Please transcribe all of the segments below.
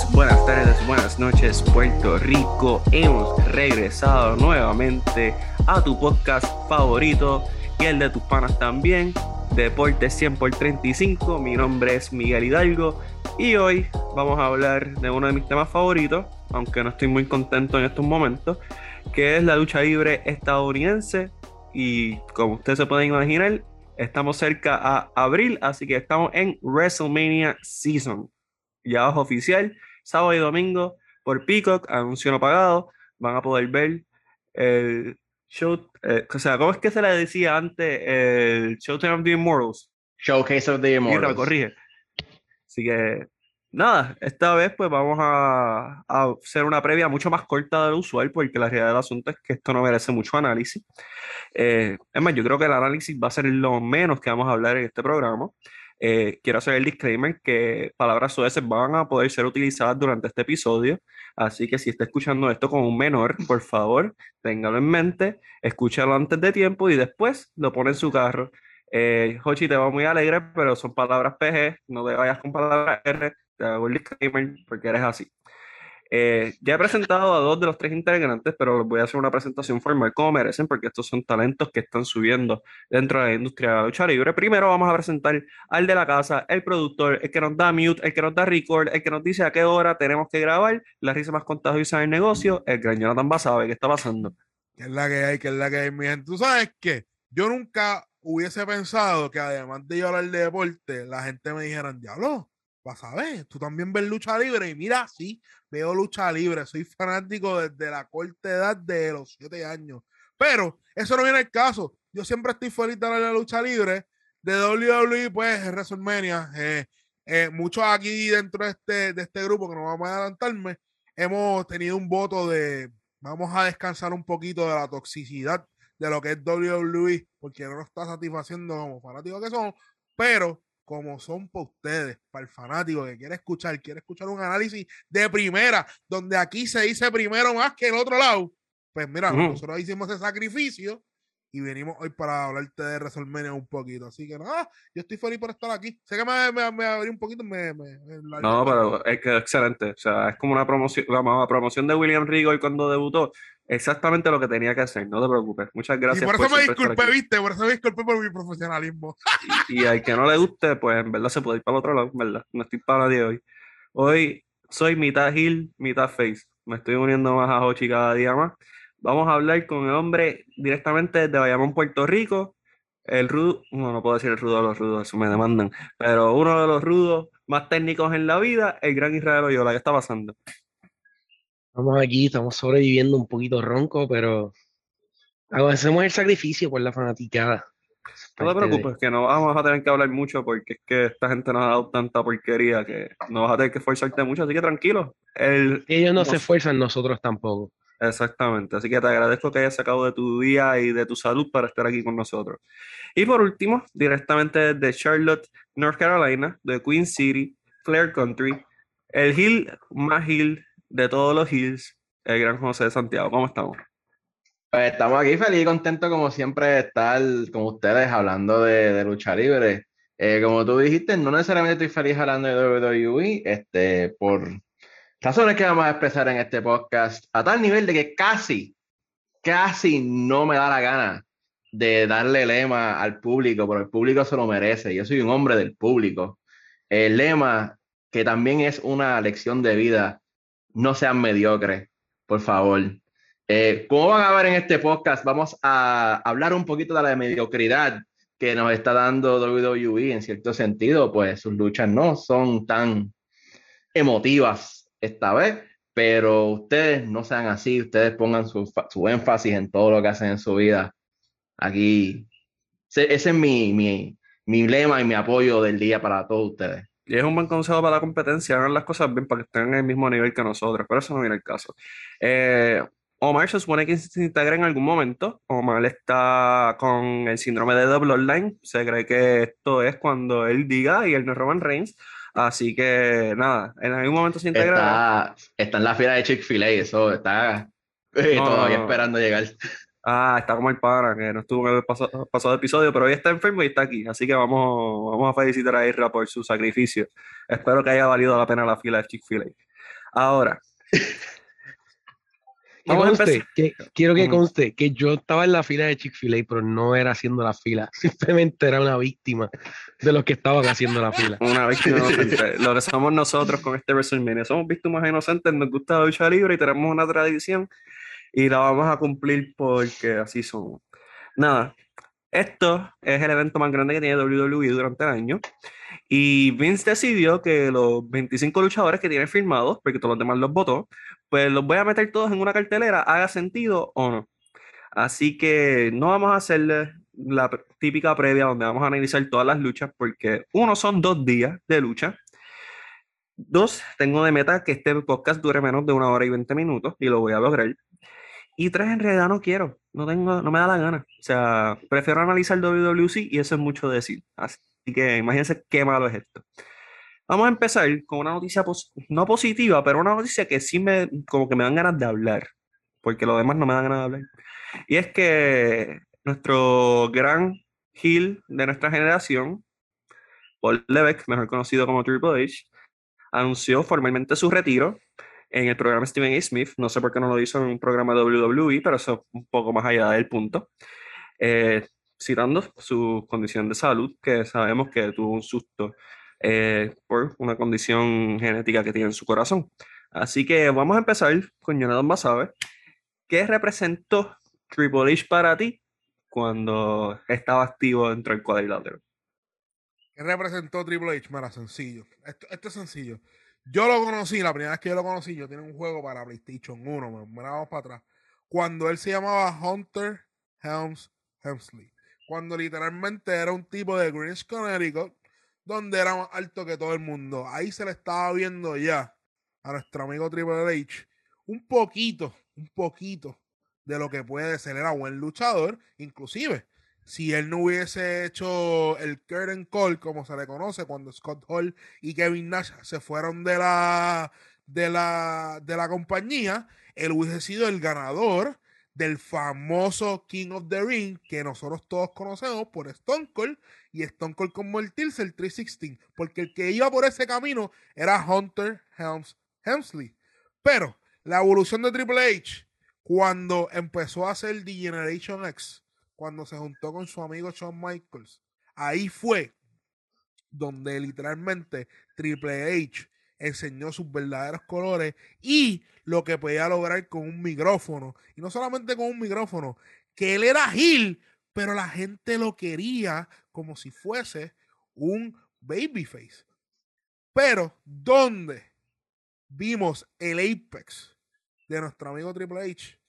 días, buenas tardes, buenas noches, Puerto Rico. Hemos regresado nuevamente a tu podcast favorito y el de tus panas también, Deporte 100 por 35. Mi nombre es Miguel Hidalgo y hoy vamos a hablar de uno de mis temas favoritos, aunque no estoy muy contento en estos momentos, que es la lucha libre estadounidense. Y como ustedes se pueden imaginar, estamos cerca a abril, así que estamos en WrestleMania Season ya es oficial, sábado y domingo por Peacock, anuncio no pagado, van a poder ver el show, eh, o sea, ¿cómo es que se le decía antes el Showtime of the Immortals? Showcase of the Immortals. corrige. Así que, nada, esta vez pues vamos a, a, hacer una previa mucho más corta de lo usual, porque la realidad del asunto es que esto no merece mucho análisis. Eh, es más, yo creo que el análisis va a ser lo menos que vamos a hablar en este programa. Eh, quiero hacer el disclaimer que palabras sueces van a poder ser utilizadas durante este episodio, así que si está escuchando esto con un menor, por favor, téngalo en mente, escúchalo antes de tiempo y después lo pone en su carro. Eh, Hochi te va muy alegre, pero son palabras PG, no te vayas con palabras R, te hago el disclaimer porque eres así. Eh, ya he presentado a dos de los tres integrantes, pero les voy a hacer una presentación formal como merecen, porque estos son talentos que están subiendo dentro de la industria de la lucha. Primero vamos a presentar al de la casa, el productor, el que nos da mute, el que nos da record, el que nos dice a qué hora tenemos que grabar, la risa más contagiosa del negocio, el gran Jonathan Basabe, ¿qué está pasando? ¿Qué es la que hay? ¿Qué es la que hay, mi gente? ¿Tú sabes qué? Yo nunca hubiese pensado que además de yo hablar de deporte, la gente me dijera, diablo, vas a ver, tú también ves lucha libre y mira, sí, veo lucha libre, soy fanático desde la corta edad de los siete años. Pero eso no viene al caso. Yo siempre estoy feliz de la lucha libre. De WWE, pues, WrestleMania. Eh, eh, muchos aquí dentro de este, de este grupo, que no vamos a adelantarme, hemos tenido un voto de vamos a descansar un poquito de la toxicidad de lo que es WWE, porque no nos está satisfaciendo como fanáticos que somos, pero como son para ustedes, para el fanático que quiere escuchar, quiere escuchar un análisis de primera, donde aquí se dice primero más que en otro lado. Pues mira, nosotros hicimos ese sacrificio y venimos hoy para hablarte de WrestleMania un poquito. Así que nada, yo estoy feliz por estar aquí. Sé que me, me, me abrí un poquito. Me, no, pero es que excelente. O sea, es como una promoción, la promoción de William Regal cuando debutó exactamente lo que tenía que hacer, no te preocupes. Muchas gracias. Y por eso me disculpé, viste, por eso me disculpé por mi profesionalismo. Y, al que no le guste, pues en verdad se puede ir para el otro lado, ¿verdad? No estoy para nadie hoy. Hoy soy mitad Hill, mitad Face. Me estoy uniendo más a Hochi cada día más. Vamos a hablar con el hombre directamente desde Bayamón, Puerto Rico. El rudo, no, no puedo decir el rudo de los rudos, eso me demandan, pero uno de los rudos más técnicos en la vida, el gran Israel Oyola. ¿Qué está pasando? Estamos aquí, estamos sobreviviendo un poquito ronco, pero hacemos el sacrificio por la fanaticada. No te preocupes, que no vamos a tener que hablar mucho porque es que esta gente nos ha dado tanta porquería que no vas a tener que esforzarte mucho, así que tranquilo. Ellos no se esfuerzan, nosotros tampoco. Exactamente, así que te agradezco que hayas sacado de tu día y de tu salud para estar aquí con nosotros. Y por último, directamente de Charlotte, North Carolina, de Queen City, Clare Country, el hill más hill de todos los Hills, el gran José de Santiago. ¿Cómo estamos? Pues estamos aquí feliz y contentos como siempre de estar con ustedes hablando de, lucha libre. Eh, como tú dijiste, no necesariamente estoy feliz hablando de WWE, este, por razones que vamos a expresar en este podcast, a tal nivel de que casi, casi no me da la gana de darle lema al público, pero el público se lo merece. Yo soy un hombre del público. El lema, que también es una lección de vida, no sean mediocres, por favor. Eh, como van a ver en este podcast, vamos a hablar un poquito de la mediocridad que nos está dando WWE en cierto sentido, pues sus luchas no son tan emotivas esta vez, pero ustedes no sean así, ustedes pongan su, su énfasis en todo lo que hacen en su vida. Aquí, ese, es mi, mi, mi lema y mi apoyo del día para todos ustedes. Y es un buen consejo para la competencia, hagan las cosas bien para que estén en el mismo nivel que nosotros, pero eso no viene el caso. Eh, Omar se supone que se integra en algún momento. Omar está con el síndrome de double online. Se cree que esto es cuando él diga y él no Roman Reigns. Así que nada, en algún momento se integra. Está, en la fila de Chick-fil-A, eso está eh, todavía esperando llegar. Ah, está como el pana, que no estuvo en el pasado, pasado episodio, pero hoy está enfermo y está aquí. Así que vamos, vamos a felicitar a Isra por su sacrificio. Espero que haya valido la pena la fila de Chick-fil-A. Ahora, Vamos a empezar. que, quiero que conste que yo estaba en la fila de Chick-fil-A, pero no era haciendo la fila. Simplemente era una víctima de los que estaban haciendo la fila. una víctima inocente. Lo que somos nosotros con este WrestleMania. Somos víctimas inocentes, nos gusta la lucha libre y tenemos una tradición y la vamos a cumplir porque así somos. Nada, esto es el evento más grande que tiene WWE durante el año. Y Vince decidió que los 25 luchadores que tiene firmados, porque todos los demás los votó, pues los voy a meter todos en una cartelera, haga sentido o no. Así que no vamos a hacerle la típica previa donde vamos a analizar todas las luchas, porque uno son dos días de lucha. Dos, tengo de meta que este podcast dure menos de una hora y 20 minutos y lo voy a lograr. Y tres, en realidad no quiero, no tengo, no me da la gana. O sea, prefiero analizar WWC y eso es mucho decir. Así que imagínense qué malo es esto. Vamos a empezar con una noticia pos- no positiva, pero una noticia que sí me, como que me dan ganas de hablar, porque lo demás no me dan ganas de hablar. Y es que nuestro gran heel de nuestra generación, Paul Levesque, mejor conocido como Triple H, anunció formalmente su retiro en el programa Stephen A. Smith. No sé por qué no lo hizo en un programa WWE, pero eso es un poco más allá del punto. Eh, citando su condición de salud, que sabemos que tuvo un susto eh, por una condición genética que tiene en su corazón. Así que vamos a empezar con Jonathan Basabe. ¿Qué representó Triple H para ti cuando estaba activo dentro del cuadrilátero? ¿Qué representó Triple H? Mira, sencillo. Esto es sencillo. Yo lo conocí, la primera vez que yo lo conocí, yo tenía un juego para PlayStation 1, me- vamos para atrás. Cuando él se llamaba Hunter Helms Hemsley. Cuando literalmente era un tipo de Greenwich, Connecticut, donde era más alto que todo el mundo. Ahí se le estaba viendo ya a nuestro amigo Triple H un poquito, un poquito de lo que puede ser. Era buen luchador, inclusive si él no hubiese hecho el curtain call, como se le conoce, cuando Scott Hall y Kevin Nash se fueron de la, de la, de la compañía, él hubiese sido el ganador del famoso King of the Ring que nosotros todos conocemos por Stone Cold y Stone Cold convertirse el 316, porque el que iba por ese camino era Hunter Helms Hemsley. Pero la evolución de Triple H, cuando empezó a hacer The Generation X, cuando se juntó con su amigo Shawn Michaels, ahí fue donde literalmente Triple H enseñó sus verdaderos colores y lo que podía lograr con un micrófono. Y no solamente con un micrófono, que él era Gil, pero la gente lo quería como si fuese un babyface. Pero, ¿dónde vimos el apex de nuestro amigo Triple H?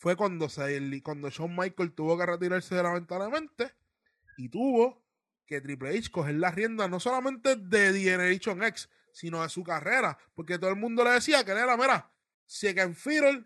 Fue cuando, se, cuando Shawn Michael tuvo que retirarse de lamentablemente y tuvo que Triple H coger la rienda no solamente de Generation X, sino de su carrera, porque todo el mundo le decía que él era, mira, second fiddle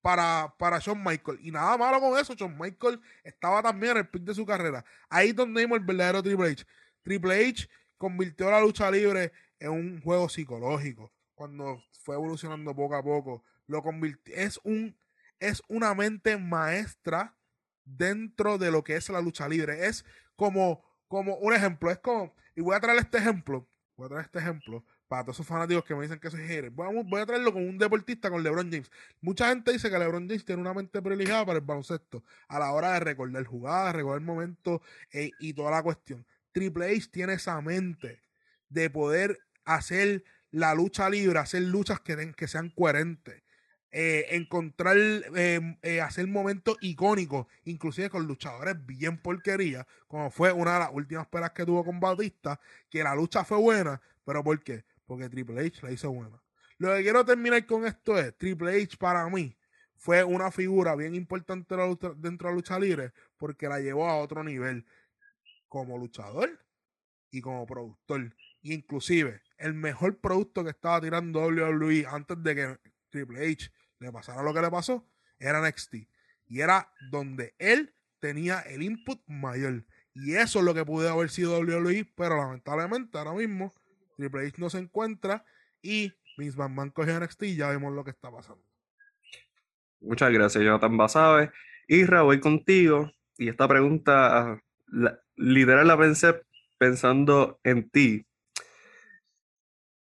para, para Shawn Michael. Y nada malo con eso, Shawn Michael estaba también en el de su carrera. Ahí donde vimos el verdadero Triple H. Triple H convirtió la lucha libre en un juego psicológico. Cuando fue evolucionando poco a poco, lo convirtió. Es un es una mente maestra dentro de lo que es la lucha libre. Es como, como un ejemplo. Es como, y voy a traer este ejemplo. Voy a traer este ejemplo para todos esos fanáticos que me dicen que soy hater. Voy a, voy a traerlo con un deportista, con LeBron James. Mucha gente dice que LeBron James tiene una mente privilegiada para el baloncesto a la hora de recordar jugadas, recordar momentos eh, y toda la cuestión. Triple H tiene esa mente de poder hacer la lucha libre, hacer luchas que, que sean coherentes. Eh, encontrar, eh, eh, hacer momentos icónicos, inclusive con luchadores bien porquería, como fue una de las últimas pelas que tuvo con Bautista, que la lucha fue buena, pero ¿por qué? Porque Triple H la hizo buena. Lo que quiero terminar con esto es, Triple H para mí fue una figura bien importante dentro de la lucha libre, porque la llevó a otro nivel, como luchador y como productor. Inclusive, el mejor producto que estaba tirando WWE antes de que Triple H le pasara lo que le pasó, era NXT. Y era donde él tenía el input mayor. Y eso es lo que pudo haber sido WWE, pero lamentablemente ahora mismo Triple H no se encuentra y Vince McMahon cogió NXT y ya vemos lo que está pasando. Muchas gracias, Jonathan Basabe. Isra, voy contigo. Y esta pregunta, literal la pensé pensando en ti.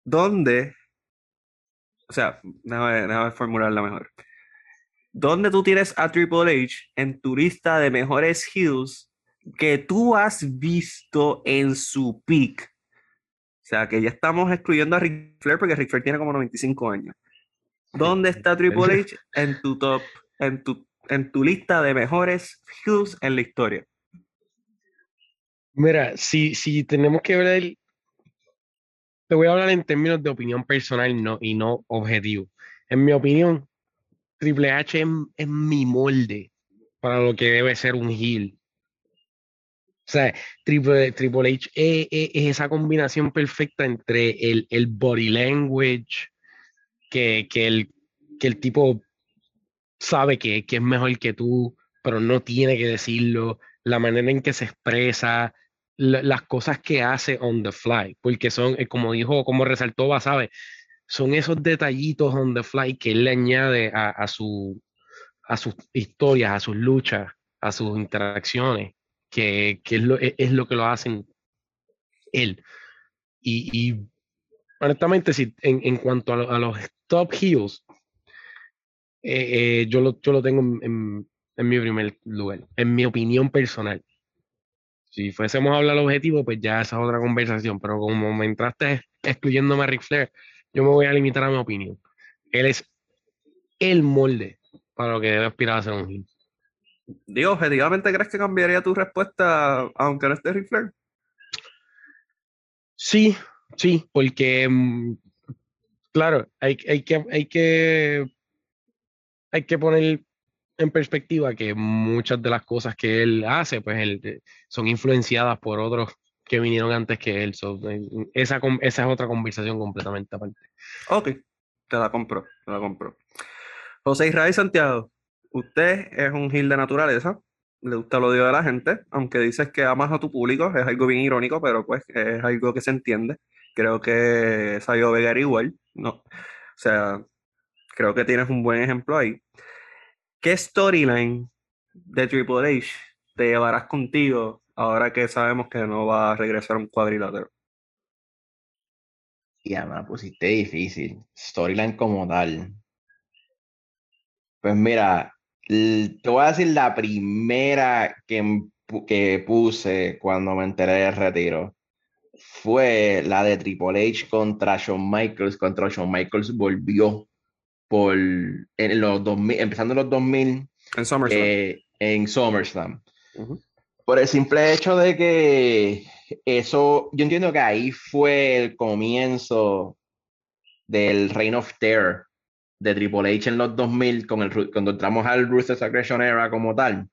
¿Dónde? O sea, déjame, déjame formularla mejor. ¿Dónde tú tienes a Triple H en tu lista de mejores heels que tú has visto en su peak? O sea, que ya estamos excluyendo a Ric Flair porque Ric Flair tiene como 95 años. ¿Dónde está Triple H en tu top, en tu, en tu lista de mejores heels en la historia? Mira, si, si tenemos que ver, te voy a hablar en términos de opinión personal no, y no objetivo. En mi opinión, Triple H es, es mi molde para lo que debe ser un heel. O sea, Triple, Triple H es, es- es esa combinación perfecta entre el, el body language, que, que, el, que el tipo sabe que, que es mejor que tú, pero no tiene que decirlo, la manera en que se expresa, la- las cosas que hace on the fly, porque son, eh, como dijo, como resaltó Basabe, son esos detallitos on the fly que él le añade a, su, a sus historias, a sus luchas, a sus interacciones, que, que es, lo, es- es lo que lo hacen él. Y, honestamente, si, en, en cuanto a los top heels, eh, eh, yo, lo, yo lo tengo en, en- en mi primer lugar, en mi opinión personal. Si fuésemos a hablar objetivo, pues ya esa es otra conversación, pero como me entraste excluyéndome a Ric Flair, yo me voy a limitar a mi opinión. Él es el molde para lo que debe aspirar a ser un heel. Digo, objetivamente, ¿crees que cambiaría tu respuesta aunque no esté Ric Flair? Sí, sí, porque mm, claro, hay, hay que, hay que hay que poner en perspectiva que muchas de las cosas que él hace, pues él, eh, son influenciadas por otros que vinieron antes que él. So, eh, esa, esa es otra conversación completamente aparte. Ok, te la compro, te la compro. José Israel Santiago, usted es un heel de naturaleza, le gusta el odio de la gente, aunque dices que amas a tu público, es algo bien irónico, pero pues es algo que se entiende. Creo que Sayo Vega igual, ¿no? O sea, creo que tienes un buen ejemplo ahí. ¿Qué storyline de Triple H te llevarás contigo ahora que sabemos que no va a regresar a un cuadrilátero? Ya me pusiste difícil. Storyline como tal. Pues mira, te voy a decir la primera que, que puse cuando me enteré del retiro. Fue la de Triple H contra Shawn Michaels. Contra Shawn Michaels volvió por en los 2000, empezando en los 2000 En SummerSlam. eh, en SummerSlam. Ujú. Por el simple hecho de que eso, yo entiendo que ahí fue el comienzo del Reign of Terror de Triple H en los 2000, con el, cuando entramos al Ruthless Aggression Era como tal.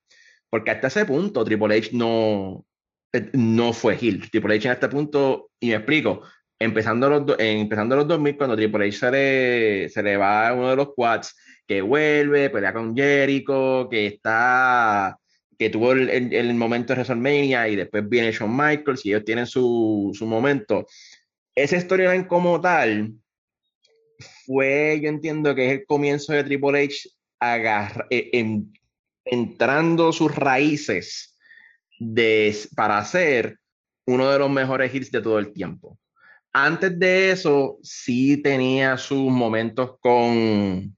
Porque hasta ese punto Triple H no, eh, no fue heel. Triple H en este punto, y me explico, empezando los, do- empezando los 2000, cuando Triple H se le, se le va a uno de los quads, que vuelve, pelea con Jericho, que está que tuvo el, el- momento de WrestleMania y después viene Shawn Michaels y ellos tienen su, su momento. Ese storyline como tal fue, yo entiendo que es el comienzo de Triple H agarra- eh, en- entrando sus raíces de, para ser uno de los mejores hits de todo el tiempo. Antes de eso, sí tenía sus momentos con,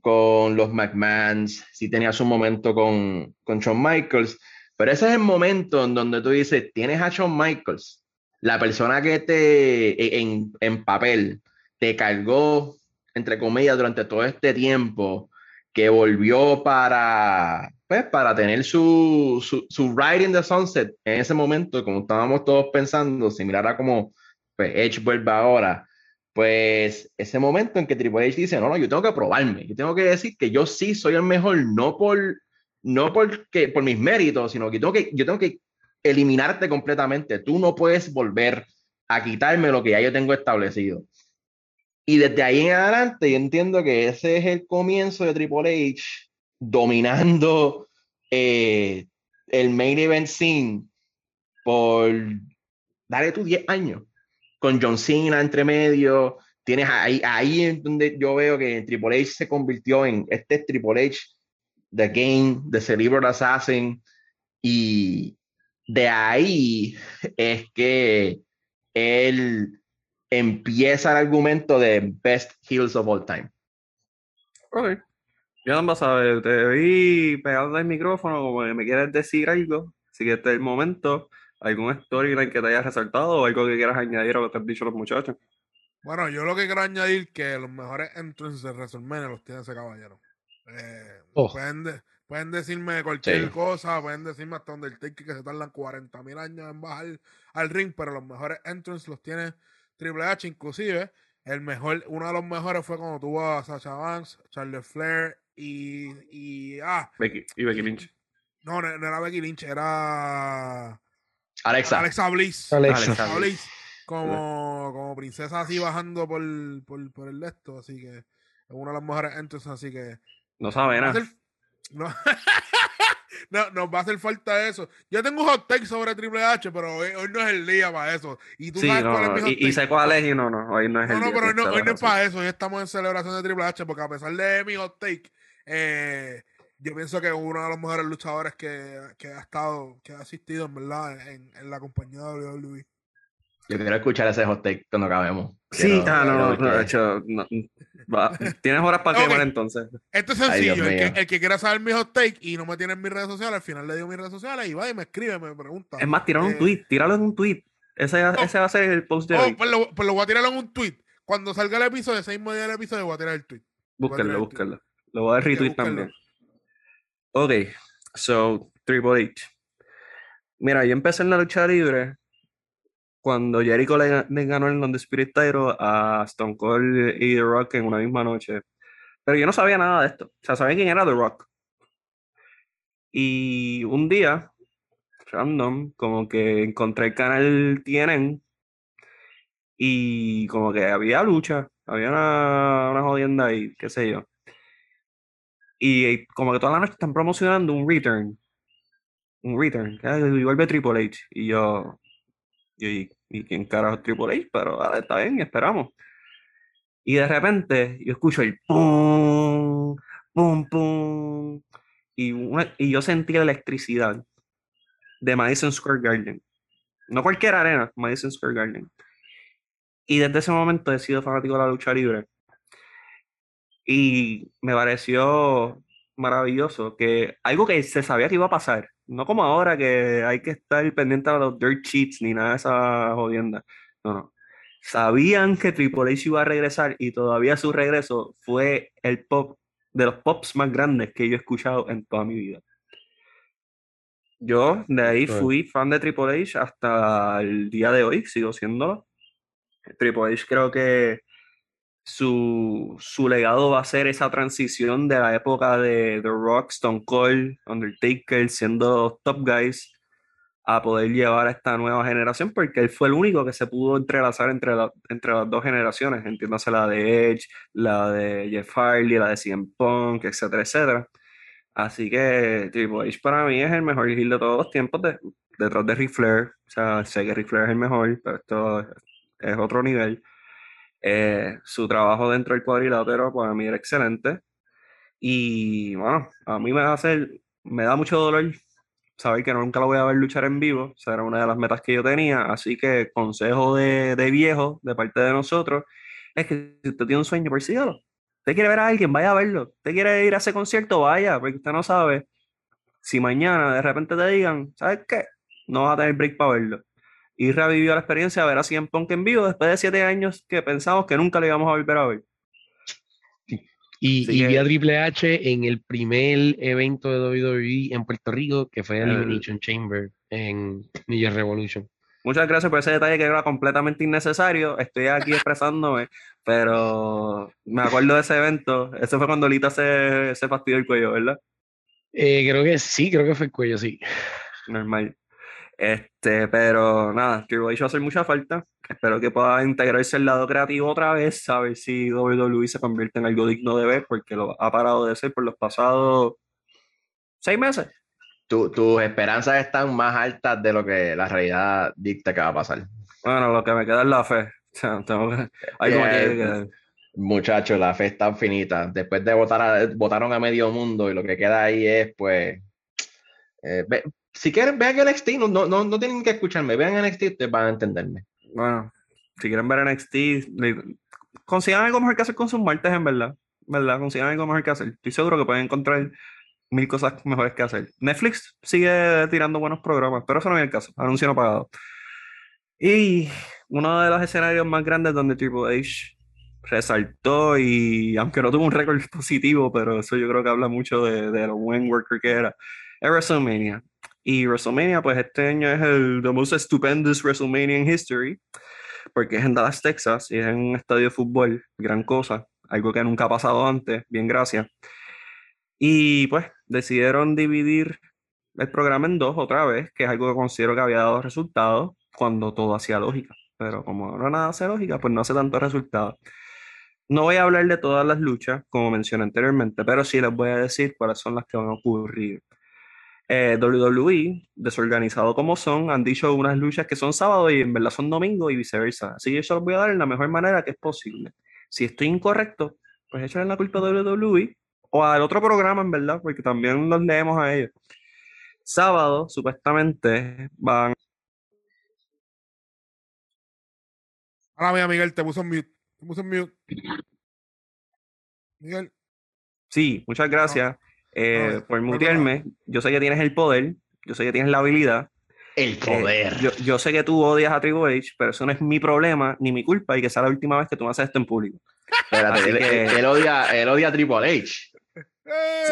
con los McMahons, sí tenía su momento con, con Shawn Michaels, pero ese es el momento en donde tú dices, tienes a Shawn Michaels, la persona que te, e, en, en papel, te cargó, entre comillas, durante todo este tiempo, que volvió para, pues, para tener su, su, su ride in the sunset en ese momento, como estábamos todos pensando, similar a como pues, Edge vuelve ahora, pues ese momento en que Triple H dice, no, no, yo tengo que probarme, yo tengo que decir que yo sí soy el mejor, no por, no porque, por mis méritos, sino que, tengo que yo tengo que eliminarte completamente, tú no puedes volver a quitarme lo que ya yo tengo establecido. Y desde ahí en adelante yo entiendo que ese es el comienzo de Triple H dominando eh, el main event scene por, dale tú 10 años, con John Cena entre medio, tienes ahí, ahí es donde yo veo que Triple H se convirtió en este es Triple H The Game, The Cerebral Assassin, y de ahí es que él empieza el argumento de Best Heels of All Time. Ok. Ya no sabes, te vi pegando el micrófono como que me quieres decir algo, así que este es el momento, algún storyline que te haya resaltado o algo que quieras añadir a lo que te han dicho los muchachos. Bueno, yo lo que quiero añadir que los mejores entrances de WrestleMania los tiene ese caballero. Eh, Oh. pueden, de- pueden decirme cualquier Sí. cosa, pueden decirme hasta donde el take que se tardan 40 mil años en bajar al ring, pero los mejores entrances los tiene Triple H, inclusive. El mejor, uno de los mejores fue cuando tuvo a Sasha Banks, Charles Flair y, y ah, Becky, y Becky Lynch. no, no, no era Becky Lynch, era Alexa, Alexa Bliss. Alexa. Bliss, como, como princesa así bajando por, por, por el esto, así que es uno de los mejores entrances, así que No sabe nada. hacer- no, no, nos va a hacer falta eso. Yo tengo un hot take sobre Triple H, pero hoy, hoy no es el día para eso. Y tú Sí, sabes no, cuál es mi y, sé cuál es y no, no, hoy no es No, el no, día, pero hoy no, tienes hoy no es para eso. Hoy estamos en celebración de Triple H, porque a pesar de mi hot take, eh, yo pienso que es uno de los mejores luchadores que, que ha estado, que ha asistido, en verdad, en, en la compañía de. WWE. yo quiero escuchar ese hot take cuando acabemos. Sí, Quiero- ah, no, no, de hecho, no, va, tienes horas para Ok. quemar entonces. Esto es Ay, sencillo. el, que, el que quiera saber mi hot take y no me tiene en mis redes sociales, al final le digo mis redes sociales y va y me escribe, me pregunta. Es más, tíralo en Eh, un tweet, tíralo en un tweet. Ese, Oh. ese va a ser el post de Oh, hoy. pues lo, pues lo voy a tirar en un tweet. Cuando salga el episodio, ese mismo día del episodio, voy a tirar el tweet. Búsquenlo, búsquenlo. Lo voy a Sí, retweet búsquenlo. también. Ok, so, Triple H. Mira, yo empecé en la lucha libre cuando Jericho le, ganó el Undisputed Title a Stone Cold y The Rock en una misma noche. Pero yo no sabía nada de esto. O sea, sabía quién era The Rock. Y un día, random, como que encontré el canal TNN y como que había lucha, había una, una jodienda ahí, qué sé yo. Y eh, como que toda la noche están promocionando un return. Un return. que vuelve Triple H. Y yo. y, ¿y quién carajo Triple H? Pero vale, está bien, esperamos. Y de repente yo escucho el pum, pum, pum. Y, y yo sentí la electricidad de Madison Square Garden. No cualquier arena, Madison Square Garden. Y desde ese momento he sido fanático de la lucha libre. Y me pareció maravilloso que algo que se sabía que iba a pasar, no como ahora que hay que estar pendiente de los dirt sheets ni nada de esa jodienda. No, no. Sabían que Triple H iba a regresar y todavía su regreso fue el pop de los pops más grandes que yo he escuchado en toda mi vida. Yo de ahí fui fan de Triple H hasta el día de hoy, sigo siéndolo. Triple H creo que su, su legado va a ser esa transición de la época de The Rock, Stone Cold, Undertaker, siendo top guys, a poder llevar a esta nueva generación, porque él fue el único que se pudo entrelazar entre, entre las dos generaciones, entiéndase la de Edge, la de Jeff Hardy, la de CM Punk, etcétera, etcétera. Así que Triple H para mí es el mejor heel de todos los tiempos, de- detrás de Ric Flair. O sea, sé que Ric es el mejor, pero esto es otro nivel. Eh, su trabajo dentro del cuadrilátero para mí era excelente. Y bueno, a mí me hacer, me da mucho dolor saber que nunca lo voy a ver luchar en vivo. Esa era una de las metas que yo tenía. Así que consejo de, de viejo de parte de nosotros es que si usted tiene un sueño, persígalo. Usted quiere ver a alguien, vaya a verlo. Usted quiere ir a ese concierto, vaya, porque usted no sabe si mañana de repente te digan, ¿sabes qué? No vas a tener break para verlo. Y revivió la experiencia de ver a CM Punk en vivo después de siete años que pensamos que nunca le íbamos a volver a ver. Y, vi a Triple H en el primer evento de WWE en Puerto Rico, que fue El- Elimination Chamber en New Year Revolution. Muchas gracias por ese detalle que era completamente innecesario. Estoy aquí expresándome, pero me acuerdo de ese evento. Ese fue cuando Lita se, se fastidió el cuello, ¿verdad? Eh, creo que sí, creo que fue el cuello, sí. Normal. Este, pero nada, Triple H va a hacer mucha falta. Espero que pueda integrarse el lado creativo otra vez, a ver si WWE se convierte en algo digno de ver, porque lo ha parado de ser por los pasados seis meses. Tu- tus esperanzas están más altas de lo que la realidad dicta que va a pasar. Bueno, lo que me queda es la fe. Tengo que- me Eh, que- Muchachos, la fe está finita. Después de votar a, votaron a medio mundo y lo que queda ahí es, pues. eh, si quieren, vean NXT, no, no, no, no tienen que escucharme. Vean NXT, ustedes van a entenderme. Bueno, si quieren ver NXT, consigan algo mejor que hacer con sus martes, en verdad. ¿Verdad? Consigan algo mejor que hacer. Estoy seguro que pueden encontrar mil cosas mejores que hacer. Netflix sigue tirando buenos programas, pero eso no es el caso. Anuncio no pagado. Y uno de los escenarios más grandes donde Triple H resaltó y aunque no tuvo un récord positivo, pero eso yo creo que habla mucho de, de lo buen worker que era, es WrestleMania. Y WrestleMania, pues este año es el the most stupendous WrestleMania in history, porque es en Dallas, Texas, y es en un estadio de fútbol, gran cosa, algo que nunca ha pasado antes, bien gracias. Y pues decidieron dividir el programa en dos otra vez, que es algo que considero que había dado resultados cuando todo hacía lógica. Pero como ahora nada hace lógica, pues no hace tanto resultado. No voy a hablar de todas las luchas, como mencioné anteriormente, pero sí les voy a decir cuáles son las que van a ocurrir. Eh, WWE, desorganizado como son, han dicho unas luchas que son sábado y en verdad son domingo y viceversa. Así que yo los voy a dar en la mejor manera que es posible. Si estoy incorrecto, pues échale la culpa a WWE o al otro programa, en verdad, porque también los leemos a ellos. Sábado, supuestamente, van. Ahora mira, Miguel, te puso en mute. Te puso en mute. Miguel, Sí, muchas gracias eh, no, por no, no, mutearme. Yo sé que tienes el poder, yo sé que tienes la habilidad. El Eh, poder. yo, yo sé que tú odias a Triple H, pero eso no es mi problema ni mi culpa y que sea la última vez que tú me haces esto en público. Espérate, él, que- él odia, él odia a Triple H.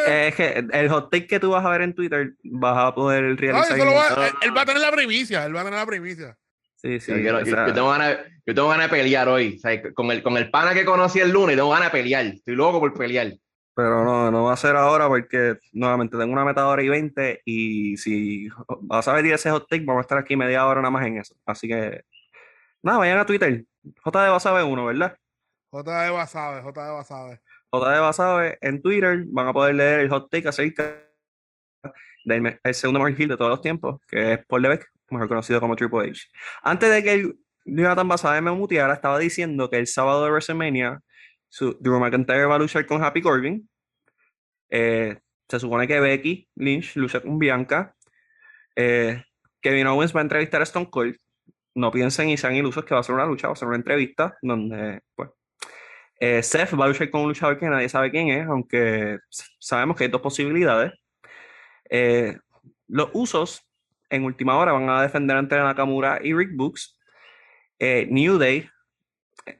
eh, Es que el hot take que tú vas a ver en Twitter vas a poder no, realizar. lo va- no, él, él va a tener la primicia. Él va a tener la primicia. Sí, sí. yo, quiero- yo- sea, yo tengo ganas, yo tengo ganas de pelear hoy. O sea, con, el, con el pana que conocí el lunes, tengo ganas de pelear. Estoy loco por pelear. Pero no, no va a ser ahora porque nuevamente tengo una meta de hora y 20 y si vas a ver ese hot take, vamos a estar aquí media hora nada más en eso. Así que, nada, vayan a Twitter. JD Basabe 1, ¿verdad? JD Basabe, JD Basabe. JD Basabe en Twitter. Van a poder leer el hot take acerca del el segundo mejor heel de todos los tiempos, que es Paul Levesque, mejor conocido como Triple H. Antes de que el Jonathan Basabe me muteara, estaba diciendo que el sábado de WrestleMania su, Drew McIntyre va a luchar con Happy Corbin. Eh, se supone que Becky Lynch lucha con Bianca. Eh, Kevin Owens va a entrevistar a Stone Cold. No piensen y sean ilusos que va a ser una lucha, va a ser una entrevista donde, pues, eh, Seth va a luchar con un luchador que nadie sabe quién es, aunque sabemos que hay dos posibilidades. Los usos en última hora van a defender entre Nakamura y Rick Books. New Day,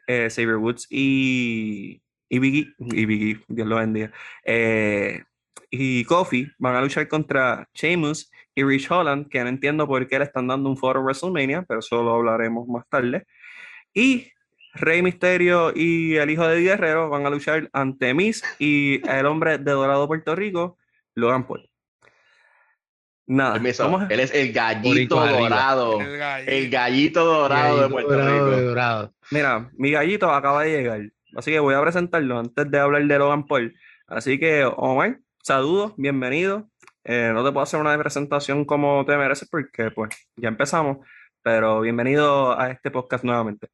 eh, Xavier Woods y, y Biggie, y Biggie, Dios lo bendiga, eh, y Kofi van a luchar contra Sheamus y Rich Holland, que no entiendo por qué le están dando un foro a WrestleMania, pero eso lo hablaremos más tarde. Y Rey Misterio y el hijo de Guerrero van a luchar ante Miz y el hombre de Dorado Puerto Rico, Logan Paul. Nada, Él es el gallito dorado. El gallito. El gallito dorado de Gallito Puerto dorado de Rico. dorado. Mira, mi gallito acaba de llegar, así que voy a presentarlo antes de hablar de Logan Paul. Así que, Omar, saludos, bienvenido. Eh, no te puedo hacer una presentación como te mereces porque, pues, ya empezamos, pero bienvenido a este podcast nuevamente.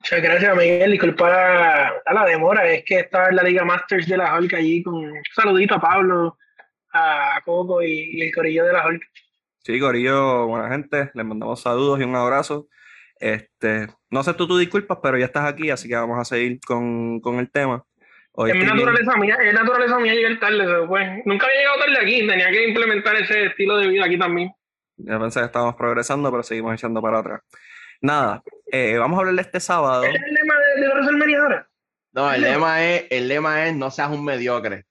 Muchas gracias, Miguel. Disculpa a la demora, es que estaba en la Liga Masters de la Hulk allí con un saludito a Pablo, a Coco y, y el corillo de la Hulk. Sí, Corillo, buena gente, les mandamos saludos y un abrazo. Este, no sé tú, tú disculpas, pero ya estás aquí, así que vamos a seguir con, con el tema. Hoy Es mi bien- naturaleza mía, es naturaleza mía llegar tarde, pues, nunca había llegado tarde aquí, tenía que implementar ese estilo de vida aquí también. Ya pensé que estábamos progresando, pero seguimos echando para atrás. Nada, eh, vamos a hablar de este sábado. ¿Ese es el lema de, de ahora? No, el lema es, el lema es no seas un mediocre.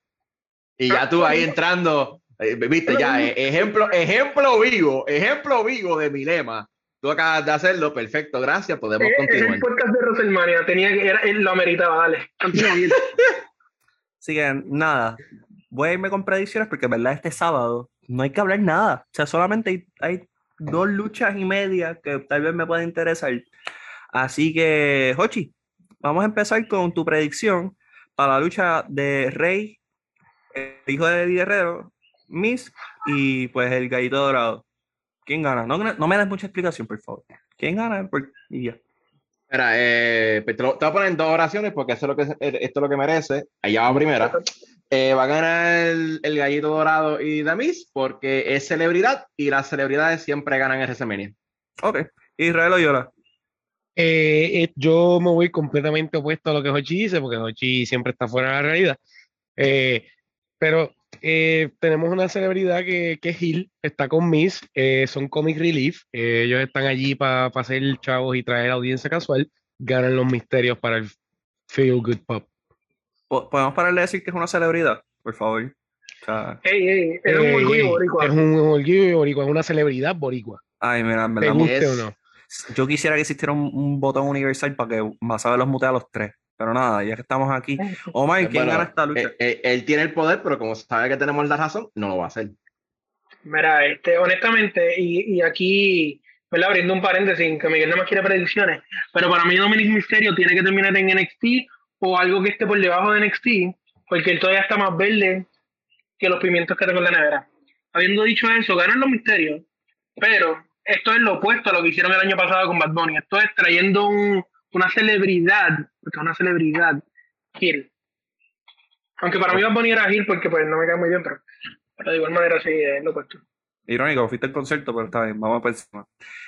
Y ya tú ahí entrando, eh, viste ya, eh, ejemplo, ejemplo vivo, ejemplo vivo de mi lema. Tú acabas de hacerlo, perfecto, gracias, podemos es continuar. el podcast de WrestleMania, tenía que, era, él lo ameritaba, dale. Así que nada, voy a irme con predicciones porque, en verdad, este sábado no hay que hablar nada. O sea, solamente hay, hay dos luchas y media que tal vez me puedan interesar. Así que, Hochi, vamos a empezar con tu predicción para la lucha de Rey, el hijo de Eddie Guerrero, Miss y pues el gallito dorado. ¿Quién gana? No, no me des mucha explicación, por favor. ¿Quién gana? Por- y ya. Mira, eh, pues te, lo- te voy a poner en dos oraciones porque eso es lo que, esto es lo que merece. Allá va primera. Eh, va a ganar el, el gallito dorado y Damis porque es celebridad y las celebridades siempre ganan en WrestleMania. Ok. Israel Oyola. Eh, eh, yo me voy completamente opuesto a lo que Hochi dice, porque Hochi siempre está fuera de la realidad. Eh, pero eh, tenemos una celebridad que, que es Gil, está con Miss, eh, son Comic Relief, eh, ellos están allí para hacer chavos y traer audiencia casual, ganan los misterios para el Feel Good Pop. Po- ¿Podemos pararle de decir que es una celebridad? Por favor. O sea, Ey, ey, es un orgullo boricua. Es un orgullo boricua, es una celebridad boricua. ay, mira, en ¿Te verdad, guste es- o no? yo quisiera que existiera un, un botón universal para que Masabe los mute a los tres. Pero nada, ya que estamos aquí. Omar, ¿quién Bueno, gana esta lucha? eh, eh, él tiene el poder, pero como sabe que tenemos la razón, no lo va a hacer. Mira, este, honestamente, y, y aquí, ¿verdad? Abriendo un paréntesis, que Miguel no más quiere predicciones, pero para mí Dominic Mysterio tiene que terminar en NXT o algo que esté por debajo de NXT, porque él todavía está más verde que los pimientos que tengo en la nevera. Habiendo dicho eso, ganan los misterios, pero esto es lo opuesto a lo que hicieron el año pasado con Bad Bunny. Esto es trayendo un- una celebridad, porque es una celebridad, Gil. Aunque para mí Bad Bunny era Gil porque pues no me cae muy bien, pero, pero de igual manera sí es lo opuesto. Irónico, fuiste al concierto, pero está bien, vamos a pensar.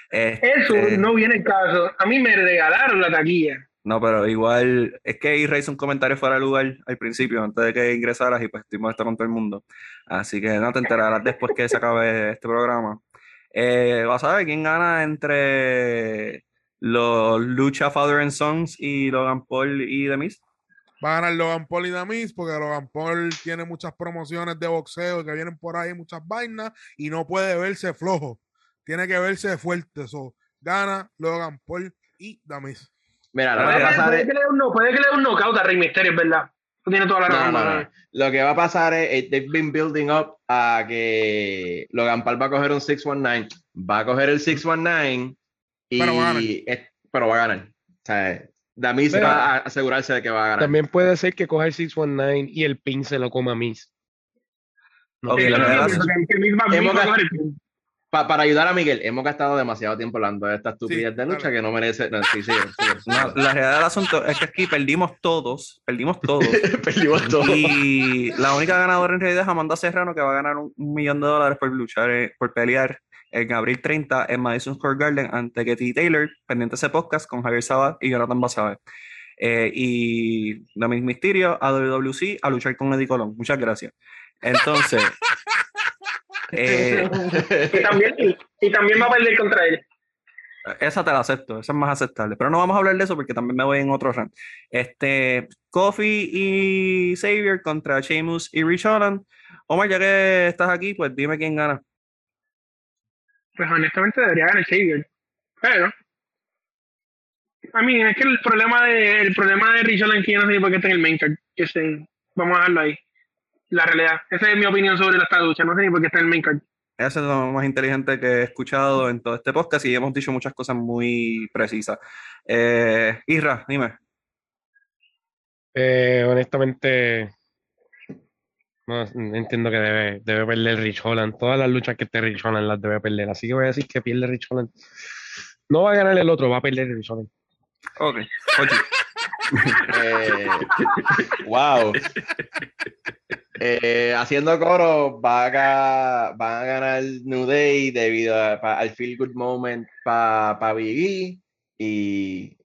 Este, Eso no viene el caso. A mí me regalaron la taquilla. No, pero igual, es que Israel hizo un comentario fuera de lugar al principio, antes de que ingresaras, y pues estoy molesto con todo el mundo. Así que no te enterarás después que se acabe este programa. Eh, vas a ver quién gana entre los Lucha Father and Sons y Logan Paul y The Miz. Va a ganar Logan Paul y Damis porque Logan Paul tiene muchas promociones de boxeo que vienen por ahí, muchas vainas, y no puede verse flojo. Tiene que verse fuerte. So, gana Logan Paul y Damis. Mira, lo que Puede, va a pasar puede es, que le dé un, no- puede que le dé un knockout a Rey Mysterio, es verdad. Tú tienes toda la No, razón. no, mano. no. Lo que va a pasar es, eh, they've been building up a que Logan Paul va a coger un 619, va a coger el 619 y Pero va a ganar. es- pero va a ganar. O sea, Damis Pero- va a asegurarse de que va a ganar. También puede ser que coja el 619 y el pin se lo coma a. No Sí, Miz pin. Pa- para ayudar a Miguel, hemos gastado demasiado tiempo hablando de esta estupidez de lucha que no merece. no, sí, sí, sí, No, la realidad del asunto es que aquí perdimos todos, perdimos todos. Perdimos todo. Y la única ganadora en realidad es Amanda Serrano, que va a ganar un, un millón de dólares por luchar, eh, por pelear en abril 30 en Madison Square Garden ante Katie Taylor, pendiente de ese podcast con Javier Sabat y Jonathan Basabe. Eh, y Dominic Mysterio a WWC a luchar con Eddie Colón. Muchas gracias. Entonces, eh, Y también, y, y también va a perder contra él. esa te la acepto, esa es más aceptable. Pero no vamos a hablar de eso porque también me voy en otro rant. Este, Kofi y Xavier contra Sheamus y Rich Holland. Omar, ya que estás aquí, pues dime quién gana. Pues honestamente debería ganar Xavier. Pero. A mí, es que el problema de, el problema de Richard yo no sé por qué está en el main card. Que sé, vamos a dejarlo ahí. La realidad. Esa es mi opinión sobre esta lucha. No sé ni por qué está en el main card. Ese es lo más inteligente que he escuchado en todo este podcast y hemos dicho muchas cosas muy precisas. Eh, Isra, dime. Eh, honestamente, no, entiendo que debe, debe perder Rich Holland. Todas las luchas que esté Rich Holland las debe perder. Así que voy a decir que pierde Rich Holland. No va a ganar el otro, va a perder Rich Holland. Ok. Eh, wow. Eh, haciendo coro, va a, va a ganar New Day debido a- pa- al Feel Good Moment para pa Biggie. Y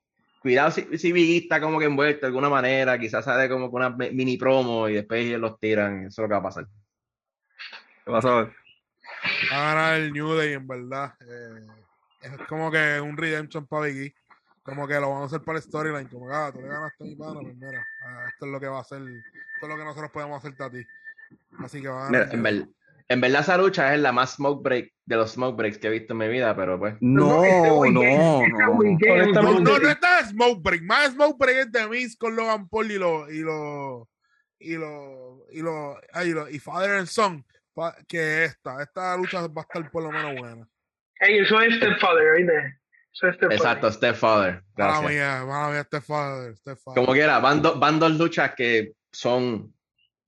cuidado si, si Biggie está como que envuelto de alguna manera, quizás sale como que una mi- mini promo y después ellos los tiran. Eso es lo que va a pasar. ¿Qué vas a ver? Va a ganar el New Day, en verdad. Eh, es como que un redemption para Biggie. Como que lo vamos a hacer para el storyline. Como que, ah, tú le ganaste a mi pana, pues mira, ah, esto es lo que va a hacer. Esto es lo que nosotros podemos hacerte a ti. Así que va a ganar. Mira, En, ver- en verdad, esa lucha es la más smoke break de los smoke breaks que he visto en mi vida, pero pues. No, no, este no. No, no, no está Smoke Break. Más Smoke Break es de Miz con Logan Paul y los. Y los. Y los. Y los. ay, y, los- y Father and Son. Que esta. Esta lucha va a estar por lo menos buena. Ey, eso es Stepfather, ¿oíste? Stepfather. Exacto, Stepfather. Mala Gracias. mía, mala mía, este Father. Este Father. Como quiera, van, do- van dos luchas que son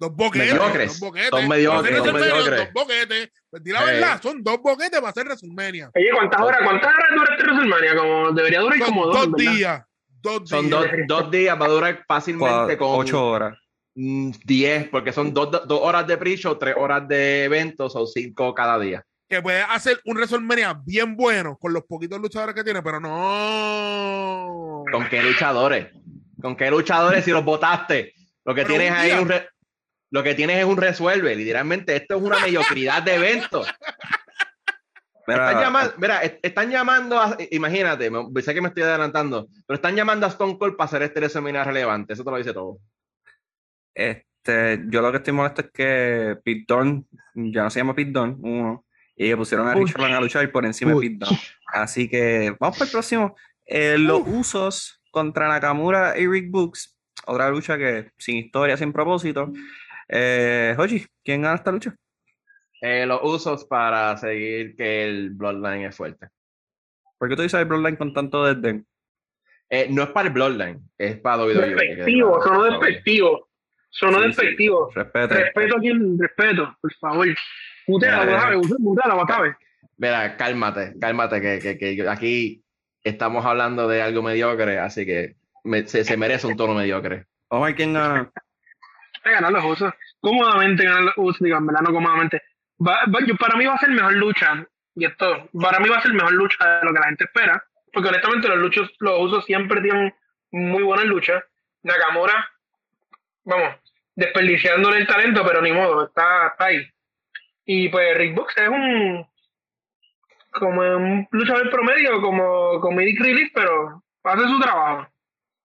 Dos boquetes. Mediocres. Dos boquetes. Son mediocres, son mediocres. Dos boquetes. Pues di la Eh. verdad, son dos boquetes para hacer WrestleMania. Oye, ¿cuántas horas, cuántas horas dura este WrestleMania? Como, debería durar Son como dos, dos días. Dos Son días. dos, dos días, va a durar fácilmente con ocho horas. mm, 10, porque son dos, dos- horas de pre-show, tres horas de eventos o cinco cada día. Que puede hacer un WrestleMania bien bueno con los poquitos luchadores que tiene, pero no. ¿Con qué luchadores? ¿Con qué luchadores si los votaste? Lo que Pero tienes un ahí día. es un re- lo que tienes es un resuelve. Literalmente, esto es una mediocridad de eventos. Mira, Están llamando, mira, est- están llamando a, imagínate, me- sé que me estoy adelantando, pero están llamando a Stone Cold para hacer este WrestleMania relevante. Eso te lo dice todo. Este, yo lo que estoy molesto es que Dunne, ya no se llama Dunne, uno, y que pusieron a. Richard a luchar por encima de. Pete Dunne. Así que vamos para el próximo. Eh, los usos contra Nakamura y Rick Books. Otra lucha que sin historia, sin propósito. Eh, Hoji, ¿quién gana esta lucha? Eh, los usos para seguir que el Bloodline es fuerte. ¿Por qué tú dices el Bloodline con tanto desdén? Eh, no es para el Bloodline, es para WWE. Despectivo, sonó despectivo. Sonó Sí, despectivo. Respete. Respeto a quien respeto, por favor. Guatabe, muteala, Guatabe. Mira, cálmate, cálmate, que, que- que aquí estamos hablando de algo mediocre, así que me- se, se merece un tono mediocre. Omar, ¿quién gana? Ganar los usos. Cómodamente ganar los usos, digo, en no cómodamente. Va- va- yo- para mí va a ser mejor lucha. Y esto, para mí va a ser mejor lucha de lo que la gente espera. Porque honestamente los luchos, los usos siempre tienen muy buenas luchas. Nakamura, vamos, desperdiciándole el talento, pero ni modo, está, está ahí. Y pues Rick Books es un como un luchador promedio, como comedic relief, pero hace su trabajo.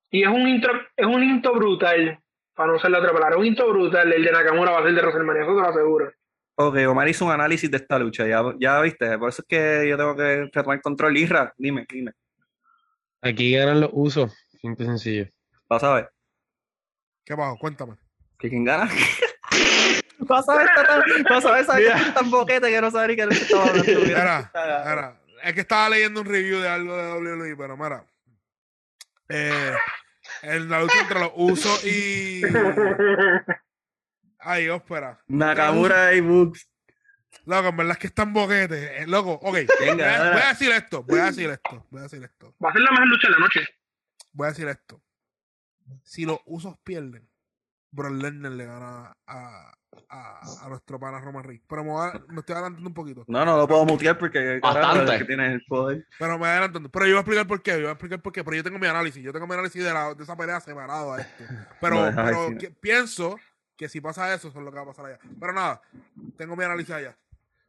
Y es un intro, es un intro brutal para no usar la otra palabra, un hito brutal, el de Nakamura va a ser de WrestleMania, eso te lo aseguro. Ok, Omar hizo un análisis de esta lucha, ya, ya viste, por eso es que yo tengo que tomar control. Isra, dime, dime. Aquí ganan los usos. Simple y sencillo. Vas a ver. ¿Qué pasó? Cuéntame. ¿Que quién gana? Vas a ver, está tan, vas a ver, sabes es tan boquete que no sabe ni qué lucha estaba hablando. mira. Mira, mira, es que estaba leyendo un review de algo de WWE, pero mira. Eh, en la lucha entre los usos y. Ay, espera. Nakamura y Books. Loco, en verdad es que están boquetes. Eh, loco, ok. Venga, voy, a, dale. voy a decir esto, voy a decir esto, voy a decir esto, Va a ser la mejor lucha de la noche. voy a decir esto. Si los usos pierden, Brock Lesnar le gana a, a, a nuestro pana Roman Reigns. Pero me, voy a- me estoy adelantando un poquito. No, no lo puedo mutear porque Bastante. que tiene el poder. Pero me voy adelantando. Pero yo voy a explicar por qué. Yo voy a explicar por qué. Pero yo tengo mi análisis. Yo tengo mi análisis de, la, de esa pelea separado a esto. Pero, No, pero que- pienso que si pasa eso, eso es lo que va a pasar allá. Pero nada, tengo mi análisis allá.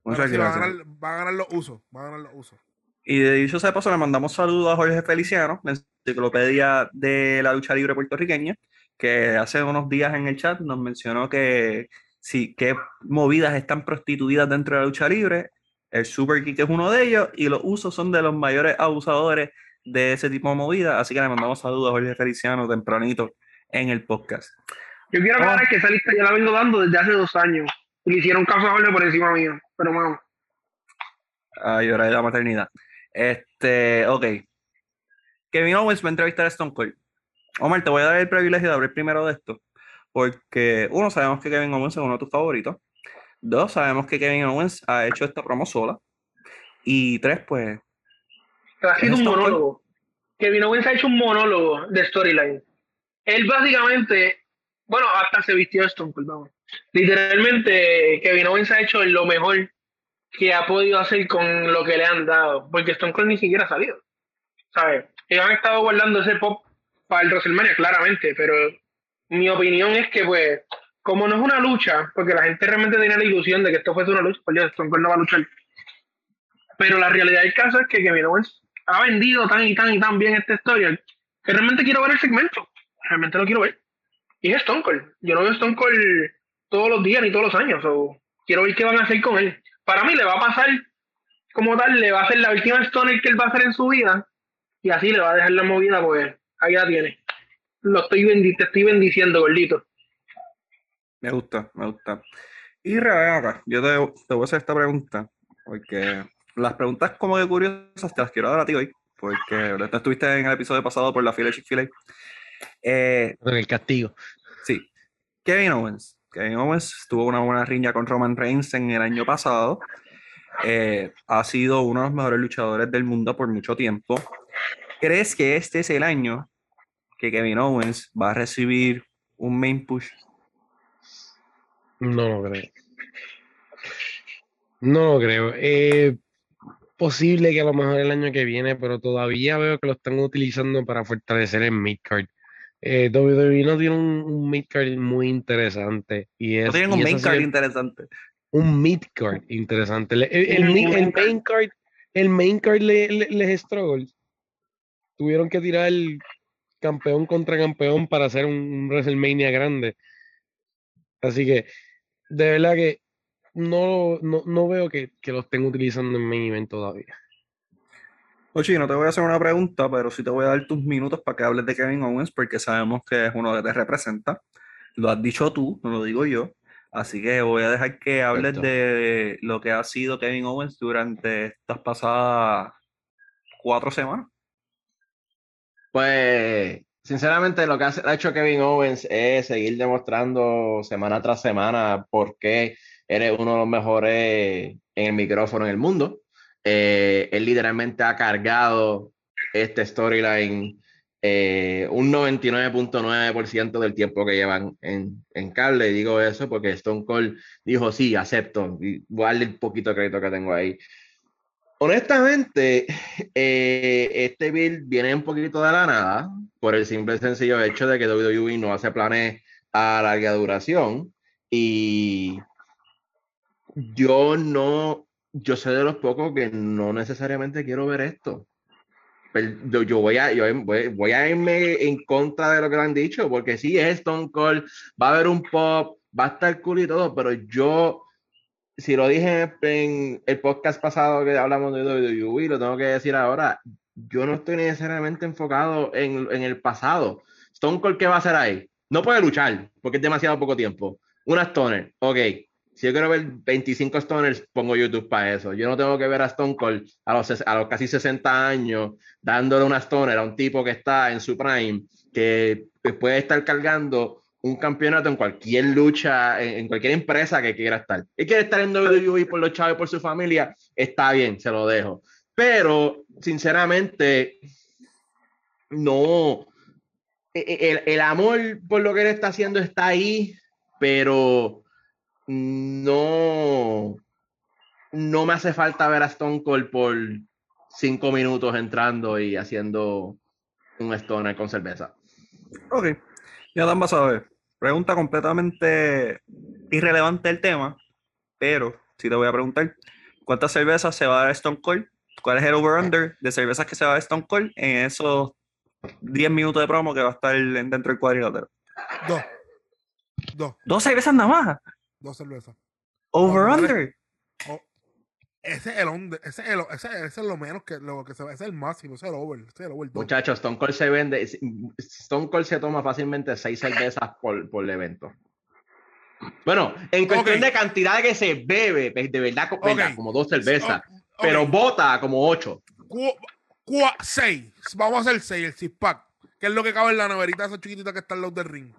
Va, a gracias. ganar, va a ganar los usos. Va a ganar los usos. Y de dicho sea de paso, le mandamos saludos a Jorge Feliciano, la enciclopedia de la lucha libre puertorriqueña, que hace unos días en el chat nos mencionó que sí, qué movidas están prostituidas dentro de la lucha libre. El Super Kick es uno de ellos y los usos son de los mayores abusadores de ese tipo de movidas. Así que le mandamos saludos a Jorge Feliciano tempranito en el podcast. Yo quiero aclarar que esa lista ya la vengo dando desde hace dos años. Y le hicieron caso a Jorge por encima mío. Pero vamos. a llorar de la maternidad. Este, ok. Kevin Owens va a entrevistar a Stone Cold. Omar, te voy a dar el privilegio de hablar primero de esto. Porque, uno, sabemos que Kevin Owens es uno de tus favoritos. Dos, sabemos que Kevin Owens ha hecho esta promo sola. Y tres, pues, Ha sido un Cold. monólogo. Kevin Owens ha hecho un monólogo de storyline. Él básicamente, bueno, hasta se vistió de Stone Cold, vamos. Literalmente, Kevin Owens ha hecho lo mejor que ha podido hacer con lo que le han dado, porque Stone Cold ni siquiera ha salido. ¿Sabes? Ellos han estado guardando ese pop para el WrestleMania, claramente, pero mi opinión es que, pues, como no es una lucha, porque la gente realmente tenía la ilusión de que esto fuese una lucha, pues ya Stone Cold no va a luchar. Pero la realidad del caso es que Kevin Owens ha vendido tan y tan y tan bien esta historia que realmente quiero ver el segmento. Realmente lo quiero ver. Y es Stone Cold. Yo no veo Stone Cold todos los días ni todos los años. so, quiero ver qué van a hacer con él. Para mí le va a pasar como tal, le va a hacer la última Stoner que él va a hacer en su vida. Y así le va a dejar la movida, pues ahí la tiene. Lo estoy bendi- te estoy bendiciendo, gordito. me gusta, me gusta. Y acá, yo te, te voy a hacer esta pregunta. Porque las preguntas como que curiosas te las quiero dar a ti hoy. Porque tú estuviste en el episodio pasado por la fila de Chick-fil-A. Eh, el castigo. Sí. Kevin Owens. Kevin Owens tuvo una buena riña con Roman Reigns en el año pasado. Eh, ha sido uno de los mejores luchadores del mundo por mucho tiempo. ¿Crees que este es el año que Kevin Owens va a recibir un main push? No lo creo. No lo creo. Eh, posible que a lo mejor el año que viene, pero todavía veo que lo están utilizando para fortalecer el midcard. Eh, WWE no tiene un, un midcard muy interesante. Y es, No tienen un y es main así card el- interesante. un midcard interesante. El, el, main card. el main card le- le- les struggle. Tuvieron que tirar el campeón contra campeón para hacer un, WrestleMania grande. Así que, de verdad que no, no, no veo que, que lo estén utilizando en main event todavía. Oye, no te voy a hacer una pregunta, pero sí te voy a dar tus minutos para que hables de Kevin Owens, porque sabemos que es uno que te representa. Lo has dicho tú, no lo digo yo. Así que voy a dejar que hables Perfecto. de lo que ha sido Kevin Owens durante estas pasadas cuatro semanas. Pues, sinceramente, lo que ha hecho Kevin Owens es seguir demostrando semana tras semana por qué eres uno de los mejores en el micrófono en el mundo. Eh, él literalmente ha cargado este storyline eh, un 99.9% del tiempo que llevan en, en cable. Digo eso porque Stone Cold dijo, sí, acepto. Voy a darle el poquito de crédito que tengo ahí. Honestamente, eh, este build viene un poquito de la nada por el simple y sencillo hecho de que WWE no hace planes a larga duración y yo no, yo soy de los pocos que no necesariamente quiero ver esto. Pero yo, voy, a, irme en contra de lo que han dicho, porque sí, es Stone Cold, va a haber un pop, va a estar cool y todo, pero yo si lo dije en el podcast pasado que hablamos de WWE, lo tengo que decir ahora, yo no estoy necesariamente enfocado en, el pasado. Stone Cold, ¿qué va a hacer ahí? No puede luchar, porque es demasiado poco tiempo. Una Stoner, ok. Si yo quiero ver 25 Stoners, pongo YouTube para eso. Yo no tengo que ver a Stone Cold a los, a los casi 60 años dándole una Stoner a un tipo que está en su prime, que puede estar cargando un campeonato en cualquier lucha, en, cualquier empresa que quiera estar. Y quiere estar en WWE por los chavos y por su familia, está bien, se lo dejo. Pero, sinceramente, no. e- e- El, el amor por lo que él está haciendo está ahí, pero no. No me hace falta ver a Stone Cold por cinco minutos entrando y haciendo un stoner con cerveza. Ok, ya dan vas a ver. Pregunta completamente irrelevante el tema, pero sí te voy a preguntar, ¿cuántas cervezas se va a dar Stone Cold? ¿Cuál es el over-under de cervezas que se va a dar Stone Cold en esos 10 minutos de promo que va a estar en- dentro del cuadrilátero? Dos. Dos. Dos cervezas nada más. Dos cervezas. Over-under. Ese es el under, ese es, el, ese, ese es lo menos que lo que se va, ese es el máximo, ese es el over, ese es el over. Muchachos, Stone Cold se vende, Stone Cold se toma fácilmente seis cervezas por, por evento. Bueno, en cuestión de cantidad que se bebe, pues, de verdad, co- Ok. verdad, como dos cervezas, pero bota como ocho. cu- seis. Vamos a hacer seis, el six pack. Que es lo que cabe en la neverita esa chiquitita que está al lado del ring.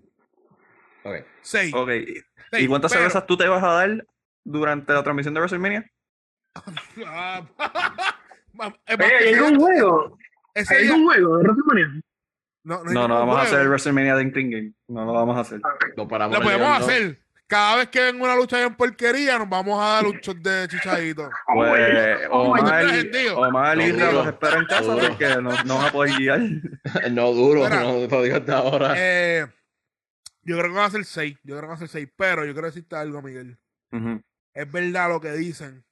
Ok. Seis. Seis, ¿y cuántas pero- cervezas tú te vas a dar durante la transmisión de WrestleMania? Ah, es Oye, más, ¿hay ese algún día- juego? ese ¿Hay día- algún juego de WrestleMania? no, no, vamos a hacer juego. WrestleMania de Game. No lo vamos a hacer. Lo, paramos Lo el podemos hacer. Cada vez que venga una lucha en porquería, nos vamos a dar un shot de chichadito. Pues Omar, te. Omar y No los espero en casa duro. porque no, no van a poder guiar. No duro, Mira. no lo digo hasta ahora. Eh, yo creo que van a ser seis. Yo creo que van a ser seis. Pero yo quiero decirte algo, Miguel. Es verdad lo que dicen.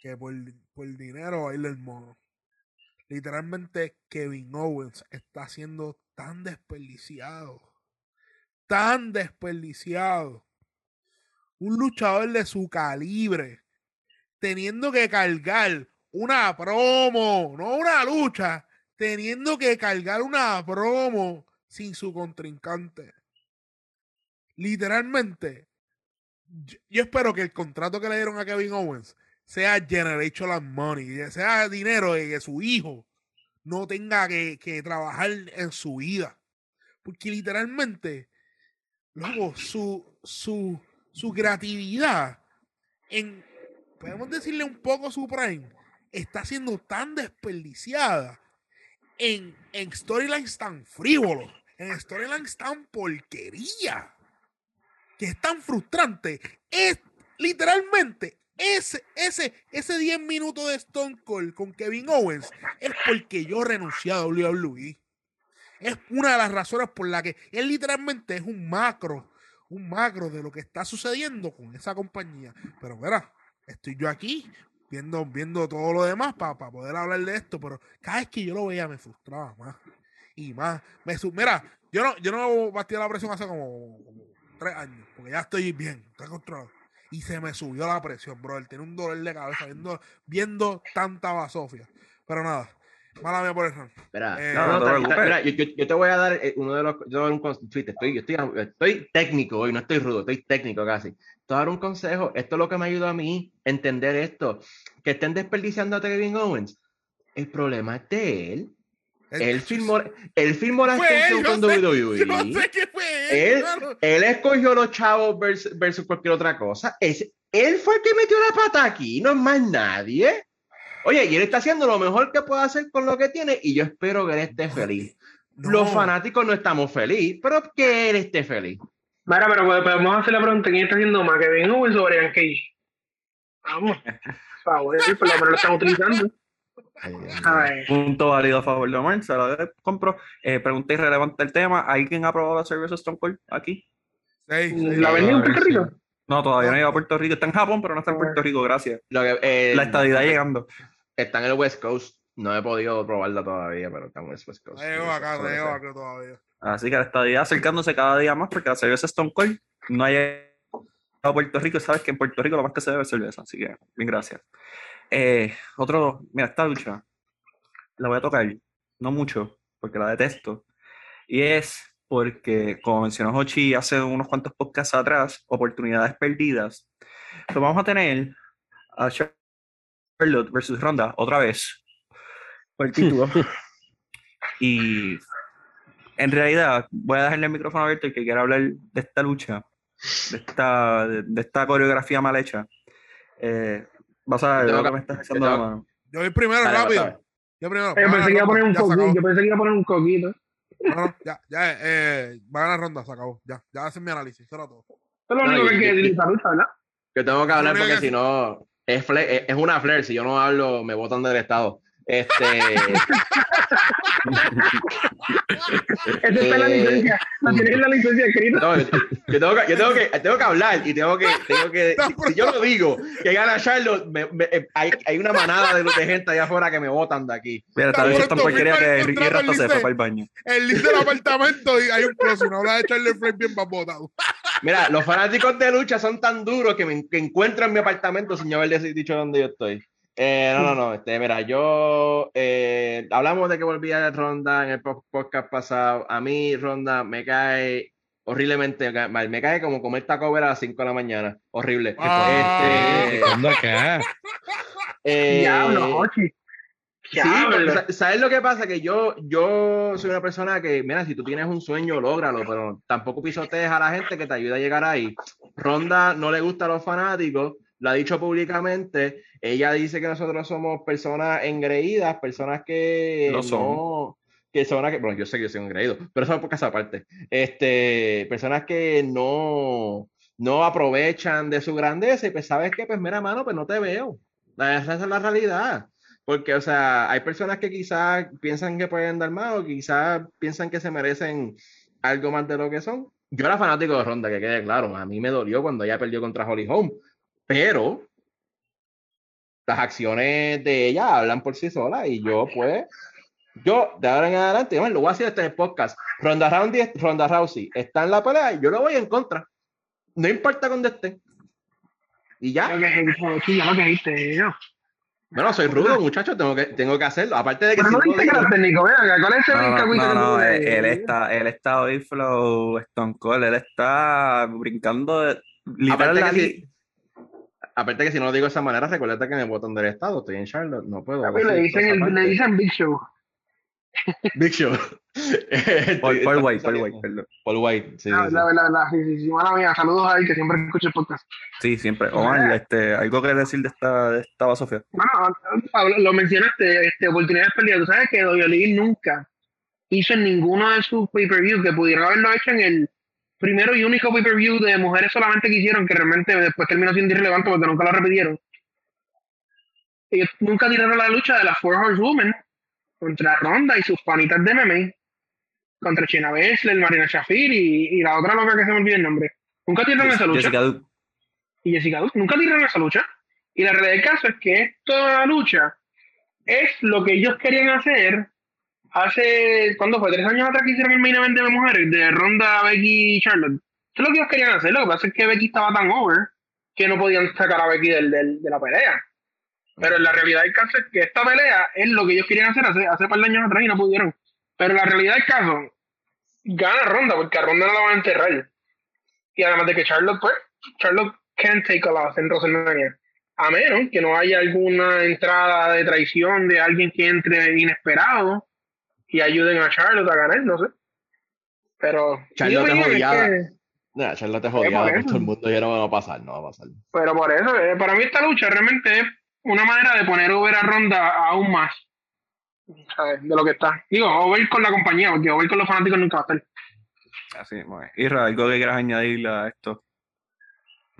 Que por, por dinero baila el mono. Literalmente Kevin Owens está siendo tan desperdiciado. Tan desperdiciado. Un luchador de su calibre. Teniendo que cargar una promo. No una lucha. Teniendo que cargar una promo sin su contrincante. Literalmente. Yo, yo espero que el contrato que le dieron a Kevin Owens sea generational money, sea dinero de que su hijo no tenga que, que trabajar en su vida. Porque literalmente, luego, su, su, su creatividad en, podemos decirle un poco su prime, está siendo tan desperdiciada en, en storylines tan frívolos, en storylines tan porquería, que es tan frustrante, es literalmente ese, ese, ese 10 minutos de Stone Cold con Kevin Owens es porque yo renuncié a WWE. Es una de las razones por la que él literalmente es un macro, un macro de lo que está sucediendo con esa compañía. Pero mira, estoy yo aquí viendo, viendo todo lo demás para poder hablar de esto, pero cada vez que yo lo veía me frustraba más y más. Me Mira, yo no, yo no batía la presión hace como, como tres años, porque ya estoy bien, estoy controlado. Y se me subió la presión, bro. Tiene un dolor de cabeza viendo, viendo tanta basofia. Pero nada, mala mía por eso. Espera, Eh, no, no no, te ta- ta- preocupes. mira, yo, yo- yo te voy a dar eh, uno de los. Yo te voy a dar un fíjate, estoy, yo estoy, estoy técnico hoy, no estoy rudo, estoy técnico casi. Te voy a dar un consejo. Esto es lo que me ayudó a mí a entender esto. Que estén desperdiciando a Kevin Owens. El problema es de él. La Fue él, extensión yo con WWE. Yo sé que fue Él- él. claro. Él escogió los chavos versus, versus cualquier otra cosa. Es, él fue el que metió la pata aquí, no es más nadie. Oye, y él está haciendo lo mejor que puede hacer con lo que tiene y yo espero que él esté feliz. No. Los fanáticos no estamos felices, pero que él esté feliz. Mira, pero pues, podemos hacer la pregunta: ¿quién está haciendo más? ¿Kevin Owens o Brian Cage? Vamos. Por favor, por lo menos lo están utilizando. Punto válido a favor de Omar, se la compro. Eh, pregunta irrelevante el tema. ¿Alguien ha probado la cerveza Stone Cold aquí? Sí, sí. ¿La vendí en Puerto Rico? No, todavía no he ido a Puerto Rico. Está en Japón, pero no está en Puerto Rico, gracias. Lo que, eh, La estadidad llegando. Está en el West Coast. No he podido probarla todavía, pero está en el West Coast. No llegó acá, ese. acá todavía. Así que la estadía acercándose cada día más porque la cerveza Stone Cold no ha llegado a Puerto Rico y sabes que en Puerto Rico lo más que se bebe es cerveza. Así que, bien, gracias. Eh, otro, mira, esta lucha la voy a tocar, no mucho, porque la detesto. Y es porque, como mencionó Hochi hace unos cuantos podcasts atrás, oportunidades perdidas. Pues vamos a tener a Charlotte versus Ronda otra vez por el título. y en realidad, voy a dejarle el micrófono abierto el que quiera hablar de esta lucha, de esta, de, de esta coreografía mal hecha. Eh, vas a ver Te lo toca- que me estás te echando la toca. mano. Yo voy primero, Dale, rápido. Yo primero. A pensé que iba a poner un coquito. Yo pensé que iba a poner un coquito. No, ya, ya, eh, va a ganar ronda, se acabó. Ya, ya hacen mi análisis, eso era todo. Eso es lo único que y- decir ¿verdad? Yo tengo que hablar porque que- si no, es, fle- es- una flair. Si yo no hablo, me botan del estado. Este, Esa está en la Eh, licencia. La tienes en la licencia escrita. no, yo, yo tengo que, yo tengo que, tengo que hablar y tengo que, tengo que, No, si, yo lo digo, que gana Charlotte, me- me- eh, hay, hay una manada de, de gente allá afuera que me botan de aquí. Mira, esta Tan lucha es tan pronto porquería que Ricky él se fue para el baño. El link del apartamento y hay un close, no habla de echarle frame bien para botado. Mira, los fanáticos de lucha son tan duros que me que encuentro en mi apartamento sin yo haber dicho dónde yo estoy. Eh, no, no, no. Este, mira, yo eh, hablamos de que volvía de Ronda en el po- podcast pasado. A mí, Ronda me cae horriblemente mal. Me cae como comer taco a las 5 de la mañana. Horrible. Ah. Este, ¿Cuándo acá? eh, Diablo, Ochi. Sí, Diablo. pero sa- ¿sabes lo que pasa? Que yo, yo soy una persona que, mira, si tú tienes un sueño, lógralo, pero tampoco pisotees a la gente que te ayuda a llegar ahí. Ronda no le gusta a los fanáticos, lo ha dicho públicamente. Ella dice que nosotros somos personas engreídas, personas que no, somos. que son, que, bueno, yo sé que yo soy engreído, pero eso es por casa aparte. Este, personas que no, no aprovechan de su grandeza y pues, ¿sabes qué? Pues mira, mano, pues no te veo. Esa es la realidad. Porque, o sea, hay personas que quizás piensan que pueden dar más o quizás piensan que se merecen algo más de lo que son. Yo era fanático de Ronda, que quede claro. A mí me dolió cuando ella perdió contra Holly Holm. Pero las acciones de ella hablan por sí solas y yo, pues, yo de ahora en adelante, lo voy a hacer este podcast. Ronda Rousey, Ronda Rousey está en la pelea y yo lo voy en contra. No importa dónde esté. Y ya. Bueno, soy rudo, muchacho, tengo que, tengo que hacerlo. Aparte de que Pero no no lo dijiste que digo- era técnico, venga, ¿cuál es ese No, no, cagüito no, que no, tú él, está, él está hoy flow Stone Cold, él está brincando literal la si, aparte que si no lo digo de esa manera, recuerda que me botan del estado, estoy en Charlotte, no puedo. Le dicen, el, le dicen Big Show. Big Show. Paul, Paul White, Paul White, perdón. Paul White, sí, La sí, sí. verdad, la verdad, sí, sí, sí, mala mía. Saludos a él que siempre escucha el podcast. Sí, siempre. Omar, este, algo que decir de esta, de esta Sofía. Bueno, Pablo, lo mencionaste, este, oportunidades perdidas. Tú sabes que WWE nunca, hizo en ninguno de sus pay-per-view, que pudieron haberlo hecho en el primero y único pay-per-view de mujeres solamente que hicieron, que realmente después terminó siendo irrelevante porque nunca lo repitieron. Ellos nunca tiraron la lucha de las Four Horsewomen contra Ronda y sus panitas de MMA, contra China Baszler, Marina Shafir y, y la otra loca que se me olvida el nombre. Nunca tiraron esa lucha. Jessica Duke. y Jessica Duke nunca tiraron esa lucha. Y la realidad del caso es que esta lucha es lo que ellos querían hacer hace, ¿cuándo fue? ¿Tres años atrás que hicieron el main event de mujeres? De Ronda, Becky y Charlotte. Eso es lo que ellos querían hacer. Lo que pasa es que Becky estaba tan over que no podían sacar a Becky del, del- de la pelea. Pero la realidad del caso es que esta pelea es lo que ellos querían hacer hace, hace par de años atrás y no pudieron. Pero la realidad del caso, gana Ronda, porque a Ronda no la van a enterrar. Y además de que Charlotte, pues, Charlotte can't take a loss en WrestleMania. A menos que no haya alguna entrada de traición de alguien que entre inesperado y ayuden a Charlotte a ganar, no sé. Pero. Charlotte es opinión odiada. que- Nah, Charlotte es por odiada por eso. todo el mundo y no va a pasar, no va a pasar. pero por eso, eh, para mí esta lucha realmente es una manera de poner over a Ronda aún más. ¿sabes? De lo que está. Digo, over con la compañía, porque over con los fanáticos nunca va a estar. Así mismo es. Isra, algo que quieras añadirle a esto.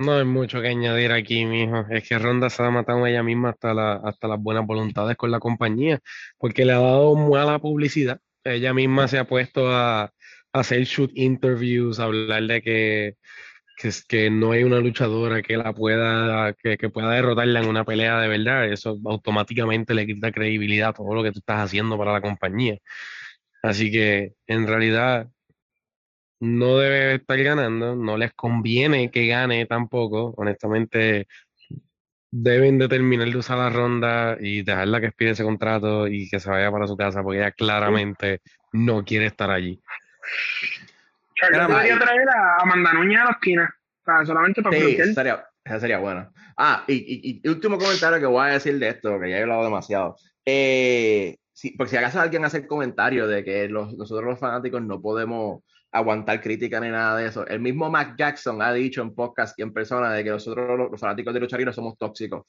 No hay mucho que añadir aquí, mijo. Es que Ronda se ha matado ella misma hasta, la, hasta las buenas voluntades con la compañía, porque le ha dado mala publicidad. Ella misma se ha puesto a, hacer shoot interviews, a hablar de que, que, que no hay una luchadora que la pueda, que, que pueda derrotarla en una pelea de verdad. Eso automáticamente le quita credibilidad a todo lo que tú estás haciendo para la compañía. Así que en realidad no debe estar ganando, no les conviene que gane tampoco. Honestamente, deben de terminar de usar la ronda y dejarla que expide ese contrato y que se vaya para su casa, porque ella claramente no quiere estar allí. Charlotte Caramba, debería traer a Amanda Núñez a la esquina. O sea, solamente para Sí, esa sería, esa sería buena. Ah, y, y- y último comentario que voy a decir de esto, que ya he hablado demasiado. Eh, sí, porque si acaso alguien hace el comentario de que los- nosotros los fanáticos no podemos aguantar crítica ni nada de eso. El mismo Mac Jackson ha dicho en podcast y en persona de que nosotros los, los fanáticos de lucha libre somos tóxicos.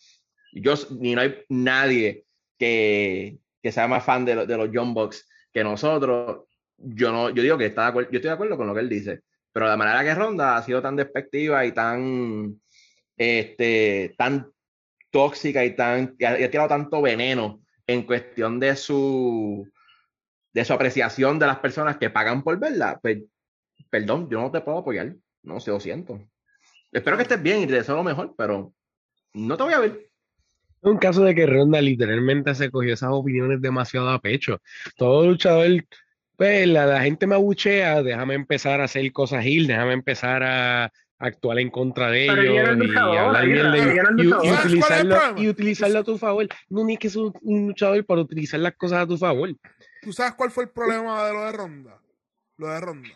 Yo, ni no hay nadie que, que sea más fan de, lo- de los John Box que nosotros. Yo no, yo digo que está de acuerdo, yo estoy de acuerdo con lo que él dice, pero la manera que Ronda ha sido tan despectiva y tan, este, tan tóxica y tan, y ha, y ha tirado tanto veneno en cuestión de su, de su apreciación de las personas que pagan por verla, pues, perdón, yo no te puedo apoyar, no sé, lo siento. Espero que estés bien y te deseo lo mejor, pero no te voy a ver. Es un caso de que Ronda literalmente se cogió esas opiniones demasiado a pecho. Todo luchador, pues la, la gente me abuchea, déjame empezar a hacer cosas heel, déjame empezar a actuar en contra de Pero es ellos y hablar y- es y, y luchadora. ¿Sabes cuál es utilizarlo, y utilizarlo a tu favor. No ni que un- un luchador para utilizar las cosas a tu favor. ¿Tú sabes cuál fue el problema de lo de Ronda? Lo de Ronda.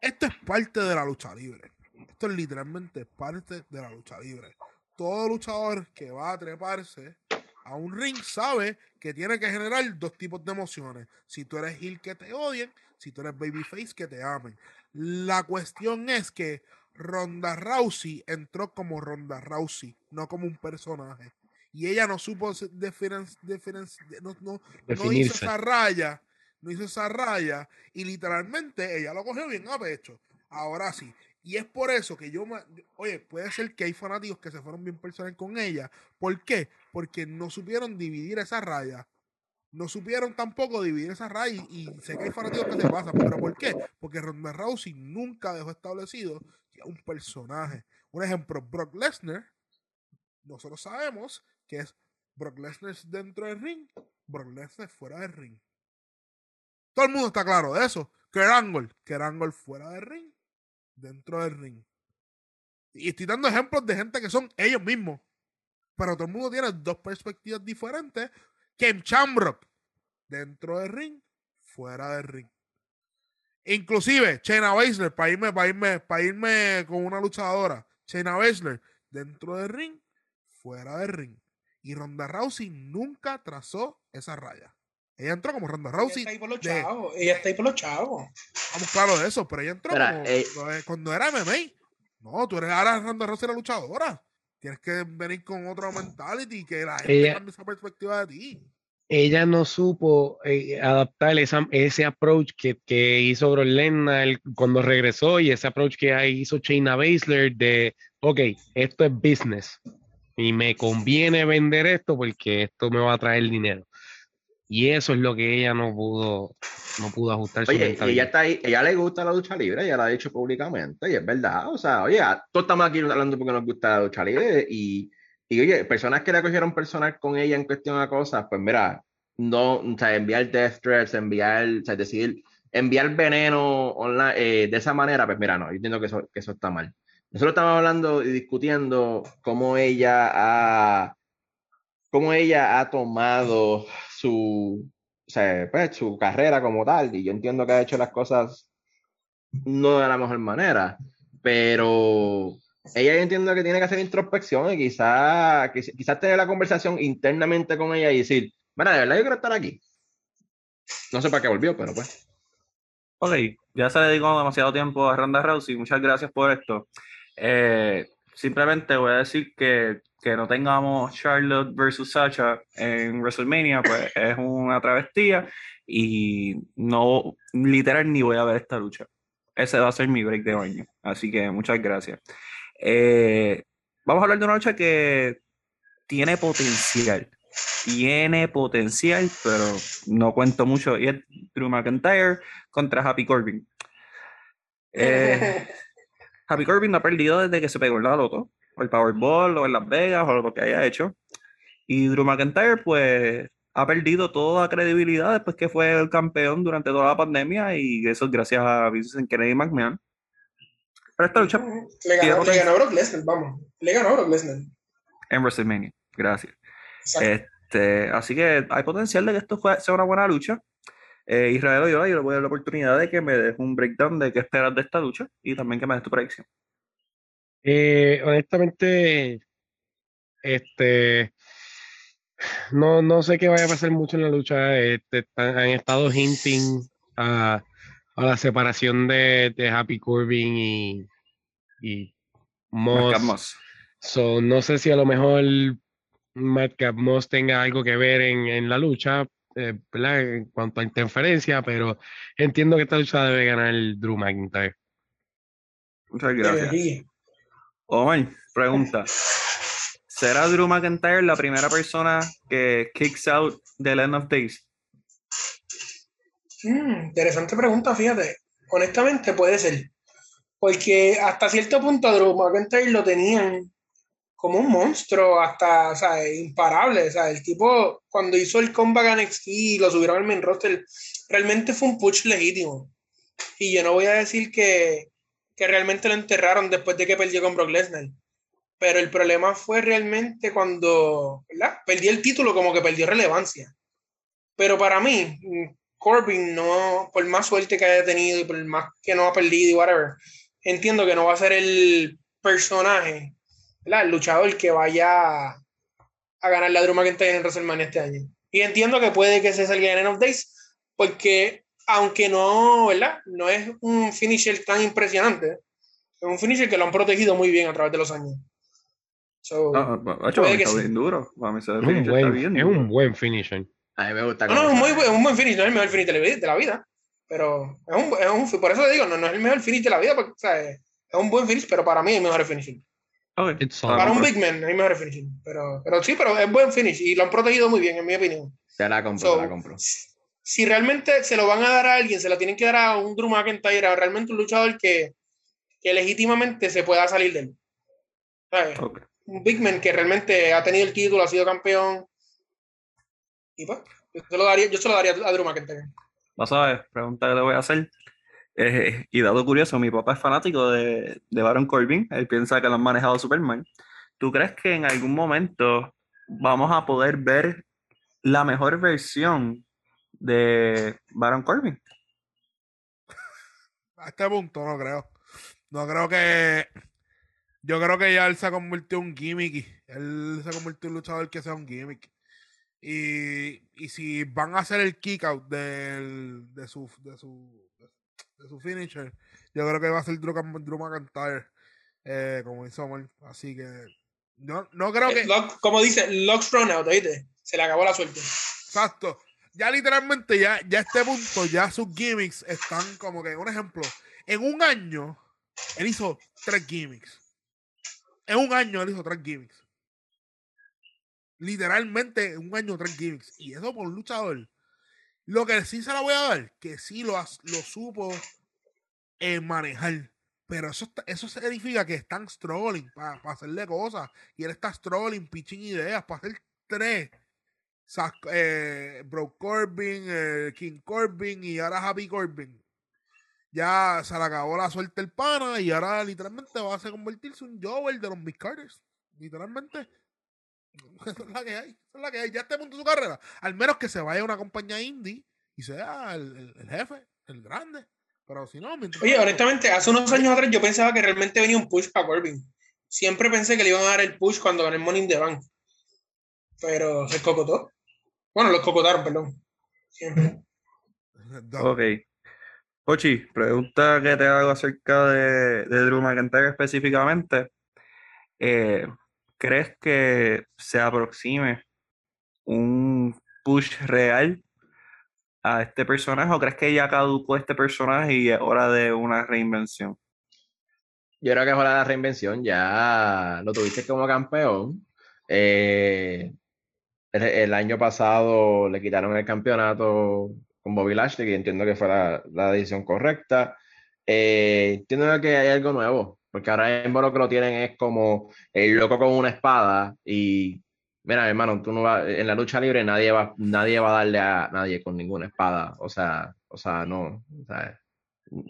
Esto es parte de la lucha libre. Esto es literalmente parte de la lucha libre. Todo luchador que va a treparse a un ring sabe que tiene que generar dos tipos de emociones. Si tú eres heel que te odien, si tú eres babyface que te amen. La cuestión es que Ronda Rousey entró como Ronda Rousey, no como un personaje. Y ella no supo diferen- diferen- no, no, no hizo esa raya, no hizo esa raya y literalmente ella lo cogió bien a pecho. Ahora sí. Y es por eso que yo, oye, puede ser que hay fanáticos que se fueron bien personal con ella. ¿Por qué? Porque no supieron dividir esa raya. No supieron tampoco dividir esa raya y, y sé que hay fanáticos que se pasan. ¿Pero por qué? Porque Ronda Rousey nunca dejó establecido que es un personaje. Un ejemplo, Brock Lesnar, nosotros sabemos que es Brock Lesnar dentro del ring, Brock Lesnar fuera del ring. Todo el mundo está claro de eso. Kurt Angle fuera del ring, dentro del ring. Y estoy dando ejemplos de gente que son ellos mismos. Pero todo el mundo tiene dos perspectivas diferentes. Ken Shamrock, dentro del ring, fuera del ring. Inclusive, Shayna Baszler, para irme, para irme, para irme con una luchadora. Shayna Baszler, dentro del ring, fuera del ring. Y Ronda Rousey nunca trazó esa raya. Ella entró como Ronda Ella Rousey. está ahí por los de- chavos. Ella está ahí por los chavos. Estamos claros de eso, pero ella entró como eh, eh, cuando era MMA. No, tú eres ahora Ronda Rousey la luchadora. Tienes que venir con otra mentality y que la gente Ella- cambie esa perspectiva de ti. ella no supo eh, adaptar esa- ese approach que, que hizo Brock Lesnar cuando regresó y ese approach que hizo Shayna Baszler de, ok, esto es business y me conviene vender esto porque esto me va a traer dinero. Y eso es lo que ella no pudo, no pudo ajustar su Oye, y ella está ahí, ella le gusta la lucha libre, ella lo ha dicho públicamente, y es verdad. O sea, oye, todos estamos aquí hablando porque nos gusta la lucha libre, y, y oye, personas que la cogieron personal con ella en cuestión de cosas, pues mira, no, o sea, enviar death threats, enviar, o sea, decir, enviar veneno online, eh, de esa manera, pues mira, no, yo entiendo que eso, que eso está mal. Nosotros estamos hablando y discutiendo cómo ella ha, cómo ella ha tomado su, o sea, pues, su carrera como tal, y yo entiendo que ha hecho las cosas no de la mejor manera, pero ella yo entiendo que tiene que hacer introspección y quizás quizás tener la conversación internamente con ella y decir, mira, de verdad yo quiero estar aquí. No sé para qué volvió, pero pues. Ok, ya se le dedicó demasiado tiempo a Ronda Rousey. Muchas gracias por esto. Eh, simplemente voy a decir que, que no tengamos Charlotte versus Sacha en WrestleMania, pues es una travestía y no, literal, ni voy a ver esta lucha. Ese va a ser mi break de baño. Así que muchas gracias. Eh, vamos a hablar de una lucha que tiene potencial. Tiene potencial, pero no cuento mucho. Y es Drew McIntyre contra Happy Corbin. Eh, Happy Corbin no ha perdido desde que se pegó en la loto, el Powerball, o en Las Vegas, o lo que haya hecho. Y Drew McIntyre, pues, ha perdido toda credibilidad después que fue el campeón durante toda la pandemia, y eso es gracias a Vincent Kennedy McMahon. Pero esta lucha Le ganó, le ganó Brock Lesnar, vamos. Le ganó Brock Lesnar. en WrestleMania. Gracias. Exacto. Este, así que hay potencial de que esto sea una buena lucha. Eh, Israel Oyola, yo le voy a dar la oportunidad de que me deje un breakdown de qué esperas de esta lucha y también que me des tu predicción. Eh, honestamente, este, no, no sé qué vaya a pasar mucho en la lucha. Este, están- han estado hinting a, a la separación de, de Happy Corbin y, y Moss. Moss. So, no sé si a lo mejor Madcap Moss tenga algo que ver en, en la lucha, eh. En cuanto a interferencia, pero entiendo que esta lucha debe ganar el Drew McIntyre. Muchas gracias. Omar, pregunta. ¿Será Drew McIntyre la primera persona que kicks out the End of Days? Mm, interesante pregunta, fíjate. Honestamente puede ser. Porque hasta cierto punto Drew McIntyre lo tenían como un monstruo, hasta, o sea, imparable. O sea, el tipo, cuando hizo el comeback a NXT y lo subieron al main roster, realmente fue un push legítimo. Y yo no voy a decir que, que realmente lo enterraron después de que perdió con Brock Lesnar. Pero el problema fue realmente cuando, ¿verdad? Perdió el título, como que perdió relevancia. Pero para mí, mm, Corbin no, por más suerte que haya tenido y por más que no ha perdido y whatever, entiendo que no va a ser el personaje, ¿verdad? el luchador que vaya a ganar la Drew McIntyre en WrestleMania este año. Y entiendo que puede que se salga en End of Days, porque aunque no, ¿verdad? No es un finisher tan impresionante, es un finisher que lo han protegido muy bien a través de los años. So, No, no, hecho, Puede para mí que está sí. bien duro. Es un está buen, bien es duro. un buen finisher. A mí me gusta. No, no, es muy sale. buen, un buen finish, no es el mejor finish de la vida, pero es un, es un- por eso le digo, no, no es el mejor finish de la vida, porque o sea, es es un buen finish, pero para mí hay mejores finishing. Ok. It's Ah, all- Para un big man hay mejores finishing, pero, pero sí, pero es buen finish y lo han protegido muy bien, en mi opinión. Ya la compro, So, la compro. Si realmente se lo van a dar a alguien, se lo tienen que dar a un Drew McIntyre, a realmente un luchador que, que legítimamente se pueda salir de él. Un big man que realmente ha tenido el título, ha sido campeón. Y pues, yo se lo daría, yo se lo daría a Drew McIntyre. No sabes, pregunta que te voy a hacer. Eh, y dato curioso, mi papá es fanático de, de Baron Corbin. Él piensa que lo han manejado Superman. ¿Tú crees que en algún momento vamos a poder ver la mejor versión de Baron Corbin? A este punto no creo. No creo que. Yo creo que ya él se ha convertido en un gimmick. Él se ha convertido en un luchador que sea un gimmick. Y, y si van a hacer el kick out del, de, su, de, su, de su finisher, yo creo que va a ser Drew, Drew McIntyre, eh, como hizo Omar. Así que no, no creo que. Lock- como dice, Locks run out, ¿oíste? Se le acabó la suerte. Exacto. Ya literalmente, ya, ya a este punto, ya sus gimmicks están como que, un ejemplo, en un año, él hizo tres gimmicks. En un año él hizo tres gimmicks. Literalmente, en un año tres gimmicks. Y eso por un luchador. Lo que sí se la voy a dar, que sí lo, lo supo eh, manejar. Pero eso, eso significa que están strolling para hacerle cosas. Y él está strolling, pitching ideas para hacer tres. Eh, Bro Corbin, eh, King Corbin y ahora Happy Corbin. Ya se le acabó la suerte el pana y ahora literalmente va a ser convertirse en un Joel de los Carters. Literalmente. Esa es la que hay. Esa es la que hay. Ya a este punto de su carrera. Al menos que se vaya a una compañía indie y sea el, el- el jefe, el grande. Pero si no, mientras Oye, honestamente, hace unos años atrás yo pensaba que realmente venía un push para Corbin. Siempre pensé que le iban a dar el push cuando ganó el Money in the Bank. Pero se cocotó. Bueno, los cocotaron, perdón. Siempre. Ok. Pochi, pregunta que te hago acerca de, de Drew McIntyre específicamente. Eh, ¿crees que se aproxime un push real a este personaje o crees que ya caducó este personaje y es hora de una reinvención? Yo creo que es hora de la reinvención. Ya lo tuviste como campeón. Eh, el, el año pasado le quitaron el campeonato con Bobby Lashley, que entiendo que fue la, la decisión correcta. Eh, entiendo que hay algo nuevo, porque ahora mismo lo que lo tienen es como el loco con una espada. Y mira, hermano, tú no vas- en la lucha libre nadie va, nadie va a darle a nadie con ninguna espada. O sea, o sea, no. o sea,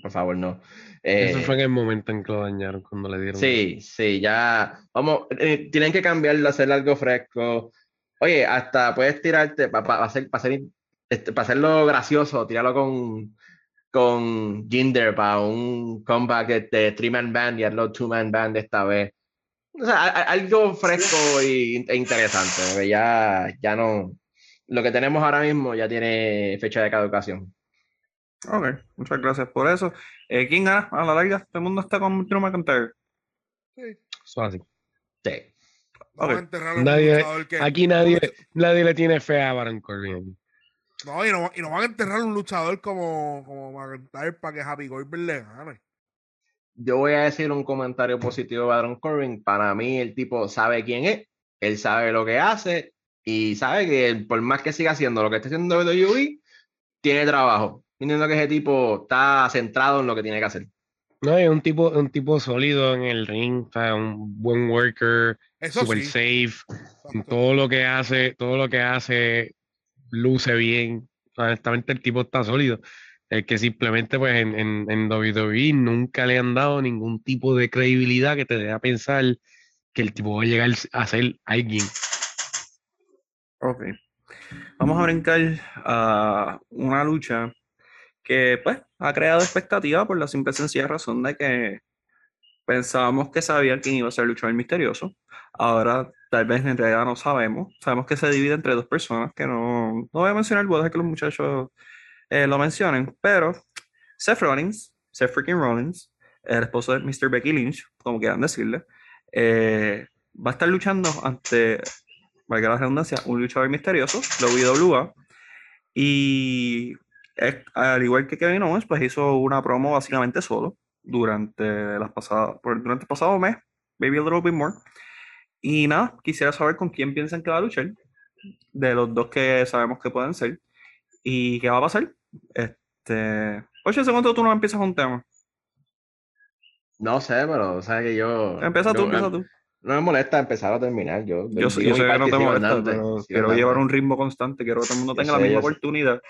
por favor, no. Eso Eh, fue en el momento en que lo dañaron, cuando le dieron. Sí, sí, ya. Vamos, eh, tienen que cambiarlo, hacer algo fresco. Oye, hasta puedes tirarte para hacer, pa hacer, este, pa hacerlo gracioso, tirarlo con, con Jinder para un comeback de three-man band y hazlo two-man band esta vez. O sea, a- a- algo fresco y, e interesante, porque ya, ya no. Lo que tenemos ahora mismo ya tiene fecha de caducación. Ok, muchas gracias por eso. Eh, ¿quién gana a la larga? Todo el mundo está con Drew McIntyre. Eso así. Sí. Vamos ok. a enterrar a un Nadie- luchador que- Aquí nadie, nadie le tiene fe a Baron Corbin. No, y no, y no van a enterrar a un luchador como, como McIntyre para que Happy Corbin le gane. Yo voy a decir un comentario positivo de Baron Corbin. Para mí, el tipo sabe quién es, él sabe lo que hace y sabe que él, por más que siga haciendo lo que está haciendo WWE, tiene trabajo. Entiendo que ese tipo está centrado en lo que tiene que hacer. No, es un tipo, un tipo sólido en el ring, o sea, un buen worker, Eso super sí. safe. Exacto. todo lo que hace, todo lo que hace, luce bien. Honestamente, el tipo está sólido. Es que simplemente, pues, en, en, en WWE nunca le han dado ningún tipo de credibilidad que te dé a pensar que el tipo va a llegar a ser alguien. Ok. Vamos a brincar a una lucha que pues ha creado expectativa por la simple y sencilla razón de que pensábamos que sabían quién iba a ser el luchador misterioso. Ahora tal vez en realidad no sabemos. Sabemos que se divide entre dos personas que no, no voy a mencionar, voy a dejar que los muchachos eh, lo mencionen, pero Seth Rollins, Seth freaking Rollins, el esposo de Mr. Becky Lynch, como quieran decirle, eh, va a estar luchando ante valga la redundancia, un luchador misterioso, WWE, y es- al igual que Kevin Owens, pues hizo una promo básicamente solo durante, las pasadas, durante el pasado mes, maybe a little bit more. Y nada, quisiera saber con quién piensan que va a luchar, de los dos que sabemos que pueden ser, y qué va a pasar. Este, oye, segundo tú no empiezas un tema. No sé, pero sea que yo. Empieza tú, yo- empieza tú. No me molesta empezar o terminar. Yo, Yo, yo sé que no te molesta, pero quiero llevar un ritmo constante, quiero que todo el mundo tenga la misma sé.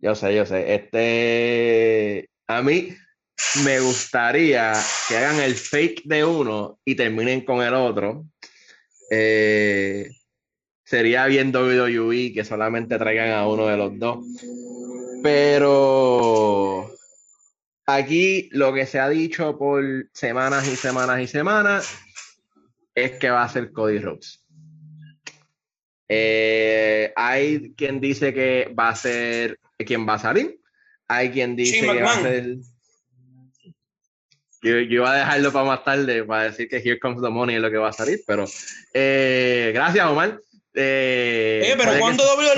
Yo sé, yo sé. Este, a mí me gustaría que hagan el fake de uno y terminen con el otro. Eh, sería bien WWE que solamente traigan a uno de los dos. Pero aquí lo que se ha dicho por semanas y semanas y semanas es que va a ser Cody Rhodes. Eh, hay quien dice que va a ser quien va a salir. Hay quien dice Shane que va a ser. Yo, yo iba a dejarlo para más tarde para decir que Here Comes the Money es lo que va a salir, pero eh, gracias, Omar. Eh, Oye, pero cuando WWE,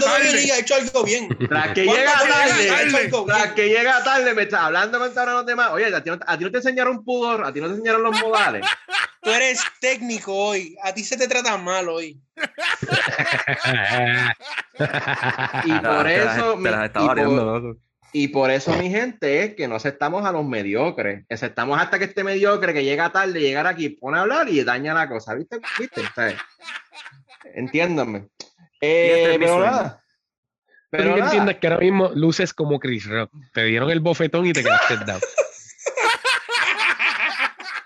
tarde. Ha hecho algo bien. Tras que ¿Cuánto llega tarde, algo tras que llega tarde, me está hablando con los demás. Oye, a ti, no, a ti no te enseñaron pudor, a ti no te enseñaron los modales. Tú eres técnico hoy. A ti se te trata mal hoy. Y por las- te las- eso, te mi- y por- loco. Y por eso, mi gente, es que no aceptamos a los mediocres. Aceptamos hasta que este mediocre que llega tarde, llegar aquí, pone a hablar y daña la cosa. ¿Viste? ¿Viste? O sea, Entiéndame. Eh, este es mi pero nada. Pero que entiendas que ahora mismo luces como Chris Rock. Te dieron el bofetón y te quedaste down.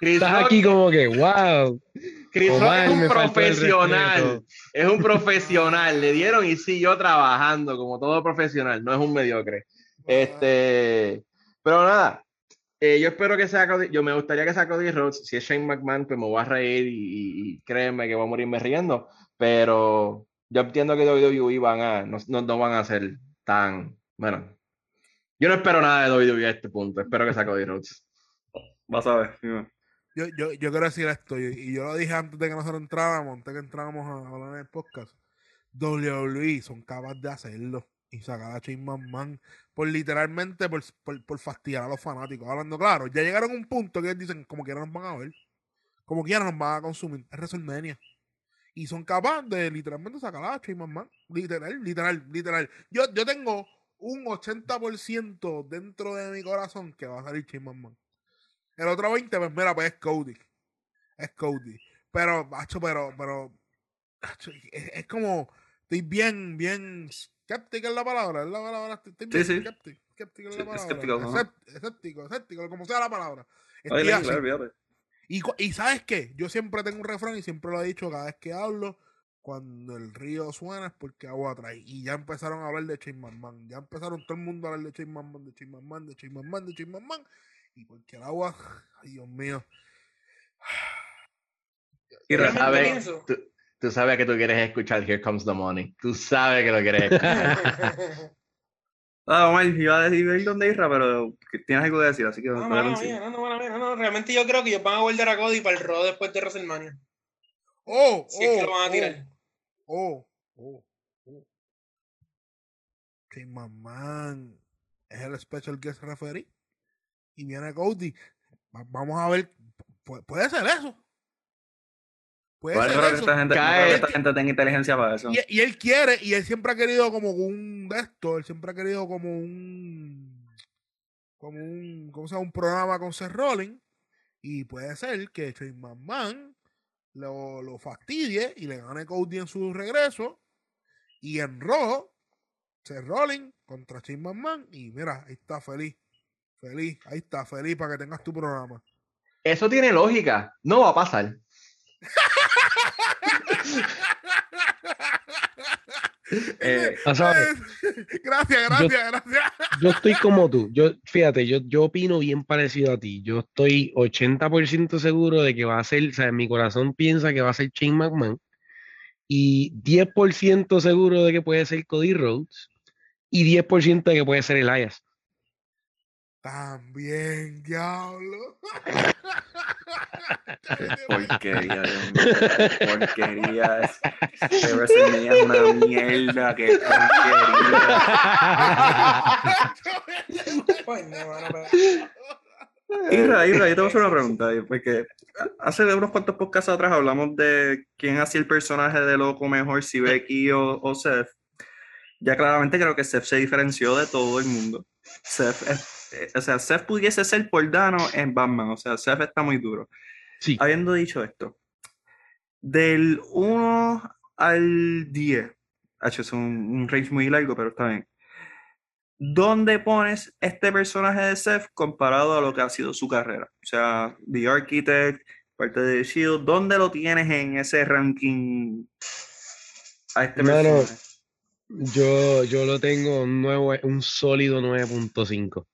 Chris Estás Rock- aquí como que, wow. Chris Rock Omar, es un profesional. Es un profesional. Le dieron y siguió trabajando como todo profesional. No es un mediocre. Este, pero nada. eh, yo espero que sea Cody, yo me gustaría que sea Cody Rhodes. Si es Shane McMahon, pues me voy a reír y, y- y créeme que voy a morirme riendo. Pero yo entiendo que WWE van a, no, no, no van a ser tan, bueno. Yo no espero nada de WWE a este punto. Espero que sea Cody Rhodes. Vas a ver. Yo, yo, yo quiero decir esto, y, yo lo dije antes de que nosotros entráramos, antes de que entráramos a hablar en el podcast. WWE son capaces de hacerlo y sacar a Shane McMahon por literalmente por, por, por fastidiar a los fanáticos. Hablando claro, ya llegaron a un punto que dicen, como quiera nos van a ver, como quiera nos van a consumir. Es WrestleMania. Y son capaces de literalmente sacar a Shane McMahon. Literal, literal, literal. Yo, yo tengo un 80% dentro de mi corazón que va a salir Shane McMahon. El otro 20, pues mira, pues es Cody. Es Cody. Pero, macho, pero, pero, macho, es, es como, estoy bien, bien escéptico en la palabra, es la palabra, estoy, estoy bien Sí, sí. escéptico, escéptico la palabra. escéptico, como sea la palabra. Oye, Estoy así. claro. Y, y sabes qué, yo siempre tengo un refrán y siempre lo he dicho cada vez que hablo, cuando el río suena es porque agua trae. Y ya empezaron a hablar de Shane McMahon, ya empezaron todo el mundo a hablar de Shane McMahon, de Shane McMahon, de Shane McMahon, de Shane McMahon. Y porque el agua, ay Dios mío. Y sabes-. Tú, tú sabes que tú quieres escuchar Here Comes the Money. Tú sabes que lo quieres escuchar. Ah, Omar, iba a decir ir donde Isra, pero tienes algo que decir, así que No, no, no, mía, no, no, realmente yo creo que ellos van a guardar a Cody para el Raw después de WrestleMania. Oh, Si es que lo oh, van a oh, tirar. Oh, oh, oh. Shane McMahon es el special guest referee. Y viene Cody. Va- Vamos a ver. pu- puede ser eso. Puede ser creo que eso. esta gente, no Cae- creo que esta gente tenga inteligencia para eso. Y, y él quiere, y él siempre ha querido como un de esto, él siempre ha querido como un como un, ¿cómo se llama? un programa con Seth Rollins. Y puede ser que Shane McMahon lo, lo fastidie y le gane Cody en su regreso. Y en Raw, Seth Rollins contra Shane McMahon. Y mira, ahí está feliz. Feliz, ahí está, feliz para que tengas tu programa. Eso tiene lógica. No va a pasar. Eh, gracias, gracias, gracias. yo estoy como tú. Yo, fíjate, yo, yo opino bien parecido a ti. Yo estoy 80% seguro de que va a ser, o sea, mi corazón piensa que va a ser Shane McMahon. Y 10% seguro de que puede ser Cody Rhodes. Y 10% de que puede ser Elias. También, diablo. porquería, Dios mío. Porquería. es- Este WrestleMania es una mierda. Qué porquería. Coño, mano, pero- Isra, Isra, yo te voy a hacer una pregunta. Porque hace unos cuantos podcasts atrás hablamos de quién hacía el personaje de loco mejor, si Becky o, o Seth. Ya claramente creo que Seth se diferenció de todo el mundo. Seth es- o sea, Seth pudiese ser por Dano en Batman. O sea, Seth está muy duro. Sí. Habiendo dicho esto, del 1 al 10, H, es un, un range muy largo, pero está bien. ¿Dónde pones este personaje de Seth comparado a lo que ha sido su carrera? O sea, The Architect, parte de Shield, ¿dónde lo tienes en ese ranking a este Mano, personaje? Yo, yo lo tengo un, nuevo, un sólido 9.5.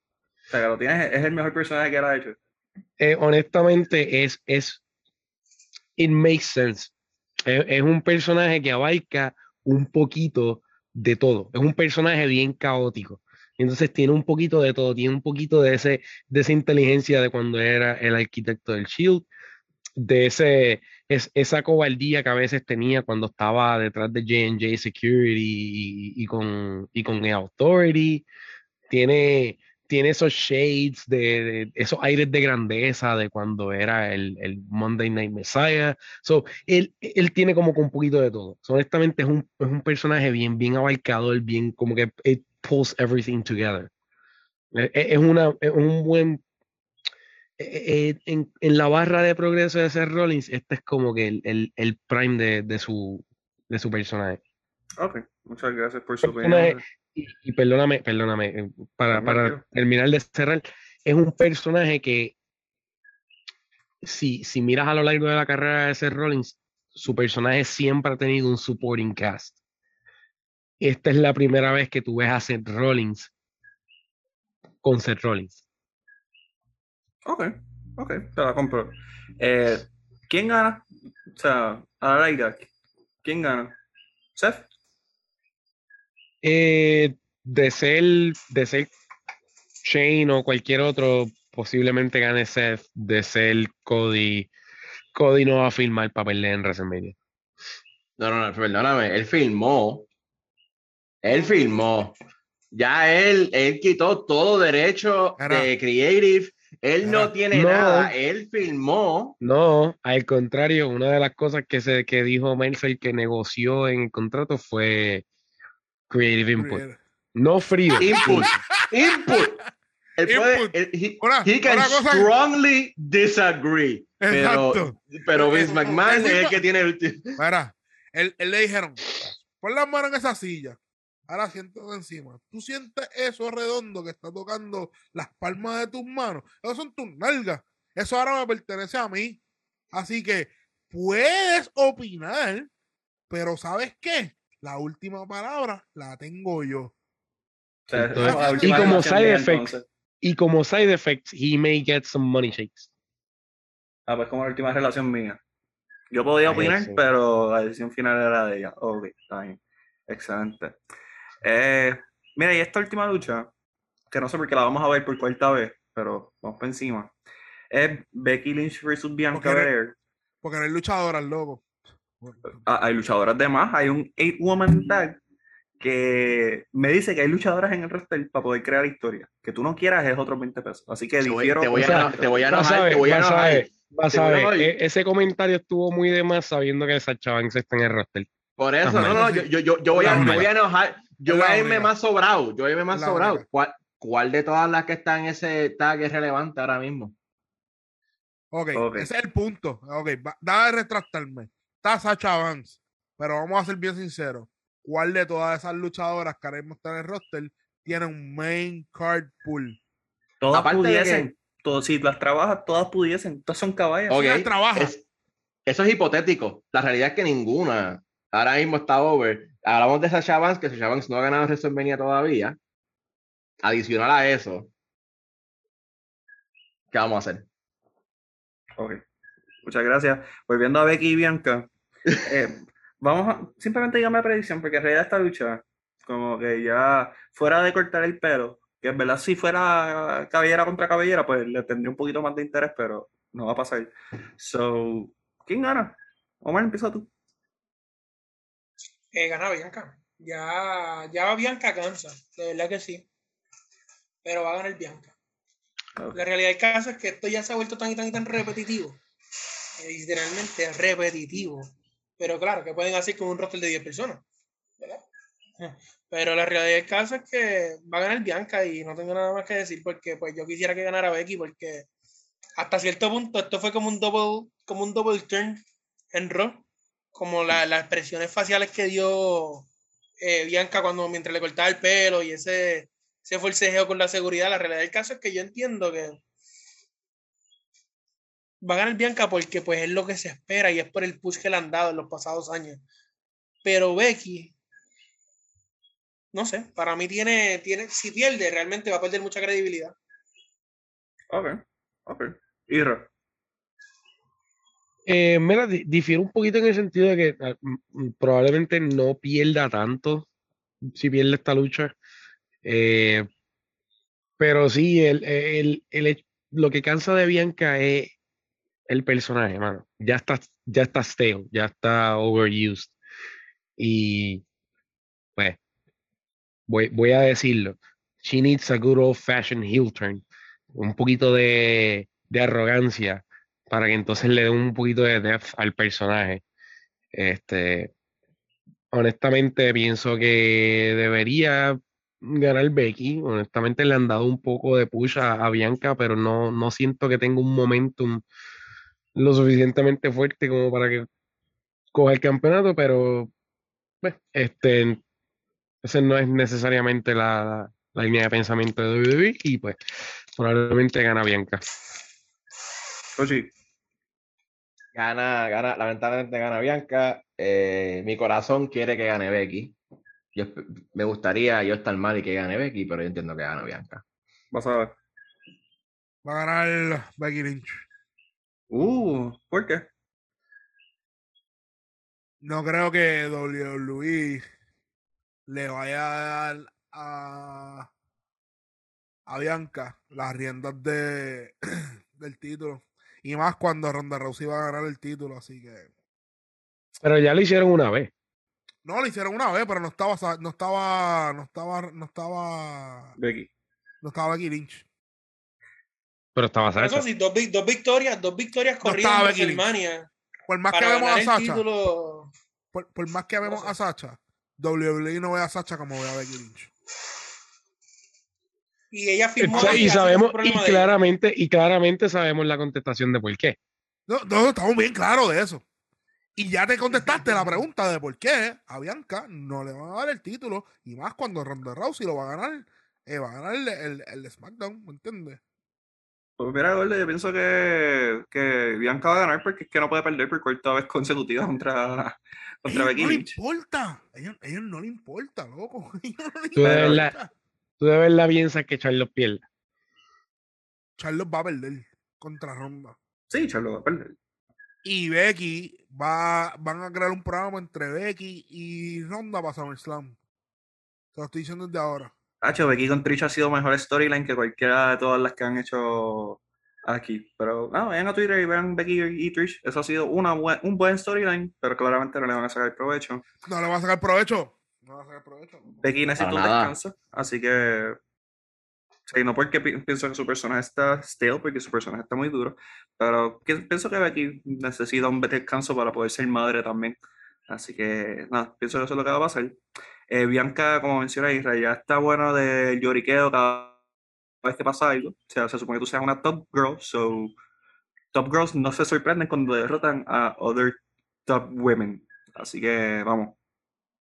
Sea, que lo tienes, es el mejor personaje que él ha hecho. Eh, honestamente, es, es, it makes sense. Es, es un personaje que abarca un poquito de todo. Es un personaje bien caótico. Entonces tiene un poquito de todo, tiene un poquito de, ese, de esa inteligencia de cuando era el arquitecto del Shield, de ese, es, esa cobardía que a veces tenía cuando estaba detrás de J&J Security y, y con, y con Authority. Tiene, tiene esos shades de, de- esos aires de grandeza de cuando era el, el Monday Night Messiah. So, él, él tiene como que un poquito de todo. So, honestamente es un, es un personaje bien, bien abarcador, bien como que it pulls everything together. E- e- Es, una, es un buen eh, eh, en, en la barra de progreso de Seth Rollins, este es como que el, el, el prime de, de su, de su personaje. Ok, muchas gracias por su opinión. Y, y perdóname, perdóname, eh, para, No, para terminar de cerrar, es un personaje que si, si miras a lo largo de la carrera de Seth Rollins, su personaje siempre ha tenido un supporting cast. Esta es la primera vez que tú ves a Seth Rollins con Seth Rollins. Ok, ok, te la compro. Eh, ¿Quién gana? O sea, a la larga, ¿quién gana? ¿Seth? Eh, de ser, de ser Shane o cualquier otro, posiblemente gane Seth. De ser Cody, Cody no va a firmar para perder en WrestleMania. No, no, no, perdóname, él filmó. Él filmó. Ya él, él quitó todo derecho de Creative. Él no tiene No. nada. Él filmó. No, al contrario, una de las cosas que, se, que dijo Mercer que negoció en el contrato fue Creative Input. No frío. Input. Input. Él puede, Input. él- he, Una- he can strongly disagree. Pero, Exacto. pero Eh, Vince McMahon el es el que tiene el Mira, él, él le dijeron, pon las manos en esa silla. Ahora siéntate encima. Tú sientes eso redondo que está tocando las palmas de tus manos. Eso son tus nalgas. Eso ahora me pertenece a mí. Así que puedes opinar, pero ¿sabes qué? La última palabra la tengo yo. Entonces, y como side effects. Y como side effects, he may get some money shakes. Ah, pues como la última relación mía. Yo podía opinar, Eso. pero la decisión final era de ella. Ok, está bien. Excelente. Eh, mira, y esta última lucha, que no sé por qué la vamos a ver por cuarta vez, pero vamos por encima. Es Becky Lynch versus Bianca Porque eres- Belair. Porque no es luchadoras, loco. Ah, hay luchadoras de más, hay un 8-woman tag que me dice que hay luchadoras en el roster para poder crear historia. Que tú no quieras es otros 20 pesos. Así que Te voy, te voy a, te voy a enojar, te voy a enojar. Vas a ver, e- ese comentario estuvo muy de más sabiendo que Sacha Banks está en el roster. Por eso, no, no, yo, yo, yo, voy, a, La yo voy a enojar. Yo voy a irme más sobrado. Yo voy a irme más sobrado. ¿Cuál, ¿Cuál de todas las que están en ese tag es relevante ahora mismo? Ok, ese es el punto. Ok, va, da de retractarme. Está Sacha Vance, pero vamos a ser bien sinceros. ¿Cuál de todas esas luchadoras que están en el roster tiene un main card pool? Todas Aparte pudiesen. que- todas- si las trabajas, todas pudiesen. Todas son caballas. Ok, ellas trabajan. es- eso es hipotético. La realidad es que ninguna ahora mismo está over. Hablamos de Sasha Banks, que Sasha Banks no ha ganado WrestleMania todavía. Adicional a eso, ¿qué vamos a hacer? Ok. Muchas gracias. Volviendo a Becky y Bianca. Eh, vamos a. Simplemente dígame la predicción, porque en realidad esta lucha, como que ya fuera de cortar el pelo, que en verdad si fuera cabellera contra cabellera, pues le tendría un poquito más de interés, pero no va a pasar. So, ¿quién gana? Omar, empieza tú. Eh, gana Bianca. Ya, ya Bianca cansa, de verdad que sí. Pero va a ganar Bianca. La realidad del caso es que esto ya se ha vuelto tan y tan y tan repetitivo. Eh, Literalmente repetitivo. Pero claro, que pueden hacer con un roster de 10 personas. ¿verdad? Pero la realidad del caso es que va a ganar Bianca y no tengo nada más que decir porque pues yo quisiera que ganara Becky porque hasta cierto punto esto fue como un double, como un double turn en Raw. Como la- las expresiones faciales que dio eh, Bianca cuando mientras le cortaba el pelo y ese, ese forcejeo con la seguridad. La realidad del caso es que yo entiendo que va a ganar Bianca porque pues es lo que se espera y es por el push que le han dado en los pasados años. Pero Becky, no sé, para mí tiene, tiene, si pierde, realmente va a perder mucha credibilidad. Ok, ok. Ira. Eh, mira, di- difiere un poquito en el sentido de que ah, mm, probablemente no pierda tanto si pierde esta lucha. Eh, pero sí, el, el, el lo que cansa de Bianca es el personaje, mano. Ya está ya está stale, ya está overused. Y pues, voy, a decirlo. She needs a good old fashioned heel turn. Un poquito de, de arrogancia para que entonces le dé un poquito de depth al personaje. Este, honestamente pienso que debería ganar Becky. Honestamente le han dado un poco de push a, a Bianca, pero no, no siento que tenga un momentum lo suficientemente fuerte como para que coja el campeonato, pero pues, este, esa no es necesariamente la, la línea de pensamiento de WWE y pues probablemente gana Bianca. Oye, Gana, gana, lamentablemente gana Bianca. Eh, mi corazón quiere que gane Becky. Yo, me gustaría yo estar mal y que gane Becky, pero yo entiendo que gana Bianca. vas a ver. Va a ganar Becky Lynch. Uh, ¿por qué? No creo que WWE le vaya a dar a, a Bianca las riendas de, del título. Y más cuando Ronda Rousey va a ganar el título, así que. Pero ya lo hicieron una vez. No, lo hicieron una vez, pero no estaba, no estaba, no estaba, no estaba, Becky. no estaba Becky Lynch. Pero estaba Por eso Sasha. sí, dos, dos victorias, dos victorias No corridas estaba en. WrestleMania Por más que para vemos a el Sacha, título. por, por más que vemos sé. a Sacha, WWE no ve a Sacha como ve a Becky Lynch. Y ella firmó Exa- ahí, Y sabemos, y claramente, y claramente sabemos la contestación de por qué. No, no, estamos bien claros de eso. Y ya te contestaste la pregunta de por qué a Bianca no le van a dar el título. Y más cuando Ronda Rousey lo va a ganar. eh, va a ganar el, el, el SmackDown, ¿me entiendes? Pues mira, Gordo, yo pienso que, que Bianca va a ganar porque es que no puede perder por cuarta vez consecutiva contra, contra ellos Becky no le importa. Ellos, ellos no le importa, loco. Ellos no le Tú de Pero- verdad, tú de verdad piensas que Charlos pierda. Charlotte va a perder contra Ronda. Sí, Charlo va a perder. Y Becky va, van a crear un programa entre Becky y Ronda para SummerSlam. Te lo estoy diciendo desde ahora. Hacho, Becky con Trish ha sido mejor storyline que cualquiera de todas las que han hecho aquí. Pero no, vayan a Twitter y vean Becky y Trish. Eso ha sido una buen- un buen storyline, pero claramente no le van a sacar provecho. No le va a sacar provecho. No le a sacar provecho. Becky necesita un descanso, así que. Sí, no porque pi- pienso que su personaje está stale, porque su personaje está muy duro, pero que- pienso que Becky necesita un descanso para poder ser madre también. Así que, nada, pienso que eso es lo que va a pasar. Eh, Bianca, como menciona Israel, ya está bueno de lloriqueo cada vez que pasa algo. O sea, se supone que tú seas una top girl, so top girls no se sorprenden cuando derrotan a other top women. Así que, vamos.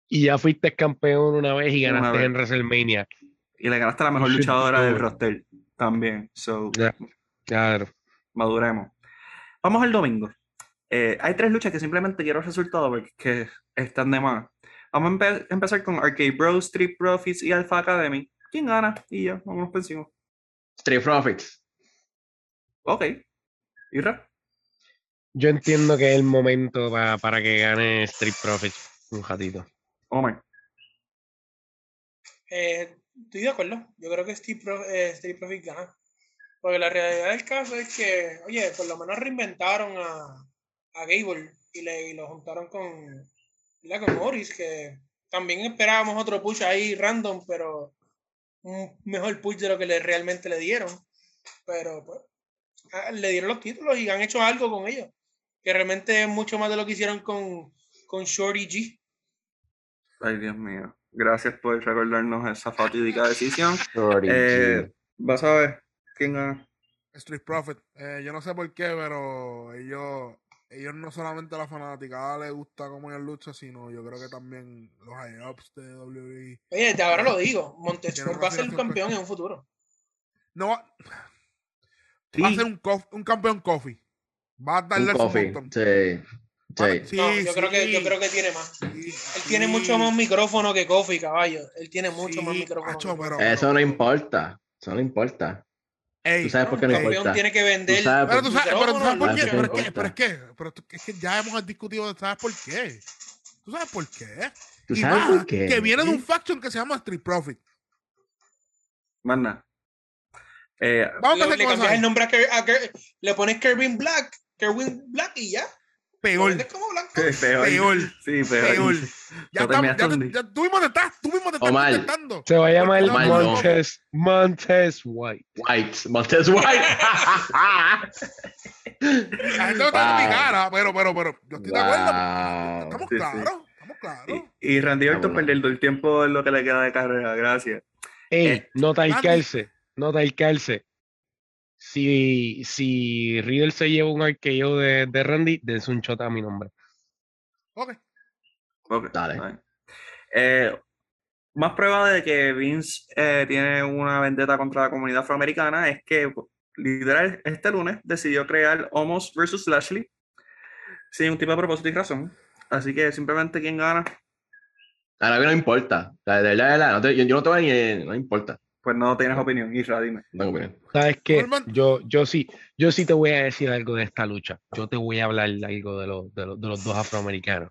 Y ya fuiste campeón una vez y ganaste vez. en WrestleMania. Y le ganaste a la mejor luchadora do del roster también. So, claro. maduremos. Vamos al domingo. Eh, hay tres luchas que simplemente quiero resultados porque es que están de más. Vamos a empe- empezar con Arcade Bros, Street Profits y Alpha Academy. ¿Quién gana? Y ya, vámonos por encima. Street Profits. Ok. ¿Irra? Yo entiendo que es el momento pa- para que gane Street Profits un ratito. Omar. Eh, estoy de acuerdo. Yo creo que Steve, Pro, eh, Steve Profit gana. Porque la realidad del caso es que, oye, por lo menos reinventaron a, a Gable y, le, y lo juntaron con, ¿verdad? con Morris, que también esperábamos otro push ahí random, pero un mejor push de lo que le, realmente le dieron. Pero pues, ah, le dieron los títulos y han hecho algo con ellos. Que realmente es mucho más de lo que hicieron con, con Shorty G. Ay, Dios mío. Gracias por recordarnos esa fatídica decisión. Shorty Eh, G. vas a ver quién gana. Street Profit. Eh, yo no sé por qué, pero ellos, ellos no solamente a la fanaticada les gusta cómo ellos luchan, sino yo creo que también los high-ups de WWE. Oye, desde ahora lo digo, Tiene va a ser un campeón en un futuro. No va, Sí, va a ser un, cof- un campeón coffee. Va a Un darle su coffee. montón. Sí. Sí. No, yo creo que yo creo que tiene más. sí, Él tiene mucho más micrófono que Kofi, caballo. Él tiene mucho más micrófono. macho, pero- Eso no importa. Eso no importa. Ey, Tú sabes por qué no campeón importa. tiene que vender. Tú sabes Pero tú sabes, por qué, Micrófono, pero es que, pero es que, pero es que ya hemos discutido, ¿sabes por qué? ¿Tú sabes por qué? ¿Tú Y sabes más, por qué? Que viene de un faction que se llama Street Profit. más nada. Eh, Vamos a le, empezar le con cambias eso. el nombre a, Ker- a Ker- le pones Kervin Black, Kerwin Black y ya. Peor. Es como blanco. Peor. Peor. Sí, peor. Peor. Ya, No estamos, ya, te- ya tú mismo te estás, tú mismo te estás Omar. contestando. Se va a llamar Omar, no. Montes, Montes White. White, Montes White. La gente no está en mi Wow. cara, pero, pero, pero, yo estoy de acuerdo. Wow. Estamos Sí, sí. claros, estamos claros. Y, y Randy Orton perdiendo el tiempo en lo que le queda de carrera. Gracias. Ey, Eh, no talcarse, no talcarse. Si, si Riddle se lleva un arqueo de, de Randy, dense un shot a mi nombre. Ok. Ok, Dale. Eh, más prueba de que Vince eh, tiene una vendetta contra la comunidad afroamericana es que, literal, este lunes decidió crear Homos vs. Lashley sin un tipo de propósito y razón. Así que simplemente quien gana, A mí no importa. O sea, De verdad, de verdad, no te- yo, yo no te voy ni. No importa. Pues no tienes opinión. Isra, dime. No tengo opinión. ¿Sabes qué? Yo, yo sí, yo sí te voy a decir algo de esta lucha. Yo te voy a hablar algo de, los de, los, de los dos afroamericanos.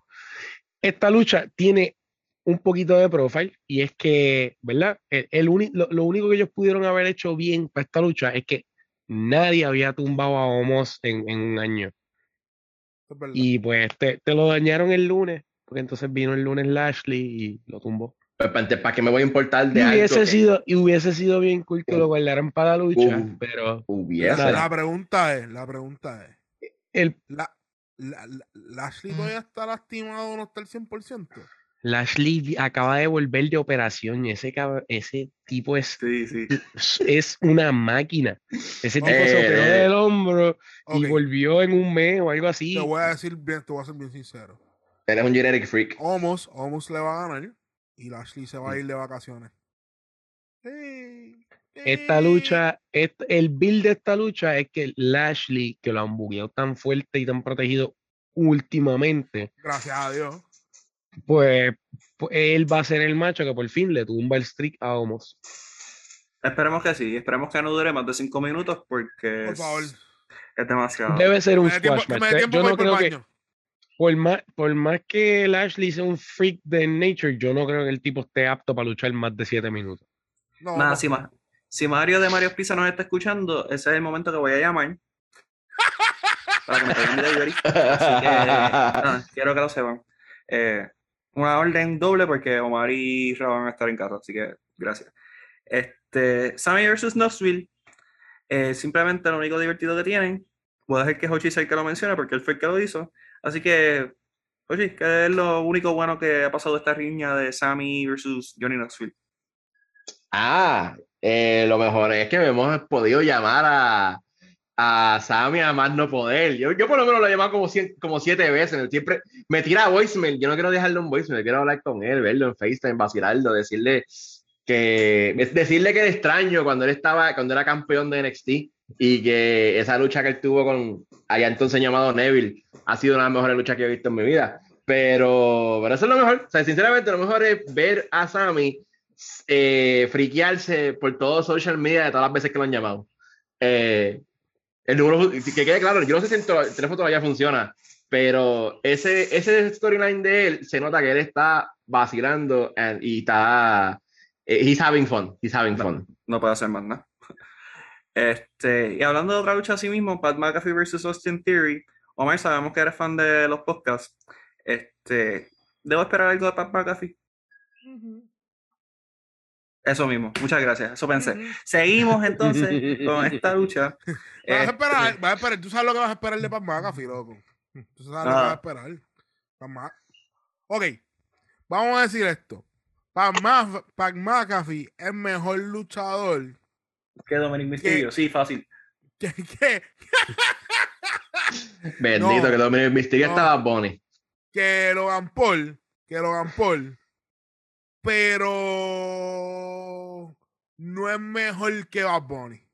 Esta lucha tiene un poquito de profile y es que, ¿verdad? El, el uni- lo, lo único que ellos pudieron haber hecho bien para esta lucha es que nadie había tumbado a Homos en, en un año. Es. Y pues te, te lo dañaron el lunes, porque entonces vino el lunes Lashley y lo tumbó. Pues, ¿Para para qué me voy a importar Y de algo hubiese, que sido, y hubiese sido bien cool que lo guardaran para la lucha, Uh. pero hubiese? La pregunta es, la pregunta es, el la, la, la- ¿Lashley todavía está lastimado o no está al 100%? Lashley acaba de volver de operación y ese, ese tipo es, Sí, sí. es una máquina. Ese tipo Eh, se operó eh. del hombro y volvió en un mes o algo así. Te voy a decir bien, te voy a ser bien sincero. Eres un generic freak. Homos, Homos le va a ganar y Lashley se va a ir de vacaciones. Sí, Esta lucha, est- el build de esta lucha es que Lashley, que lo han bugueado tan fuerte y tan protegido últimamente, Gracias a Dios. pues, pues, él va a ser el macho que por fin le tumba el streak a Homos. Esperemos que sí. Esperemos que no dure más de cinco minutos porque Por es, favor. es demasiado. Debe ser un Me dé tiempo, squash match. me dé Yo tiempo no creo que, baño. Por más, por más que Lashley sea un freak de nature, yo no creo que el tipo esté apto para luchar más de 7 minutos. No, Nada, no. si, Ma- si Mario de Mario Pizza nos está escuchando, ese es el momento que voy a llamar para que me traigan delivery. Así que, nada, quiero que lo sepan. Eh, una orden doble porque Omar y Ra van a estar en casa, así que gracias. Este, Sammy versus Knoxville, eh, simplemente lo único divertido que tienen, voy a dejar que Hochi sea el que lo mencione porque él fue el que lo hizo. Así que, Hochi, ¿qué es lo único bueno que ha pasado esta riña de Sammy versus Johnny Knoxville? Ah, eh, lo mejor es que hemos podido llamar a, a Sammy a más no poder. Yo, yo por lo menos lo he llamado como, cien- como siete veces. Siempre me tira voicemail. Yo no quiero dejarle un voicemail, quiero hablar con él, verlo en FaceTime, vacilarlo, decirle que decirle que era extraño cuando él estaba, cuando era campeón de NXT y que esa lucha que él tuvo con allá entonces llamado Neville ha sido una de las mejores luchas que he visto en mi vida. Pero, pero eso es lo mejor. O sea, sinceramente, lo mejor es ver a Sammy eh, friquearse por todo social media de todas las veces que lo han llamado. Eh, el número, que quede claro, yo no sé si el, teléfono todavía funciona, pero ese, ese storyline de él se nota que él está vacilando and- y está. eh, he's having fun. He's having No. fun. no puede hacer más nada. Este, y hablando de otra lucha así mismo, Pat McAfee versus Austin Theory. Omar, sabemos que eres fan de los podcasts. Este, ¿debo esperar algo de Pat McAfee? Eso mismo, muchas gracias, eso pensé. Seguimos entonces con esta lucha. Vas a Este, esperar, vas a esperar. Tú sabes lo que vas a esperar de Pat McAfee, loco. Tú sabes lo que vas a esperar. Pat Ok, vamos a decir esto. Pat, Pat McAfee es mejor luchador que Dominic Mysterio, sí, fácil. que, que, Bendito No. que Dominic Mysterio No. estaba Bonnie. que Logan Paul. Que Logan Paul. Pero no es mejor que Bad Bunny.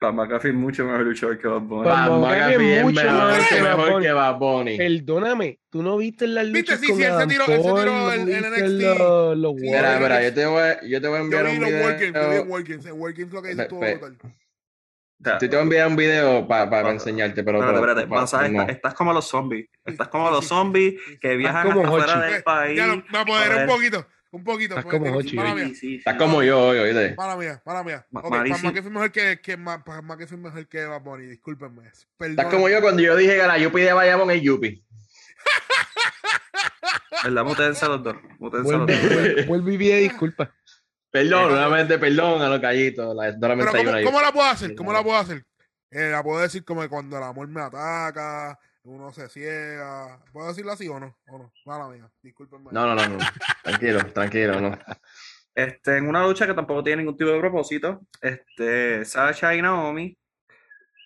Pat McAfee es mucho mejor luchador que Bad Bunny. Pat McAfee es mucho mejor mejor que mejor que Bad Bunny. Perdóname, ¿tú no viste las ¿Viste? luchas Sí, con sí, él se tiró- él se tiró ¿No el- el viste NXT? Sí, Warriors? mira, yo te voy, a- yo te voy a Yo enviar vi un los Workings, yo vi video. en Workings. En Workings lo que hizo Pe- estuvo pe- brutal. O sea, Yo te voy a enviar un video para enseñarte, pero. espérate, espérate, estás, como los zombies. Estás como Sí, los sí, zombies sí, sí. que viajan como hasta fuera Hochi. del país. Ya lo- me apoderé un poquito. Un poquito. Estás porque como Hochi, Sí, sí, Estás como yo hoy, oíste. mala mía, mala mía. Ma- para malísimo. McAfee mejor que, que, para McAfee mejor que Bad Bunny, discúlpenme. Perdón. Estás como yo cuando yo dije que la Yupi de Bayamón es Yupi. ¿Verdad? Mutense los dos. Mutense los dos. vuelve, y pide disculpas. Perdón, Eh, nuevamente perdón a los gallitos. La, Pero ¿cómo, cómo la puedo hacer? ¿Cómo la puedo hacer? Eh, la puedo decir como cuando el amor me ataca, uno se ciega. ¿Puedo decirlo así o no? ¿O no? Mala mía, discúlpenme. No, no, no, no. Tranquilo, tranquilo, no. Este, en una lucha que tampoco tiene ningún tipo de propósito, este, Sasha y Naomi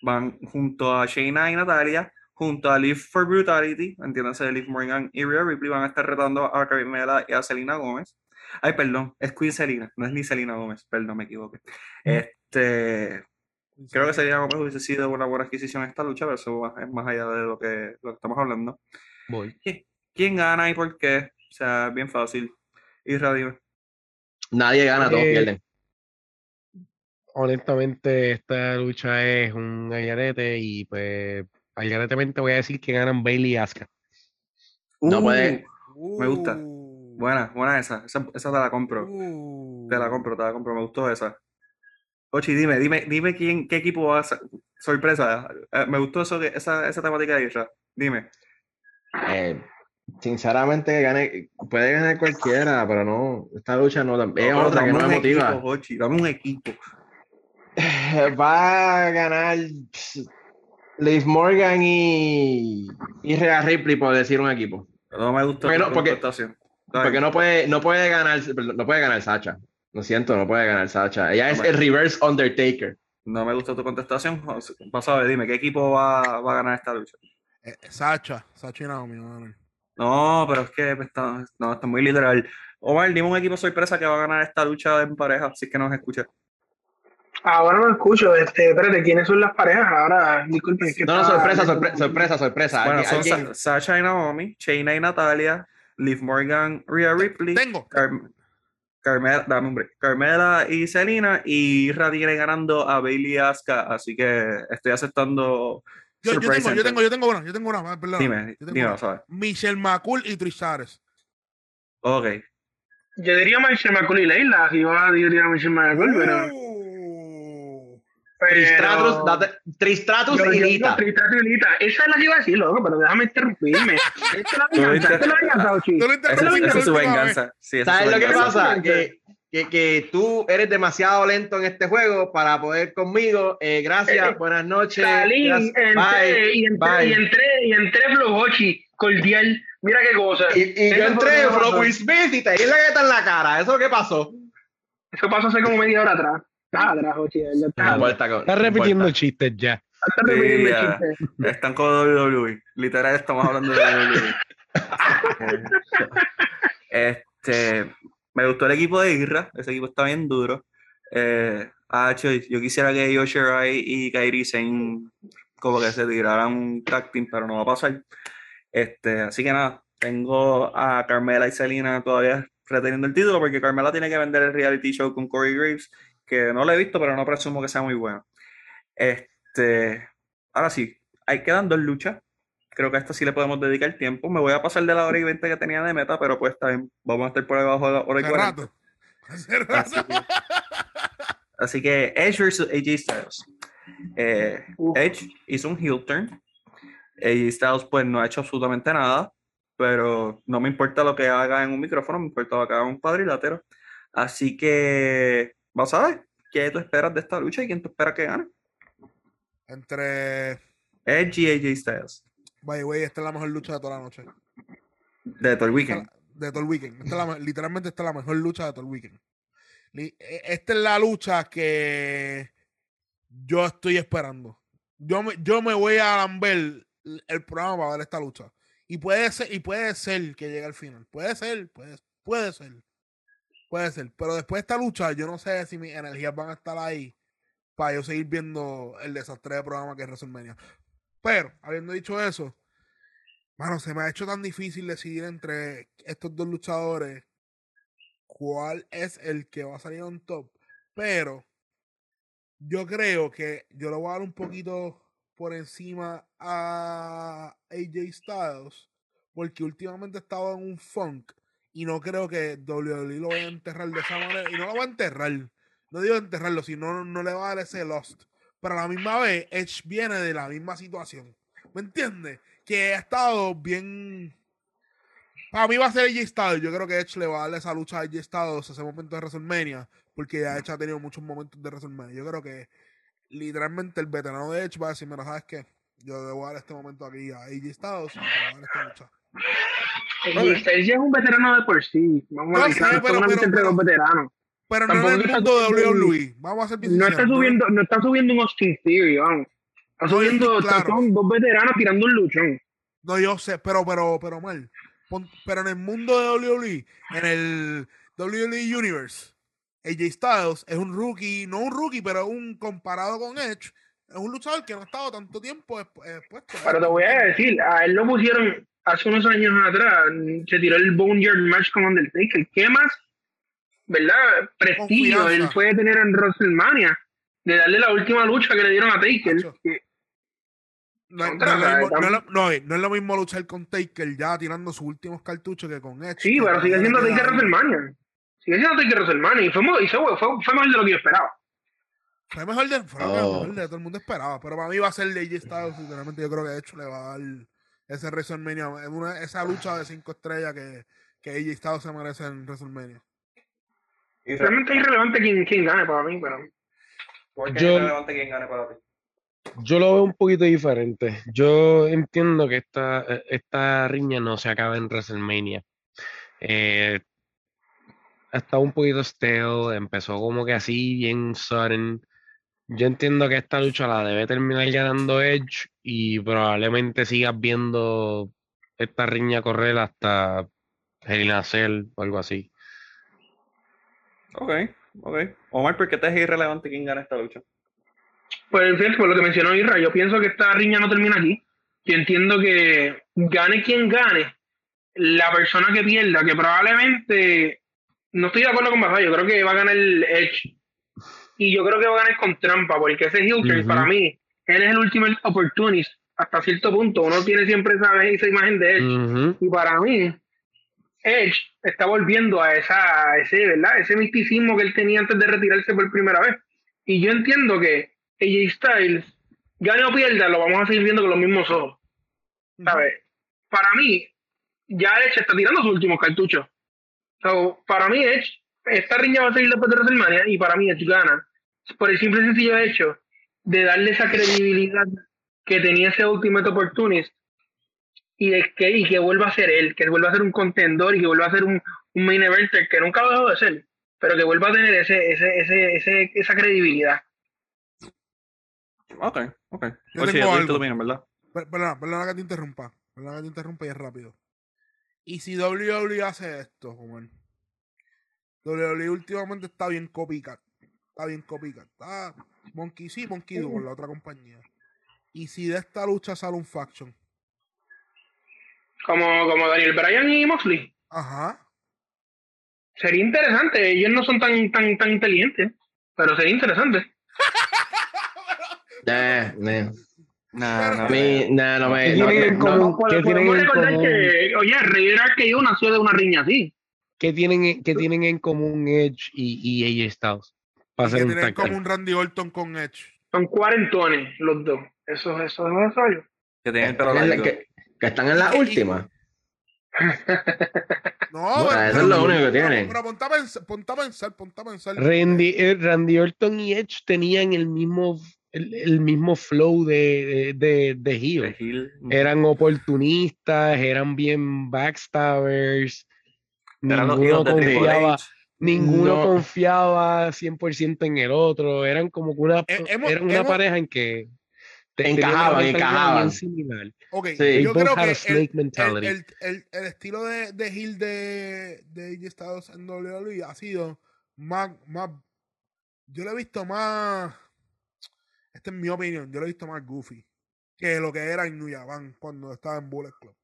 van junto a Shayna y Natalia, junto a Liv for Brutality, entiéndase, Liv Morgan y Rhea Ripley van a estar retando a Carmela y a Selena Gómez. Ay, perdón, es Queen Selena, no es ni Selena Gómez, perdón, me equivoqué. Este, creo que Selena Gómez hubiese sido una buena adquisición en esta lucha, pero eso es más allá de lo que, lo que estamos hablando. Voy. ¿Quién gana y por qué? O sea, es bien fácil. Y radio. Nadie gana, todos Eh, pierden. Honestamente, esta lucha es un gallarete y pues galgaretemente voy a decir que ganan Bailey y Asuka. No puede- me gusta. Uh, Buena, buena esa. Esa, esa te la compro. uh. Te la compro, te la compro. Me gustó esa. Ochi, dime, dime, dime quién, qué equipo va a ser. Sorpresa. eh, me gustó eso esa, esa temática de Isra. Dime. Eh, sinceramente, gane, puede ganar cualquiera, pero no. Esta lucha no. Es otra que no me equipo, motiva. Ochi, dame un equipo. Va a ganar Liv Morgan y, y Rhea Ripley, por decir un equipo. Pero no me gustó Porque no- porque- no puede, no puede ganar, no puede ganar Sacha. Lo siento, no puede ganar Sacha. Ella es el reverse Undertaker. No me gustó tu contestación. Vas a ver, dime, ¿qué equipo va, va a ganar esta lucha? Eh, Sacha, Sacha y Naomi. van a ganar. No, pero es que está, no, está muy literal. Omar, dime un equipo sorpresa que va a ganar esta lucha en pareja, si es que nos escucha. Ahora no escucho, este, espérate, ¿quiénes son las parejas? Ahora, disculpen. es que No, no, sorpresa, sorpresa, sorpresa, sorpresa. Bueno, Alguien- son alguien- Sa- Sasha y Naomi, Shayna y Natalia, Liv Morgan, Rhea Ripley, Tengo. Car- Carmela, dame un break. Carmela y Selena, y Ra tiene ganando a Bailey y Asuka, así que estoy aceptando. Yo, yo tengo, yo tengo, yo tengo una, yo tengo una, ah, perdón. Dime, yo tengo dime, una. ¿sabes? Michelle McCool y Tristares. Ok. Yo diría Michelle McCool y Leila, a diría Michelle McCool, pero... Uh. Pero- date- Tristratus Yo- y yo- Lita. no, Tristratus y Lita. Esa es la que iba a decir, loco, pero déjame interrumpirme. Esta es la venganza, esta es la inter- venganza, Ochi. Esa, es su venganza. Sí, ¿Sabes su lo que pasa? Que, que, que tú eres demasiado lento en este juego para poder conmigo. Eh, gracias, Eh, buenas noches. Salí, gracias, entré, bye, y entré, bye. y entré, y entré Flow Ochi, cordial. Mira qué cosa. Y, y yo entré que. Will Smith y te di la gata en la cara. ¿Eso qué pasó? Eso pasó hace como media hora atrás. No repitiendo chistes ya. Sí. Están con WWE. Literal, estamos hablando de WWE. este, me gustó el equipo de Irra. Ese equipo está bien duro. Eh, ah, yo quisiera que Yoshirai y Kairi Sane como que se tiraran un tag team, pero no va a pasar. Este, así que nada, tengo a Carmela y Selena todavía reteniendo el título porque Carmela tiene que vender el reality show con Corey Graves, que no lo he visto, pero no presumo que sea muy bueno. Este, ahora sí, ahí quedan dos luchas. Creo que a esta sí le podemos dedicar tiempo. Me voy a pasar de la hora y 20 que tenía de meta, pero pues también vamos a estar por debajo de la hora y Hace 40. rato. Así que, así que Edge versus AJ Styles. Eh. Edge hizo un heel turn. AJ Styles pues no ha hecho absolutamente nada, pero no me importa lo que haga en un micrófono, me importa lo que haga en un cuadrilátero. Así que vamos a ver qué tú esperas de esta lucha y quién tú esperas que gane. Entre. Edge y AJ Styles. By the way, esta es la mejor lucha de toda la noche. De todo el weekend. De todo el weekend. Esta es la me- literalmente, esta es la mejor lucha de todo el weekend. E- Esta es la lucha que yo estoy esperando. Yo me, yo me voy a lamber el programa para ver esta lucha. Y puede ser, y puede ser que llegue al final. Puede ser, puede, puede ser. Puede ser. Pero después de esta lucha, yo no sé si mis energías van a estar ahí para yo seguir viendo el desastre de programa que es WrestleMania. Pero, habiendo dicho eso, mano, se me ha hecho tan difícil decidir entre estos dos luchadores cuál es el que va a salir on top. Pero yo creo que yo le voy a dar un poquito por encima a AJ Styles porque últimamente estaba en un funk Y no creo que WWE lo vaya a enterrar de esa manera. Y no lo va a enterrar. No digo enterrarlo, sino no le va a dar ese lost. Pero a la misma vez, Edge viene de la misma situación. ¿Me entiendes? Que ha estado bien. Para mí va a ser AJ Styles. Yo creo que Edge le va a darle esa lucha a AJ Styles ese momento de WrestleMania. Porque Edge ha tenido muchos momentos de WrestleMania. Yo creo que literalmente el veterano de Edge va a decir: Mira, ¿sabes qué? Yo debo dar este momento aquí a AJ Styles y le voy a dar esta lucha. Ya es un veterano de por sí. Vamos a pero- solamente pero- entre dos veteranos. Pero no Tampoco en el está mundo de WWE. Vamos a bien No está subiendo, no está subiendo un Austin Theory, vamos. Está No, subiendo, claro. son dos veteranos tirando un luchón. No, yo sé, pero, pero, pero mal. Pero en el mundo de WWE, en el WWE Universe, AJ Styles es un rookie, no un rookie, pero un comparado con Edge, es un luchador que no ha estado tanto tiempo expu- expuesto. Pero te voy a decir, a él lo pusieron hace unos años atrás, se tiró el Boneyard Match con Undertaker. ¿Qué más, verdad? Prestigio Confianza. él puede tener en WrestleMania de darle la última lucha que le dieron a Taker. Que- No, es- no Contra, es lo mismo, luchar con Taker ya tirando sus últimos cartuchos que con Edge. Sí, que pero sigue siendo todavía Taker WrestleMania. Sigue siendo Taker WrestleMania y fue, y fue, fue, fue mejor de lo que yo esperaba. Fue mejor de, fue lo Oh. mejor de todo el mundo esperaba. Pero para mí va a ser de AJ Styles. Sinceramente, yo creo que de hecho le va a dar ese WrestleMania. una- esa lucha de cinco estrellas que, que AJ Styles se merece en WrestleMania. Y Realmente es irrelevante quién, quién gane para mí, pero ¿Por qué Yo- es relevante quién gane para ti? Yo lo veo un poquito diferente. Yo entiendo que esta, esta riña no se acaba en WrestleMania. Eh, ha estado un poquito stale, empezó como que así, bien sudden. Yo entiendo que esta lucha la debe terminar ganando Edge y probablemente sigas viendo esta riña correr hasta a Cell o algo así. Ok, ok. Omar, ¿por qué te es irrelevante quién gana esta lucha? Pues fíjate, por lo que mencionó Isra, yo pienso que esta riña no termina aquí. Yo entiendo que gane quien gane, la persona que pierda, que probablemente no estoy de acuerdo con Baja, yo creo que va a ganar el Edge. Y yo creo que va a ganar con trampa, porque ese heel turn, Ujú. para mí, él es el último opportunist hasta cierto punto. Uno tiene siempre esa, esa imagen de Edge. Ujú. Y para mí, Edge está volviendo a esa, a ese, ¿verdad? Ese misticismo que él tenía antes de retirarse por primera vez. Y yo entiendo que AJ Styles, gane o pierda, lo vamos a seguir viendo con los mismos ojos. ¿Sabes? Para mí, ya Edge está tirando sus últimos cartuchos. So, para mí, Edge, esta riña va a seguir después de WrestleMania y para mí Edge gana. Por el simple y sencillo hecho de darle esa credibilidad que tenía ese Ultimate Opportunist y de que, y que vuelva a ser él, que vuelva a ser un contendor y que vuelva a ser un, un main eventer que nunca lo dejó de ser, pero que vuelva a tener ese, ese, ese, ese, esa credibilidad. Ok, ok. Yo tengo ya tuviste algo. ¿verdad? Per- Perdona, perdona que te interrumpa. Perdona que te interrumpa y es rápido. Y si WWE hace esto, Omar. WWE últimamente está bien copycat. Está bien copycat. Está Monkey sí, Monkey Do con la otra compañía. Y si de esta lucha sale un faction. Como, como Daniel Bryan y Moxley. Ajá. Sería interesante, ellos no son tan, tan, tan inteligentes, pero sería interesante. Eh, eh. Nah, A mí, nah, no me. ¿Qué no- no- que, oye, Rey que nació de una riña así. ¿Qué tienen, en- qué tienen en común Edge y, y AJ Styles? Un tienen team? un Randy Orton con Edge. Son cuarentones los dos. Eso, eso es necesario. Que tienen que, largo. que- que están en la última. No, No, pero- eso es lo único que tienen. Pero ponte a pensar, ponte a pensar, ponte a pensar. Randy, eh, Randy Orton y Edge tenían el mismo, el, el mismo flow de, de, de. Eran oportunistas, eran bien backstabbers. Eran los Ninguno hijos de Triple confiaba, H. ninguno No. confiaba 100% en el otro. Eran como que una, Eh, hemos- eran una hemos- pareja en que te- Encajaban, encajaban. similar. Ok, Sí. They yo creo que el, el, mentality. el, el- el estilo de, de heel de, de Styles en WWE ha sido más, más. Yo lo he visto más. Esta es mi opinión. Yo lo he visto más goofy que lo que era en New Japan cuando estaba en Bullet Club.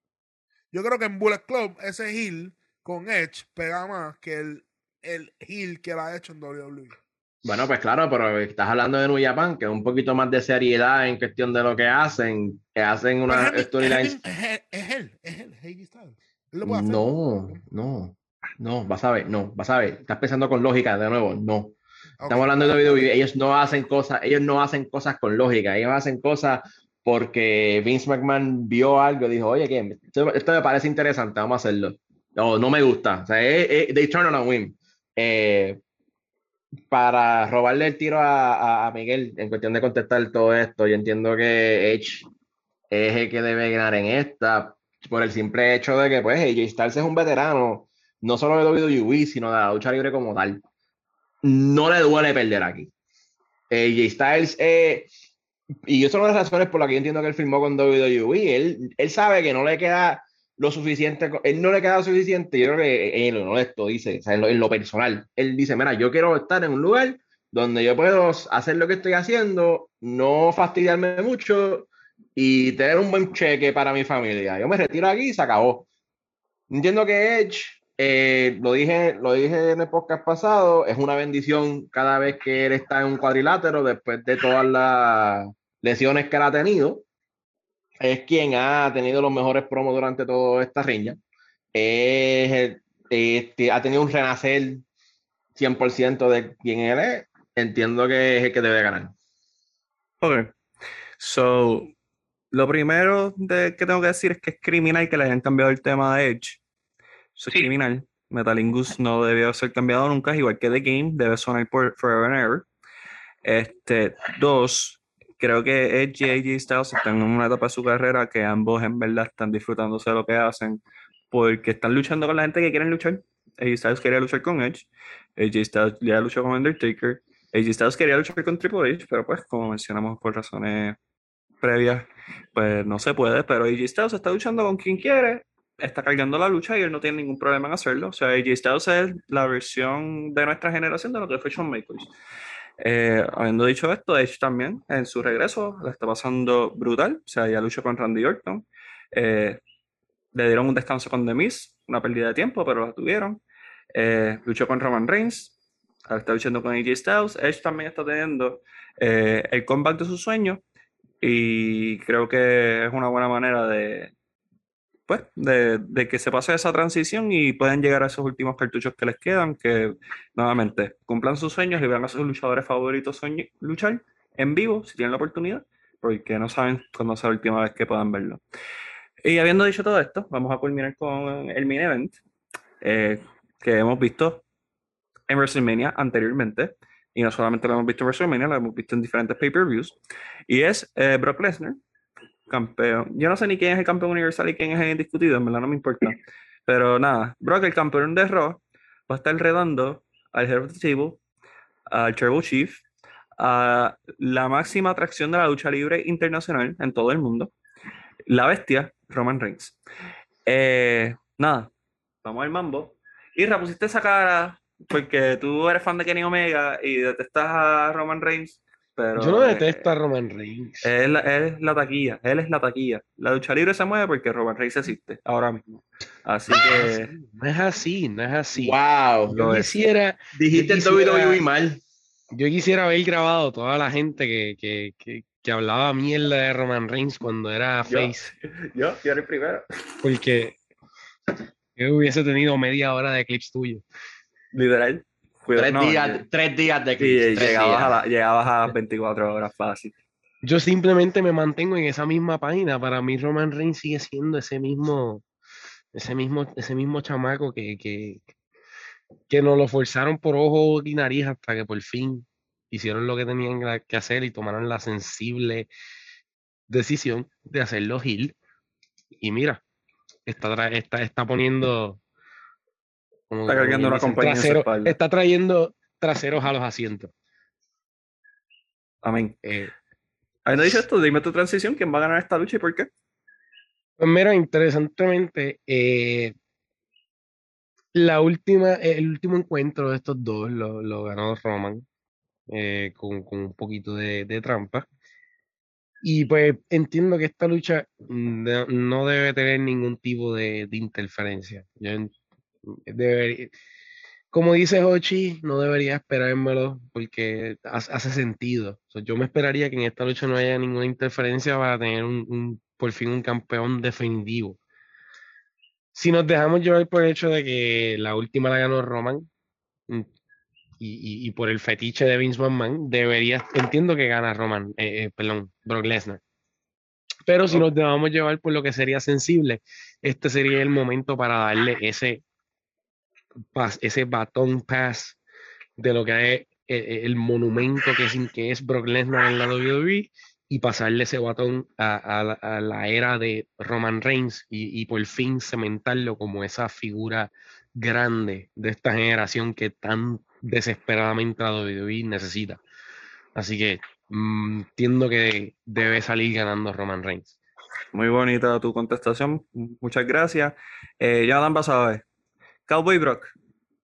Yo creo que en Bullet Club ese heel con Edge pega más que el, el heel que la ha hecho en WWE. Bueno, pues claro, pero estás hablando de New Japan, que es un poquito más de seriedad en cuestión de lo que hacen, que hacen una storyline. es, él, es él, es él. Él lo hacer. No, no. No, vas a ver, no, vas a ver. Estás pensando con lógica de nuevo, no. Estamos hablando de WWE, ellos no hacen cosas, ellos no hacen cosas con lógica, ellos hacen cosas porque Vince McMahon vio algo y dijo, oye, ¿qué? Esto, esto me parece interesante, vamos a hacerlo. No, no me gusta. O sea, eh, eh, they turn on a win. Eh, para robarle el tiro a, a- a Miguel en cuestión de contestar todo esto, yo entiendo que Edge es el que debe ganar en esta por el simple hecho de que pues AJ Styles es un veterano, no solo de WWE, sino de la lucha libre como tal. No le duele perder aquí. AJ Styles, eh, y es una de las razones por las que yo entiendo que él firmó con WWE. Él, él sabe que no le queda lo suficiente, él no le queda lo suficiente, yo creo que lo honesto dice, o sea, en, lo, en lo personal, él dice, mira, yo quiero estar en un lugar donde yo puedo hacer lo que estoy haciendo, no fastidiarme mucho y tener un buen cheque para mi familia. Yo me retiro aquí y se acabó. Entiendo que Edge, eh, lo, dije, lo dije en el podcast pasado, es una bendición cada vez que él está en un cuadrilátero después de todas las lesiones que él ha tenido. Es quien ha tenido los mejores promos durante toda esta riña. Es este, ha tenido un renacer 100% de quien él es. Entiendo que es el que debe ganar. Ok. So, lo primero de- que tengo que decir es que es criminal que le hayan cambiado el tema de Edge. Eso es Sí. criminal. Metalingus no debió ser cambiado nunca, igual que The Game, debe sonar por Forever and Ever. Este, dos, creo que Edge y AJ Styles están en una etapa de su carrera que ambos en verdad están disfrutándose de lo que hacen porque están luchando con la gente que quieren luchar. AJ Styles quería luchar con Edge, AJ Styles ya luchó con Undertaker, AJ Styles quería luchar con Triple H, pero pues como mencionamos por razones previas, pues no se puede, pero AJ Styles está luchando con quien quiere, está cargando la lucha y él no tiene ningún problema en hacerlo. O sea, AJ Styles es la versión de nuestra generación de lo que fue Shawn Michaels. Eh, habiendo dicho esto, Edge también en su regreso la está pasando brutal. O sea, ya luchó con Randy Orton. Eh, le dieron un descanso con The Miz, una pérdida de tiempo, pero la tuvieron. Eh, luchó con Roman Reigns. Ahora está luchando con AJ Styles. Edge también está teniendo eh, el comeback de su sueño. Y creo que es una buena manera de, pues, de, que se pase esa transición y puedan llegar a esos últimos cartuchos que les quedan, que nuevamente cumplan sus sueños y vean a sus luchadores favoritos luchar en vivo, si tienen la oportunidad, porque no saben cuándo será la última vez que puedan verlo. Y habiendo dicho todo esto, vamos a culminar con el main event eh, que hemos visto en WrestleMania anteriormente. Y no solamente lo hemos visto en WrestleMania, lo hemos visto en diferentes pay-per-views. Y es eh, Brock Lesnar, campeón. Yo no sé ni quién es el campeón universal y quién es el indiscutido, en verdad no me importa. Pero nada, Brock, el campeón de Raw, va a estar redando al Head of the Table, al Tribal Chief, a la máxima atracción de la lucha libre internacional en todo el mundo, la bestia, Roman Reigns. Eh, nada, vamos al mambo. Y pusiste esa cara porque tú eres fan de Kenny Omega y detestas a Roman Reigns, pero... Yo no eh, detesto a Roman Reigns. él, es la- él es la taquilla, él es la taquilla. La lucha libre se mueve porque Roman Reigns existe ahora mismo. Así que No es así, no es así. ¡Wow! Yo quisiera, Dijiste el Yo quisiera- WWE mal. yo quisiera haber grabado toda la gente que, que, que, que hablaba mierda de Roman Reigns cuando era Yo. face, yo, yo era el primero. porque yo hubiese tenido media hora de clips tuyos. Literal. Cuidado, Tres, no, días, tres días de clips, llegabas, días. a la- llegabas a 24 horas fácil. Yo simplemente me mantengo en esa misma página. Para mí Roman Reigns sigue siendo ese mismo, ese mismo, ese mismo chamaco que, que, que nos lo forzaron por ojo y nariz hasta que por fin hicieron lo que tenían que hacer y tomaron la sensible decisión de hacerlo heel. Y mira, está, está, está poniendo como Está cargando una compañía trasero- está trayendo traseros a los asientos. Amén. Eh, Habiendo dicho esto, dime tu transición, quién va a ganar esta lucha y por qué. Pues mira, interesantemente, eh, la última, el último encuentro de estos dos lo, lo ganó Roman eh, con, con un poquito de, de trampa. Y pues entiendo que esta lucha mm, no debe tener ningún tipo de, de interferencia. Yo debería- como dice Hochi, no debería esperármelo porque hace, sentido. O sea, yo me esperaría que en esta lucha no haya ninguna interferencia para tener un, un- por fin un campeón definitivo. si nos dejamos llevar por el hecho de que la última la ganó Roman mm, y, y- y por el fetiche de Vince McMahon, debería, entiendo que gana Roman, eh, eh, perdón, Brock Lesnar. Pero si nos dejamos llevar por lo que sería sensible, este sería el momento para darle ese, pas- ese batón pass de lo que es eh, el monumento que es, que es Brock Lesnar en la WWE y pasarle ese batón a, a la- era de Roman Reigns y, y por fin cementarlo como esa figura grande de esta generación que tan desesperadamente la WWE necesita. Así que mm, entiendo que debe salir ganando Roman Reigns. Muy bonita tu contestación. Muchas gracias. Eh, Jonathan Basabe. Cowboy Brock.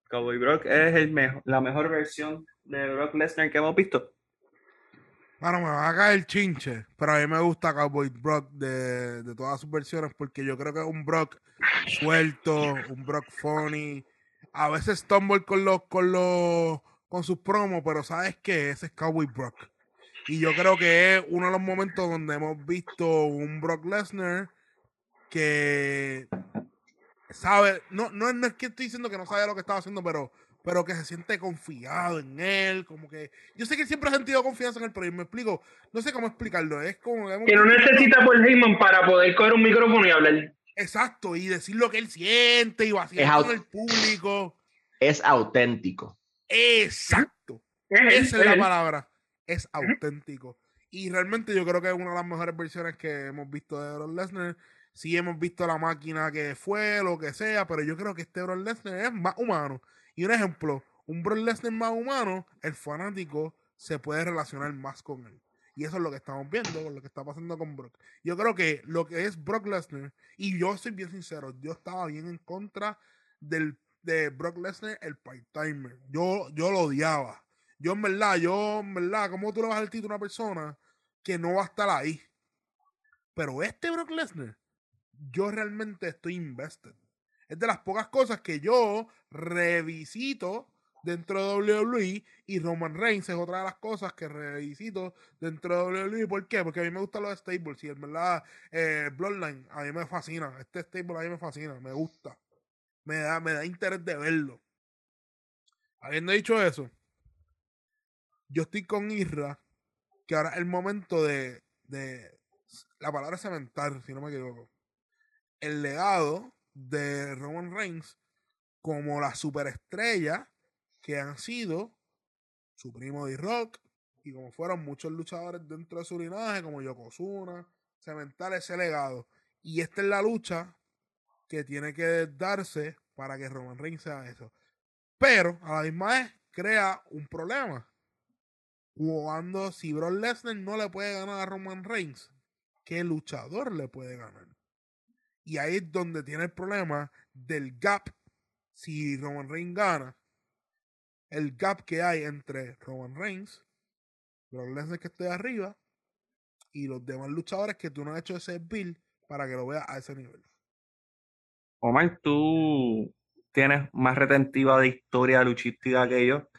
Cowboy Brock es el mejo- la mejor versión de Brock Lesnar que hemos visto. Bueno, me va a caer chinche, pero a mí me gusta Cowboy Brock de, de todas sus versiones porque yo creo que es un Brock suelto, un Brock funny. A veces stumble con los, con los, con sus promos, pero ¿sabes qué? Ese es Cowboy Brock. Y yo creo que es uno de los momentos donde hemos visto un Brock Lesnar que sabe, no, no, no es que estoy diciendo que no sabe lo que estaba haciendo, pero, pero que se siente confiado en él, como que yo sé que siempre ha sentido confianza en él, pero yo me explico, no sé cómo explicarlo, es como Que no necesita por Heyman para poder coger un micrófono y hablar. exacto, y decir lo que él siente y vacilar Es con el público. Es auténtico. Exacto. Es él, Esa es es la él. palabra. Es auténtico. Y realmente yo creo que es una de las mejores versiones que hemos visto de Brock Lesnar. Sí hemos visto la máquina que fue, lo que sea, pero yo creo que este Brock Lesnar es más humano. Y un ejemplo, un Brock Lesnar más humano, el fanático se puede relacionar más con él. Y eso es lo que estamos viendo con lo que está pasando con Brock. Yo creo que lo que es Brock Lesnar, y yo soy bien sincero, yo estaba bien en contra del, de Brock Lesnar, el part-timer. Yo, yo lo odiaba. Yo en verdad, yo en verdad, ¿cómo tú le vas el título a una persona que no va a estar ahí? Pero este Brock Lesnar, yo realmente estoy invested. Es de las pocas cosas que yo revisito dentro de WWE y Roman Reigns es otra de las cosas que revisito dentro de WWE. ¿Por qué? Porque a mí me gustan los stables y en verdad eh, Bloodline a mí me fascina. Este stable a mí me fascina, me gusta. Me da, me da interés de verlo. Habiendo dicho eso, yo estoy con Isra, que ahora es el momento de, de la palabra cementar, si no me equivoco. El legado de Roman Reigns como la superestrella que han sido su primo D-Rock y como fueron muchos luchadores dentro de su linaje, como Yokozuna, cementar ese legado. Y esta es la lucha que tiene que darse para que Roman Reigns sea eso. Pero a la misma vez crea un problema. Cuando si Brock Lesnar no le puede ganar a Roman Reigns, ¿qué luchador le puede ganar? Y ahí es donde tiene el problema del gap. Si Roman Reigns gana, el gap que hay entre Roman Reigns, Brock Lesnar que esté arriba, y los demás luchadores que tú no has hecho ese build para que lo veas a ese nivel. Omar, tú tienes más retentiva de historia luchística que yo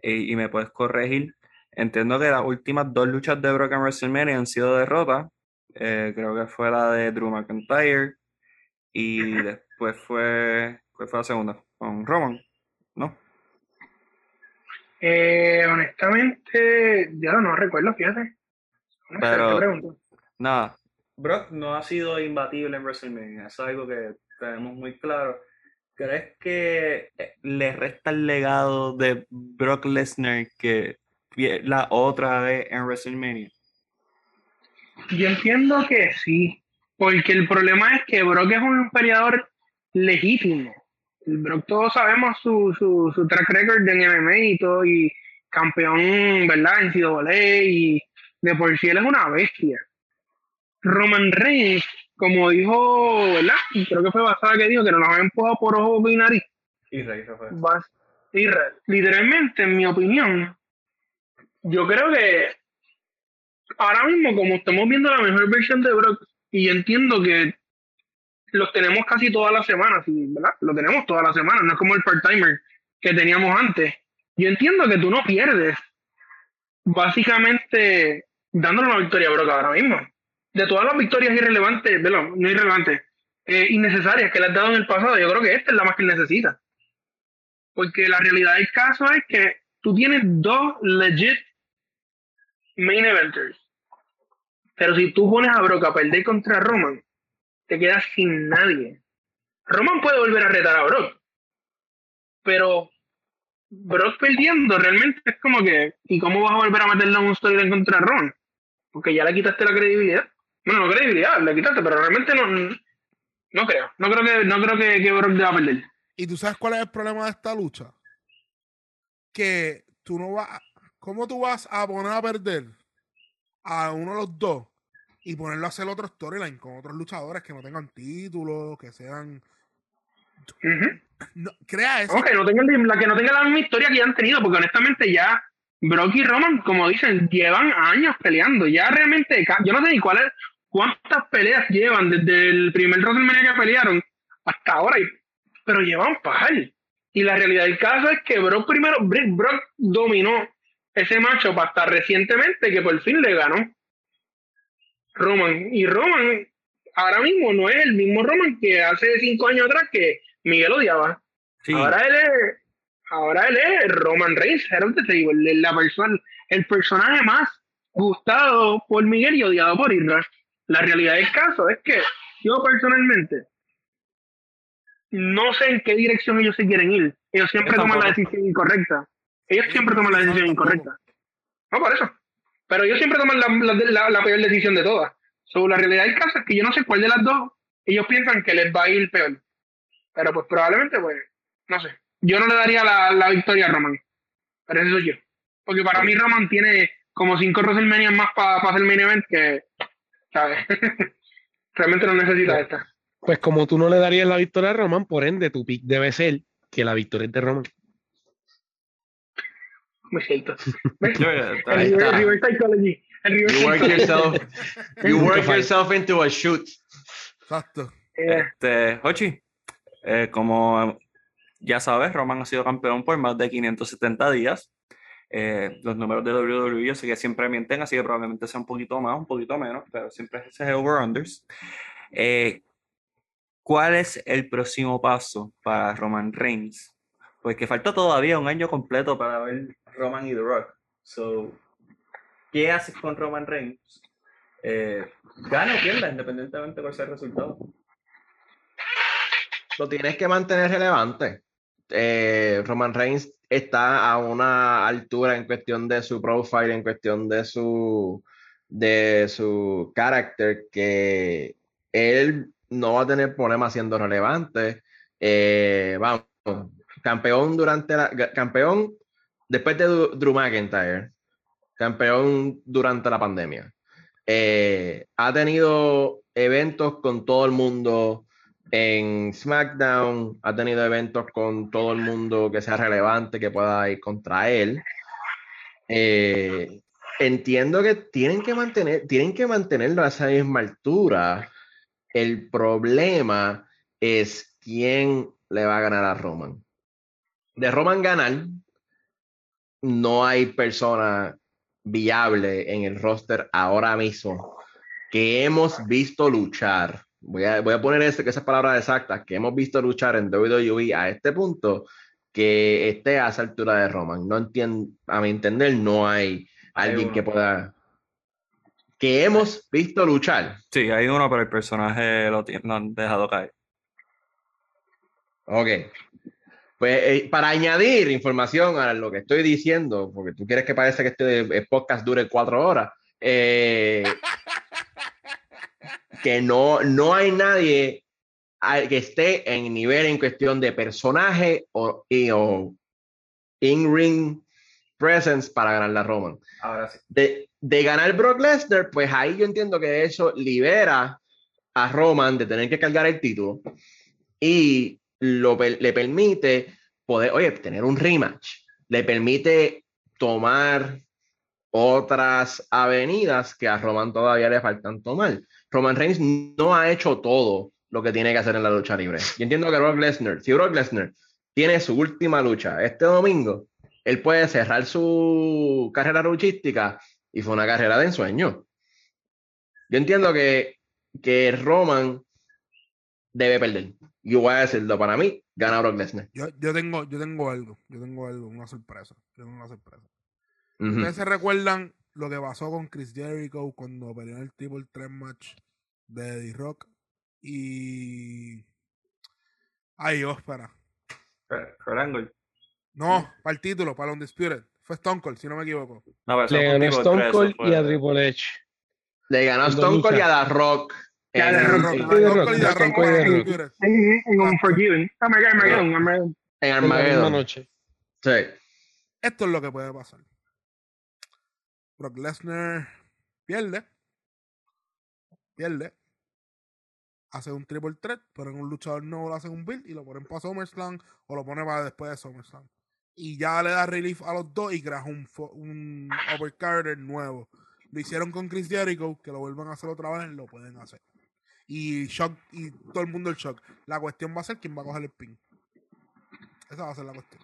eh, y me puedes corregir. Entiendo que las últimas dos luchas de Brock en WrestleMania han sido derrotas. Eh, creo que fue la de Drew McIntyre y después fue, ¿cuál fue la segunda? Con Roman, ¿no? Eh, honestamente, ya no recuerdo, fíjate. No Pero-. Nada, Brock no ha sido imbatible en WrestleMania, eso es algo que tenemos muy claro. ¿Crees que eh, le resta el legado de Brock Lesnar que la otra vez en WrestleMania? Yo entiendo que sí, porque el problema es que Brock es un peleador legítimo. Brock todos sabemos su, su, su track record en MMA y todo, y campeón, ¿verdad? En CWA, y de por sí él es una bestia. Roman Reigns, como dijo, ¿verdad? Y creo que fue Basada que dijo que no nos habían empujado por ojo, y nariz. Bas- re- literalmente, en mi opinión, yo creo que ahora mismo, como estamos viendo la mejor versión de Brock, y entiendo que los tenemos casi todas las semanas, ¿verdad? Lo tenemos todas las semanas, no es como el part-timer que teníamos antes. Yo entiendo que tú no pierdes, básicamente dándole una victoria a ahora mismo. De todas las victorias irrelevantes, ¿verdad? no irrelevantes, eh, innecesarias que le has dado en el pasado. Yo creo que esta es la más que él necesita. Porque la realidad del caso es que tú tienes dos legit main eventers. Pero si tú pones a Brock a perder contra Roman, te quedas sin nadie. Roman puede volver a retar a Brock. Pero Brock perdiendo realmente es como que, ¿y cómo vas a volver a meterle un storyline contra Ron? Porque ya le quitaste la credibilidad. Bueno, no credibilidad, le quitaste, pero realmente no, no creo. No creo que, no creo que, que Brock deba perder. ¿Y tú sabes cuál es el problema de esta lucha? Que tú no vas. ¿Cómo tú vas a poner a perder a uno de los dos y ponerlo a hacer otro storyline con otros luchadores que no tengan títulos, que sean. No, crea eso. Ok, no tenga el- la que no tenga la misma historia que ya han tenido, porque honestamente ya Brock y Roman, como dicen, llevan años peleando. Ya realmente, yo no sé ni cuáles, cuántas peleas llevan desde el primer WrestleMania que pelearon hasta ahora, y- pero llevan par. Y la realidad del caso es que Brock primero, Br- Brock dominó ese macho hasta recientemente que por fin le ganó Roman. Y Roman ahora mismo no es el mismo Roman que hace cinco años atrás que Miguel odiaba. Sí, Ahora él es, ahora él es Roman Reigns, el- la persona, el personaje más gustado por Miguel y odiado por Isra. La realidad del caso es que yo personalmente no sé en qué dirección ellos se quieren ir. Ellos siempre toman la decisión incorrecta. Ellos siempre toman la decisión incorrecta. No, por eso. Pero ellos siempre toman la, la, la- la peor decisión de todas. So, la realidad del caso es que yo no sé cuál de las dos ellos piensan que les va a ir peor. Pero pues probablemente, pues, no sé. Yo no le daría la, victoria a Roman. Pero eso soy yo. Porque para mí Roman tiene como cinco WrestleMania más para hacer main event que, ¿sabes? Realmente no necesita esta. Pues como tú no le darías la victoria a Roman, por ende tu pick debe ser que la victoria es de Roman. Muy cierto. ¿Ves? yo- El Ahí reverse, está. reverse psychology. El reverse You work psychology. yourself, you work yourself into a shoot. Exacto. Eh, Este, Hochi, eh, como ya sabes, Roman ha sido campeón por más de 570 días. Eh, los números de WWE yo sé que siempre mienten, así que probablemente sea un poquito más, un poquito menos, pero siempre es ese over-unders. Eh, ¿cuál es el próximo paso para Roman Reigns? Porque falta todavía un año completo para ver Roman y The Rock. So, ¿qué haces con Roman Reigns? Eh, gana o pierda, independientemente de cuál sea el resultado. Lo tienes que mantener relevante. Eh, Roman Reigns está a una altura en cuestión de su profile, en cuestión de su de su carácter, que él no va a tener problemas siendo relevante. Eh, vamos, campeón durante la campeón después de Drew McIntyre, campeón durante la pandemia. Eh, ha tenido eventos con todo el mundo en SmackDown, ha tenido eventos con todo el mundo que sea relevante, que pueda ir contra él. Eh, entiendo que tienen que mantener, tienen que mantenerlo a esa misma altura. El problema es quién le va a ganar a Roman. De Roman ganar, no hay persona viable en el roster ahora mismo que hemos visto luchar. Voy a, voy a poner ese, esas palabras exactas, que hemos visto luchar en WWE a este punto, que esté a esa altura de Roman. No entiendo, a mi entender, no hay alguien que pueda. Que hemos visto luchar. Sí, hay uno, pero el personaje lo, tiene- lo han dejado caer. Ok. Pues eh, para añadir información a lo que estoy diciendo, porque tú quieres que parece que este eh, podcast dure cuatro horas, eh, que no, no hay nadie que esté en nivel en cuestión de personaje o, y- o in-ring presence para ganar la Roman. Ahora sí. De, de ganar Brock Lesnar, pues ahí yo entiendo que eso libera a Roman de tener que cargar el título y lo, le permite poder, oye, tener un rematch, le permite tomar otras avenidas que a Roman todavía le faltan tomar. Roman Reigns no ha hecho todo lo que tiene que hacer en la lucha libre. Yo entiendo que Brock Lesnar, si Brock Lesnar tiene su última lucha este domingo, él puede cerrar su carrera luchística y fue una carrera de ensueño. Yo entiendo que, que Roman debe perder. Yo voy a decirlo, para mí, gana Brock Lesnar. Yo, yo tengo, yo tengo algo, yo tengo algo, una sorpresa. Yo tengo una sorpresa. ¿Ustedes se recuerdan lo que pasó con Chris Jericho cuando peleó en el Triple Threat match de Eddie Rock? Y. Ay, Dios, espera. Kurt Angle. No, para el título, para Undisputed. Fue Stone Cold, si no me equivoco. No, Le ganó Stone Cold y a Triple H. Le ganó a Stone Cold y a. The Rock. En- Rock. Unforgiven. Armageddon, Armageddon. En noche. Sí. Esto es lo que puede pasar. Brock Lesnar pierde. Pierde. Hace un triple threat, pero en un luchador nuevo lo hacen un build y lo ponen para SummerSlam o lo ponen para después de SummerSlam. Y ya le da relief a los dos y creas un, un overcarder nuevo. Lo hicieron con Chris Jericho, que lo vuelvan a hacer otra vez, lo pueden hacer. Y shock, y todo el mundo el shock. La cuestión va a ser quién va a coger el pin. Esa va a ser la cuestión.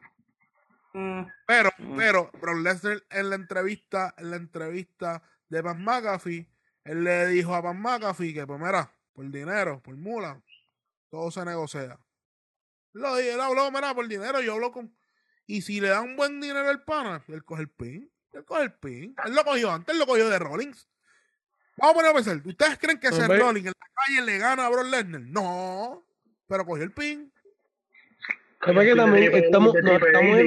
Mm, Pero, Mm. pero, Brock Lesnar en la entrevista, en la entrevista de Pat McAfee, él le dijo a Pat McAfee que, pues mira, por dinero, por mula, todo se negocia. Lo dije, él habló, mira, por dinero, yo hablo con. Y si le dan buen dinero al pana, él coge el pin. Él coge el pin. Él lo cogió antes, él lo cogió de Rollins. Vamos a poner a pensar. ¿Ustedes creen que ese Hombre. Rollins en la calle le gana a Brock Lesnar? No. Pero cogió el pin. Lo que pasa es que también estamos, nos, estamos,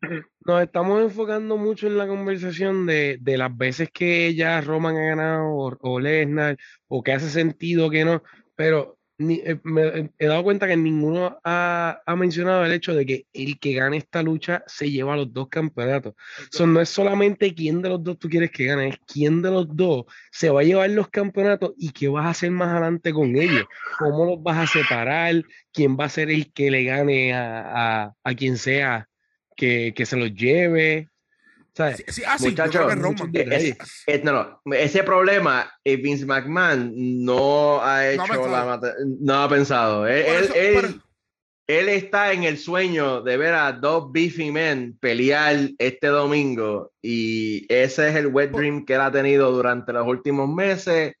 nos estamos enfocando mucho en la conversación de, de las veces que ya Roman ha ganado o, o Lesnar o que hace sentido que no, pero ni- eh, me he dado cuenta que ninguno ha, ha mencionado el hecho de que el que gane esta lucha se lleva los dos campeonatos. So, no es solamente quién de los dos tú quieres que gane, es quién de los dos se va a llevar los campeonatos y qué vas a hacer más adelante con ellos. ¿Cómo los vas a separar? ¿Quién va a ser el que le gane a, a, a quien sea que, que se los lleve? ¿Sabes? Sí, ah, que muchos Roman. detalles. Eh, no, no, ese problema eh, Vince McMahon no ha hecho pensado. la no ha pensado. Él, eso- él- él está en el sueño de ver a dos beefy men pelear este domingo y ese es el wet dream que él ha tenido durante los últimos meses.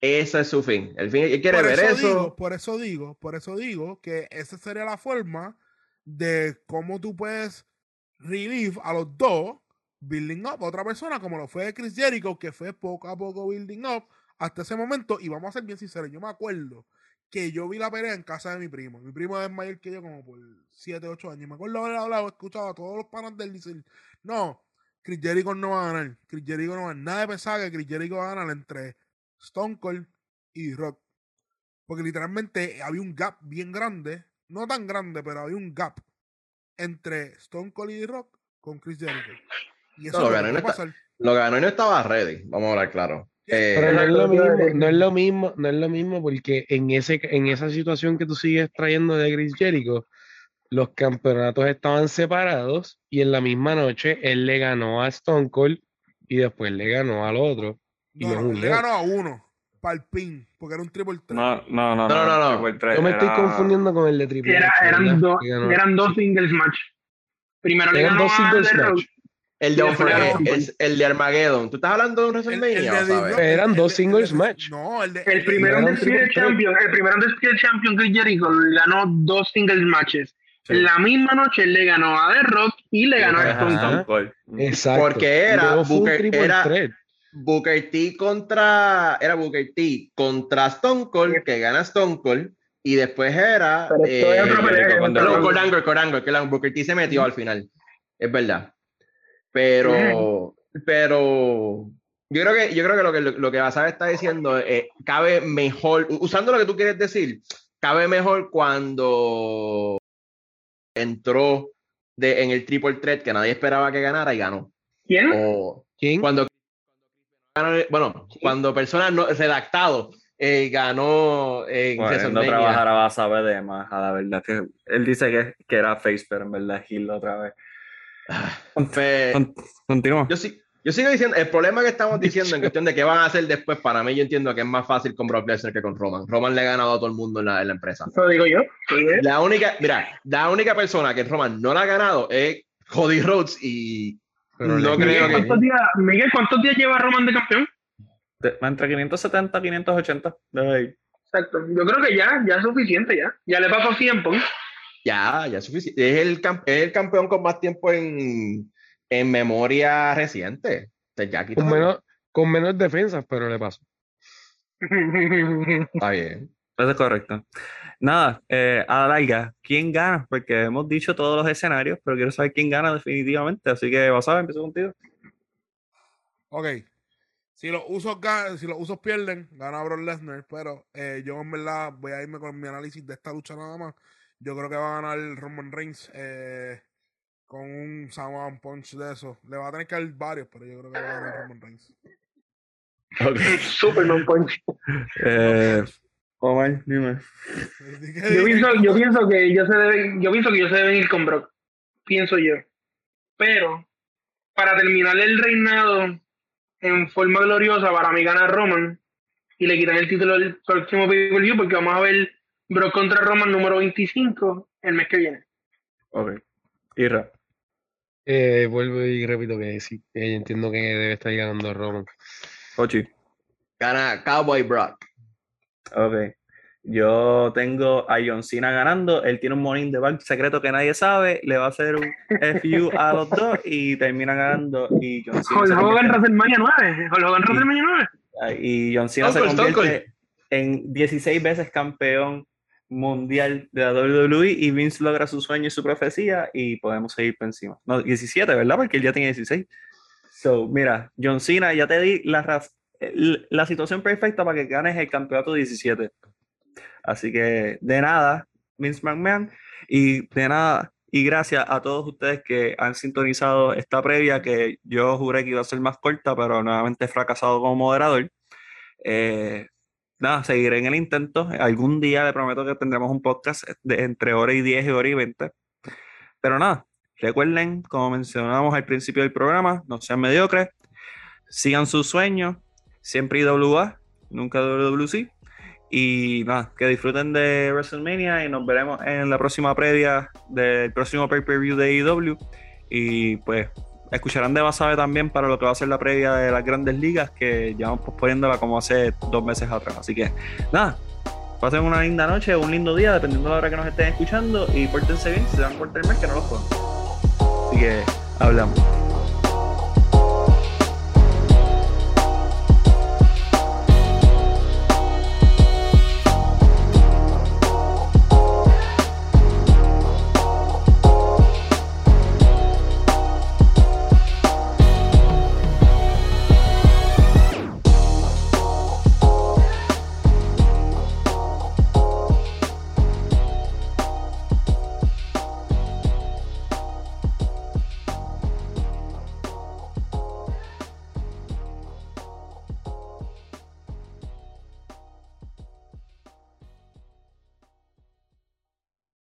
Ese es su fin. El fin él quiere por ver eso. Digo, por eso digo, por eso digo que esa sería la forma de cómo tú puedes relieve a los dos building up a otra persona, como lo fue Chris Jericho, que fue poco a poco building up hasta ese momento. Y vamos a ser bien sinceros, yo me acuerdo que yo vi la pelea en casa de mi primo. Mi primo es mayor que yo como por 7, 8 años. Me acuerdo haber hablado, escuchado a todos los panas del decir, no, Chris Jericho no va a ganar. Chris Jericho no va a ganar. Nadie pensaba que Chris Jericho va a ganar entre Stone Cold y Rock. Porque literalmente había un gap bien grande. No tan grande, pero había un gap entre Stone Cold y Rock con Chris Jericho. Y eso No, lo ganó pasar. Lo ganó y no estaba ready. Vamos a hablar claro. Eh, Pero no es lo mismo, no es lo mismo, no es lo mismo porque en ese, en esa situación que tú sigues trayendo de Chris Jericho, los campeonatos estaban separados y en la misma noche él le ganó a Stone Cold y después le ganó al otro. y No, no, le ganó a uno. Para el pin. Porque era un triple threat. No, no, no. No, no, no. Threat Yo me estoy confundiendo con el de Triple Era- eran, eran dos singles match. Primero le Eran ganó dos a singles match. El, de eh, es el de Armageddon. ¿Tú estás hablando de un El- el WrestleMania? de Eran el- dos el- singles el- match. No, el de. El primero Undisputed. Champion, el primero Undisputed Champion Chris Jericho ganó dos singles matches. Sí. En la misma noche le ganó a The Rock y le ganó a Ajá, Stone Cold. Stone Cold. Exacto. Porque era Booker- era-. Booker T contra. Era Booker T contra Stone Cold, que gana Stone Cold. Y después era. Pero esto es otra pelea que cuando- no Kurt Angle, que la Booker T se metió al final. Es verdad. Pero. Pero. Yo creo que, yo creo que lo que lo que Basabe está diciendo eh, cabe mejor. Usando lo que tú quieres decir, cabe mejor cuando entró de, en el triple threat que nadie esperaba que ganara y ganó. ¿Quién? O ¿Quién? cuando bueno, cuando personas no redactado eh, ganó en Bueno, él no va a saber de más, a la verdad. Que él dice que, que era face, pero en verdad es heel otra vez. Con- Continúa. yo, sí- yo sigo diciendo, el problema que estamos diciendo en cuestión de qué van a hacer después, para mí yo entiendo que es más fácil con Brock Lesnar que con Roman. Roman le ha ganado a todo el mundo en la, en la empresa. Eso digo yo. La única, mira, la única persona que Roman no la ha ganado es Cody Rhodes y Pero no creo Miguel, que- ¿cuántos días, Miguel, ¿cuántos días lleva Roman de campeón? De- Entre 570 y 580. Debe ir. Exacto. Yo creo que ya, ya es suficiente ya. Ya le pasó tiempo. Ya, ya es suficiente. Es el, cam- es el campeón con más tiempo en, en memoria reciente. Con menos, con menos defensas, pero le pasó. Está bien. Eso es correcto. Nada, eh, a la larga, ¿quién gana? Porque hemos dicho todos los escenarios, pero quiero saber quién gana definitivamente. Así que, vas a ver, empiezo contigo. Ok. Si los usos, ga- si los usos pierden, gana Brock Lesnar. Pero eh, yo en verdad voy a irme con mi análisis de esta lucha nada más. Yo creo que va a ganar Roman Reigns eh, con un Samoan Punch de eso. Le va a tener que dar varios, pero yo creo que va a ganar Roman Reigns. Superman Punch. Eh, Omar, dime. Yo pienso, yo pienso que ellos se deben, yo pienso que ellos se deben ir con Brock. Pienso yo. Pero, para terminar el reinado en forma gloriosa, para mí gana Roman y le quitan el título del próximo pay-per-view porque vamos a ver Brock contra Roman número 25 el mes que viene. Ok. Irra. Eh, vuelvo y repito que sí, yo entiendo que debe estar ganando Roman. Ochi. Gana Cowboy Brock. Ok. Yo tengo a John Cena ganando. Él tiene un morning de bank secreto que nadie sabe. Le va a hacer un FU a los dos y termina ganando. Y John Cena Hulk se Hogan convierte- WrestleMania 9. Hulk Hogan WrestleMania 9. y John Cena se convierte en 16 veces campeón mundial de la WWE y Vince logra su sueño y su profecía y podemos seguir por encima. No, 17, ¿verdad? Porque él ya tiene 16. So, mira, John Cena, ya te di la, la situación perfecta para que ganes el campeonato 17. Así que de nada, Vince McMahon, y de nada, y gracias a todos ustedes que han sintonizado esta previa que yo juré que iba a ser más corta, pero nuevamente he fracasado como moderador. Eh, nada, seguiré en el intento. Algún día le prometo que tendremos un podcast de entre hora y 10 y hora y 20. Pero nada, recuerden, como mencionamos al principio del programa, no sean mediocres, sigan sus sueños, siempre IWA, nunca WWC. Y nada, que disfruten de WrestleMania y nos veremos en la próxima previa del próximo pay-per-view de IW. Y pues escucharán de Basabe también para lo que va a ser la previa de las grandes ligas, que ya vamos posponiéndola como hace dos meses atrás. Así que nada, pasen una linda noche un lindo día, dependiendo de la hora que nos estén escuchando. Y pórtense bien, si se van a portar mal, que no los jodan. Así que hablamos.